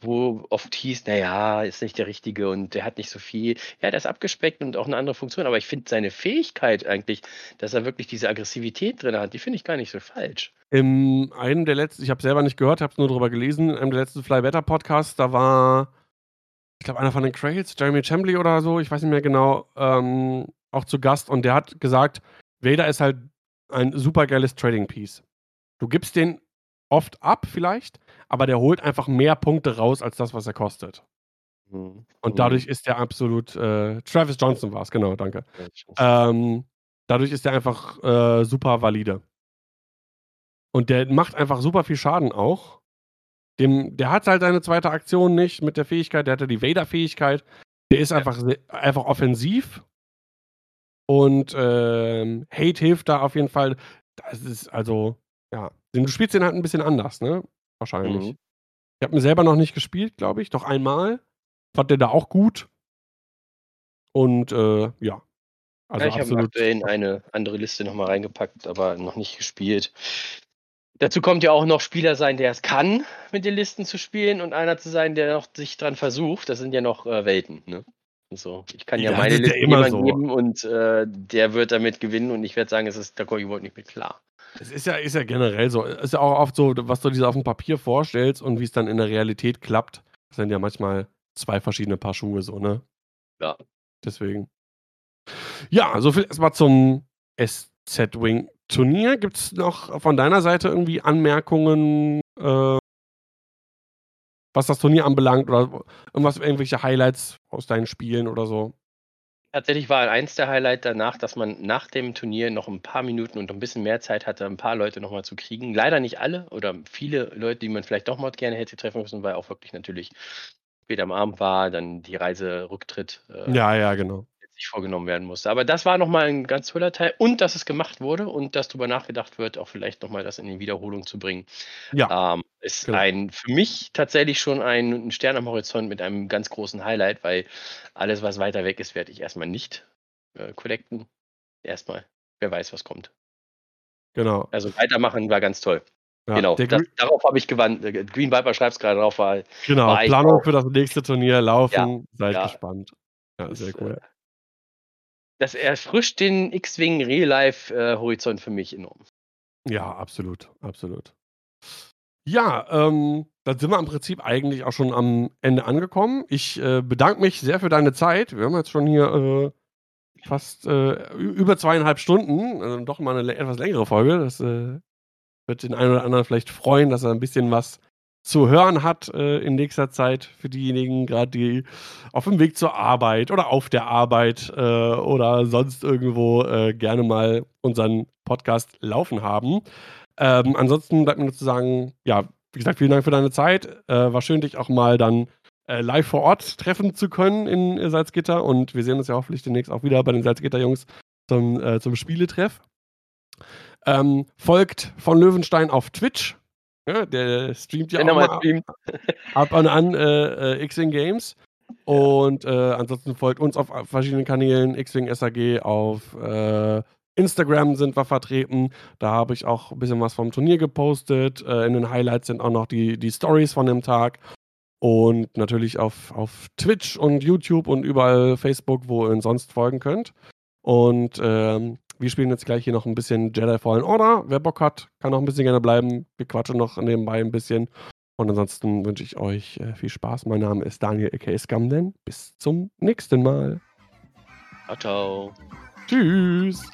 wo oft hieß, naja, ist nicht der Richtige und der hat nicht so viel. Ja, der ist abgespeckt und auch eine andere Funktion, aber ich finde seine Fähigkeit eigentlich, dass er wirklich diese Aggressivität drin hat, die finde ich gar nicht so falsch. In einem der letzten, ich habe selber nicht gehört, habe es nur darüber gelesen, in einem der letzten Fly Better Podcasts, da war, ich glaube, einer von den Crails, Jeremy Chambly oder so, ich weiß nicht mehr genau, ähm, auch zu Gast und der hat gesagt, Vader ist halt ein super geiles Trading Piece. Du gibst den oft ab vielleicht, aber der holt einfach mehr Punkte raus als das, was er kostet. Mhm. Und dadurch ist der absolut äh, Travis Johnson war es, genau, danke. Ähm, dadurch ist der einfach äh, super valide. Und der macht einfach super viel Schaden auch. Dem, der hat halt seine zweite Aktion nicht mit der Fähigkeit, der hatte die Vader-Fähigkeit. Der ist einfach, einfach offensiv. Und ähm, Hate hilft da auf jeden Fall. Das ist also, ja. Du spielst den halt ein bisschen anders, ne? Wahrscheinlich. Mhm. Ich habe ihn selber noch nicht gespielt, glaube ich. Doch einmal. Fand der da auch gut. Und äh, ja. Also ja, ich habe aktuell in eine andere Liste nochmal reingepackt, aber noch nicht gespielt. Dazu kommt ja auch noch Spieler sein, der es kann, mit den Listen zu spielen und einer zu sein, der noch sich dran versucht. Das sind ja noch äh, Welten, ne? So, ich kann ja, ja meine Liste ja so. geben und äh, der wird damit gewinnen und ich werde sagen, es ist, da komme ich überhaupt nicht mit klar. Es ist ja, ist ja generell so. Es ist ja auch oft so, was du dir auf dem Papier vorstellst und wie es dann in der Realität klappt. Das sind ja manchmal zwei verschiedene Paar Schuhe, so, ne? Ja. Deswegen. Ja, so viel erstmal zum SZ-Wing-Turnier. Gibt es noch von deiner Seite irgendwie Anmerkungen, äh, was das Turnier anbelangt oder irgendwas, irgendwelche Highlights aus deinen Spielen oder so? Tatsächlich war eins der Highlights danach, dass man nach dem Turnier noch ein paar Minuten und ein bisschen mehr Zeit hatte, ein paar Leute nochmal zu kriegen. Leider nicht alle oder viele Leute, die man vielleicht doch mal gerne hätte treffen müssen, weil auch wirklich natürlich später am Abend war, dann die Reise Rücktritt äh, Ja, ja, genau sich vorgenommen werden musste. Aber das war nochmal ein ganz toller Teil und dass es gemacht wurde und dass darüber nachgedacht wird, auch vielleicht nochmal das in die Wiederholung zu bringen. Ja. Ähm, ist genau. ein für mich tatsächlich schon ein, ein Stern am Horizont mit einem ganz großen Highlight, weil alles, was weiter weg ist, werde ich erstmal nicht äh, collecten. Erstmal. Wer weiß, was kommt. Genau. Also weitermachen war ganz toll. Ja, genau, das, darauf habe ich gewandt. Äh, Green Viper schreibt es gerade drauf. War, genau, war Planung für das nächste Turnier laufen. Ja, Seid ja. gespannt. Ja, sehr cool. Äh, das erfrischt den X-Wing Real-Life-Horizont für mich enorm. Ja, absolut, absolut. Ja, ähm, dann sind wir im Prinzip eigentlich auch schon am Ende angekommen. Ich äh, bedanke mich sehr für deine Zeit. Wir haben jetzt schon hier äh, fast äh, über zweieinhalb Stunden, also doch mal eine etwas längere Folge. Das äh, wird den einen oder anderen vielleicht freuen, dass er ein bisschen was zu hören hat äh, in nächster Zeit für diejenigen, gerade die auf dem Weg zur Arbeit oder auf der Arbeit äh, oder sonst irgendwo äh, gerne mal unseren Podcast laufen haben. Ähm, ansonsten bleibt mir nur zu sagen, ja, wie gesagt, vielen Dank für deine Zeit. Äh, war schön, dich auch mal dann äh, live vor Ort treffen zu können in äh, Salzgitter. Und wir sehen uns ja hoffentlich demnächst auch wieder bei den Salzgitter-Jungs zum, zum Spieletreff. Ähm, folgt von Löwenstein auf Twitch. Ja, der streamt ja Wenn auch mal mal streamt. ab und an äh, äh, X-Wing Games. Und äh, ansonsten folgt uns auf verschiedenen Kanälen, X-Wing SAG, auf äh, Instagram sind wir vertreten. Da habe ich auch ein bisschen was vom Turnier gepostet. Äh, in den Highlights sind auch noch die, die Stories von dem Tag. Und natürlich auf, auf Twitch und YouTube und überall Facebook, wo ihr uns sonst folgen könnt. Und ähm, wir spielen jetzt gleich hier noch ein bisschen Jedi Fallen Order. Wer Bock hat, kann noch ein bisschen gerne bleiben. Wir quatschen noch nebenbei ein bisschen. Und ansonsten wünsche ich euch äh, viel Spaß. Mein Name ist Daniel aka Scamden. Bis zum nächsten Mal. Ciao, ciao. Tschüss.